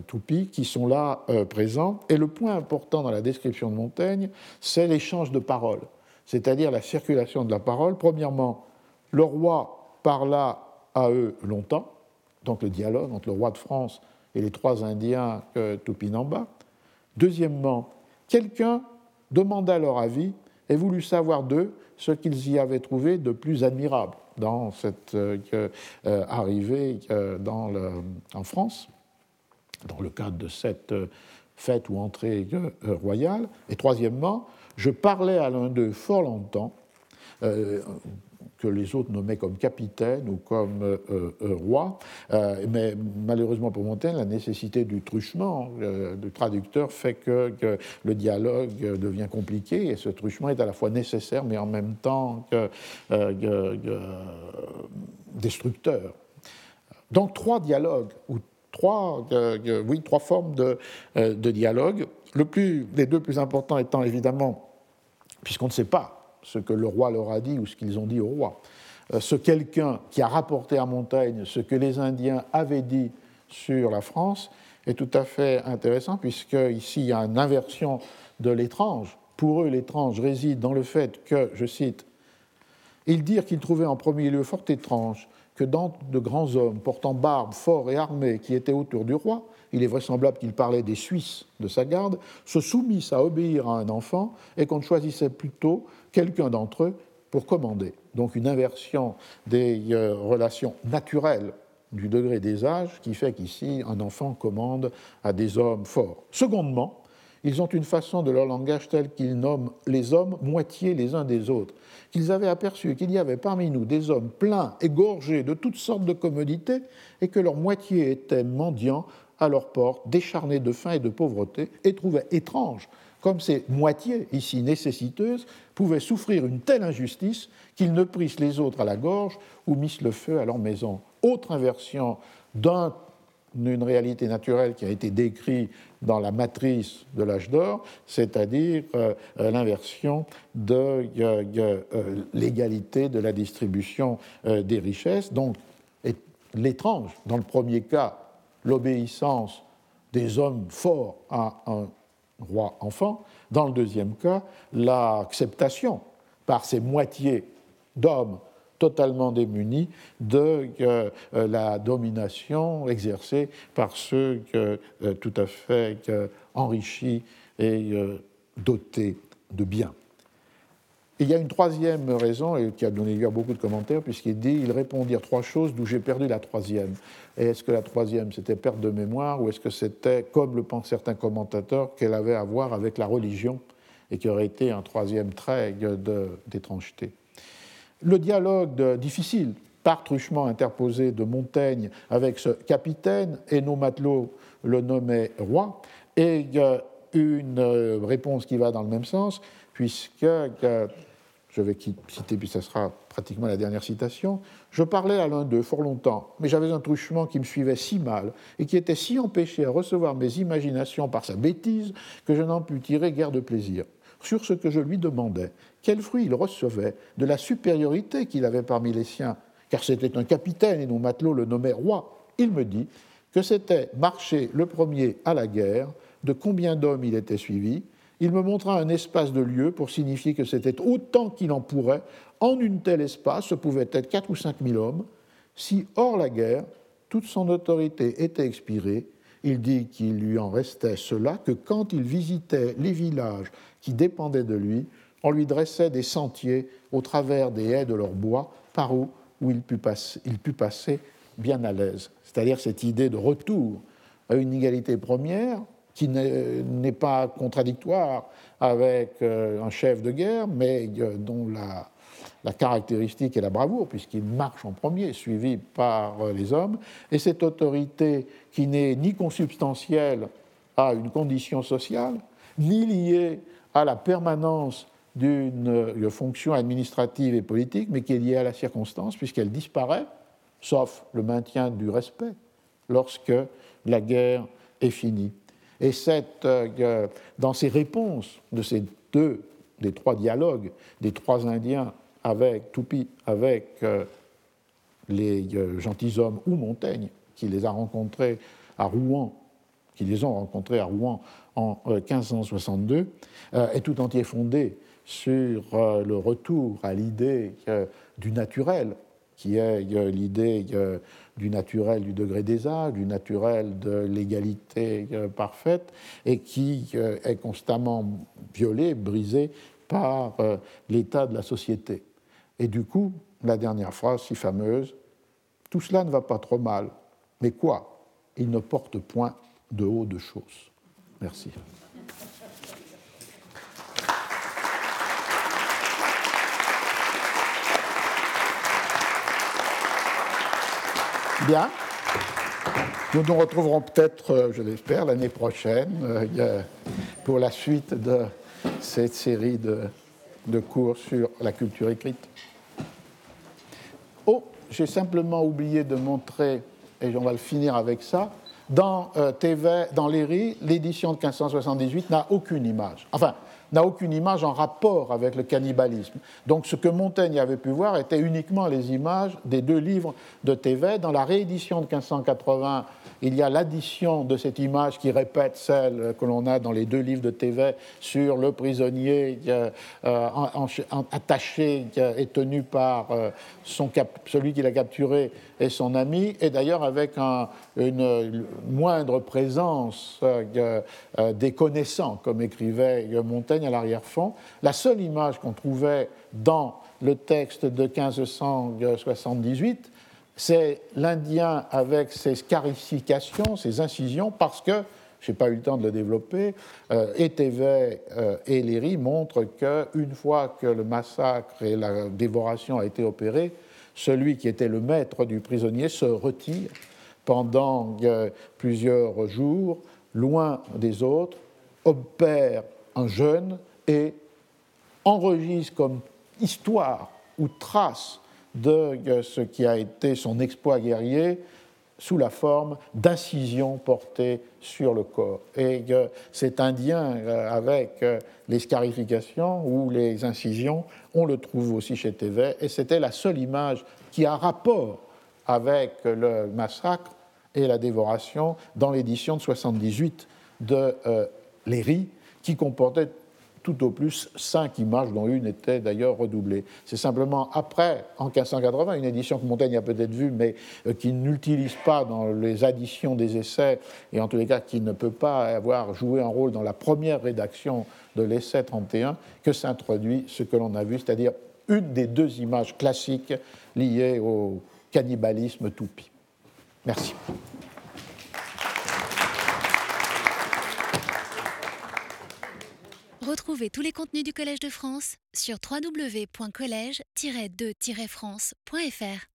qui sont là euh, présents. Et le point important dans la description de Montaigne, c'est l'échange de paroles, c'est-à-dire la circulation de la parole. Premièrement, le roi parla à eux longtemps, donc le dialogue entre le roi de France et les trois Indiens euh, Tupinamba. Deuxièmement, quelqu'un demanda leur avis et voulut savoir d'eux ce qu'ils y avaient trouvé de plus admirable dans cette arrivée dans en France. dans le cadre de cette fête ou entrée royale. Et troisièmement, je parlais à l'un d'eux fort longtemps, que les autres nommaient comme capitaine ou comme euh, euh, roi. Euh, mais malheureusement pour Montaigne, la nécessité du truchement du traducteur fait que, le dialogue devient compliqué et ce truchement est à la fois nécessaire mais en même temps destructeur. Donc trois dialogues ou trois, oui, trois formes de, de dialogue. Le plus, les deux plus importants étant évidemment, puisqu'on ne sait pas ce que le roi leur a dit ou ce qu'ils ont dit au roi. Euh, ce quelqu'un qui a rapporté à Montaigne ce que les Indiens avaient dit sur la France est tout à fait intéressant, puisque ici il y a une inversion de l'étrange. Pour eux, l'étrange réside dans le fait que, je cite, ils dirent qu'ils trouvaient en premier lieu fort étrange que dans de grands hommes portant barbe, forts et armés qui étaient autour du roi, il est vraisemblable qu'il parlait des Suisses de sa garde, se soumissent à obéir à un enfant et qu'on choisissait plutôt quelqu'un d'entre eux pour commander. Donc une inversion des euh, relations naturelles du degré des âges qui fait qu'ici un enfant commande à des hommes forts. Secondement, ils ont une façon de leur langage telle qu'ils nomment les hommes moitié les uns des autres, qu'ils avaient aperçu qu'il y avait parmi nous des hommes pleins et gorgés de toutes sortes de commodités et que leur moitié étaient mendiants à leur porte, décharnés de faim et de pauvreté, et trouvaient étrange comme ces moitiés, ici nécessiteuses, pouvaient souffrir une telle injustice qu'ils ne prissent les autres à la gorge ou missent le feu à leur maison. Autre inversion d'une réalité naturelle qui a été décrite dans la matrice de l'âge d'or, c'est-à-dire euh, euh, l'inversion de euh, l'égalité de la distribution des richesses. Donc, l'étrange, dans le premier cas, l'obéissance des hommes forts à un roi-enfant. Dans le deuxième cas, l'acceptation par ces moitiés d'hommes totalement démunis de euh, la domination exercée par ceux euh, tout à fait enrichis et euh, dotés de biens il y a une troisième raison, et qui a donné lieu à beaucoup de commentaires, puisqu'il dit il répond dire trois choses d'où j'ai perdu la troisième. Et est-ce que la troisième, c'était perte de mémoire, ou est-ce que c'était, comme le pensent certains commentateurs, qu'elle avait à voir avec la religion, et qui aurait été un troisième trait d'étrangeté? Le dialogue difficile, par truchement interposé de Montaigne avec ce capitaine, et nos matelots le nommaient roi, et une euh, réponse qui va dans le même sens, puisque je vais citer, puis ça sera pratiquement la dernière citation, je parlais à l'un d'eux fort longtemps, mais j'avais un truchement qui me suivait si mal et qui était si empêché à recevoir mes imaginations par sa bêtise que je n'en pus tirer guère de plaisir. Sur ce que je lui demandais, quel fruit il recevait de la supériorité qu'il avait parmi les siens, car c'était un capitaine et nos matelots le nommaient roi, il me dit que c'était marcher le premier à la guerre, de combien d'hommes il était suivi, il me montra un espace de lieu pour signifier que c'était autant qu'il en pourrait. En une telle espace, ce pouvait être quatre ou cinq mille hommes. Si, hors la guerre, toute son autorité était expirée, il dit qu'il lui en restait cela que quand il visitait les villages qui dépendaient de lui, on lui dressait des sentiers au travers des haies de leur bois, par où, où il put passer bien à l'aise. C'est-à-dire cette idée de retour à une égalité première, qui n'est pas contradictoire avec euh, un chef de guerre, mais euh, dont la, caractéristique est la bravoure, puisqu'il marche en premier, suivi par euh, les hommes, et cette autorité qui n'est ni consubstantielle à une condition sociale, ni liée à la permanence d'une fonction administrative et politique, mais qui est liée à la circonstance, puisqu'elle disparaît, sauf le maintien du respect, lorsque la guerre est finie. Et cette, euh, dans ces réponses de ces deux, des trois dialogues des trois Indiens avec Tupi, avec euh, les euh, gentilshommes ou Montaigne, qui les a rencontrés à Rouen, qui les ont rencontrés à Rouen en 1562, est tout entier fondé sur le retour à l'idée du naturel, qui est l'idée du naturel du degré des âges, du naturel de l'égalité euh, parfaite, et qui euh, est constamment violé, brisé par euh, l'état de la société. Et du coup, la dernière phrase si fameuse, tout cela ne va pas trop mal, mais quoi? Il ne porte point de haut de choses. Merci. Bien. Nous nous retrouverons peut-être, euh, je l'espère, l'année prochaine euh, pour la suite de cette série de, cours sur la culture écrite. Oh, j'ai simplement oublié de montrer, et on va le finir avec ça, dans euh, TV, dans l'édition de 1578 n'a aucune image. Enfin, n'a aucune image en rapport avec le cannibalisme. Donc ce que Montaigne avait pu voir était uniquement les images des deux livres de Thévet. Dans la réédition de 1580, il y a l'addition de cette image qui répète celle que l'on a dans les deux livres de Thévet sur le prisonnier euh, attaché et tenu par euh, celui qui l'a capturé et son ami, et d'ailleurs avec une moindre présence euh, des connaissants, comme écrivait Montaigne à l'arrière-fond. La seule image qu'on trouvait dans le texte de 1578, c'est l'Indien avec ses scarifications, ses incisions, parce que, je n'ai pas eu le temps de le développer, euh, euh et Léry montrent qu'une fois que le massacre et la dévoration a été opéré, celui qui était le maître du prisonnier se retire pendant euh, plusieurs jours, loin des autres, opère un jeûne et enregistre comme histoire ou trace de euh, ce qui a été son exploit guerrier sous la forme d'incisions portées sur le corps. Et cet Indien euh, avec euh, les scarifications ou les incisions, on le trouve aussi chez Thévet, et c'était la seule image qui a rapport avec le massacre et la dévoration dans l'édition de 78 de Léry, qui comportait tout au plus cinq images, dont une était d'ailleurs redoublée. C'est simplement après, en 1580, une édition que Montaigne a peut-être vue, mais euh, qui n'utilise pas dans les additions des essais, et en tous les cas qui ne peut pas avoir joué un rôle dans la première rédaction de l'essai 31, que s'introduit ce que l'on a vu, c'est-à-dire une des deux images classiques liées au cannibalisme toupie. Merci. Retrouvez tous les contenus du Collège de France sur www.colège-2-france.fr.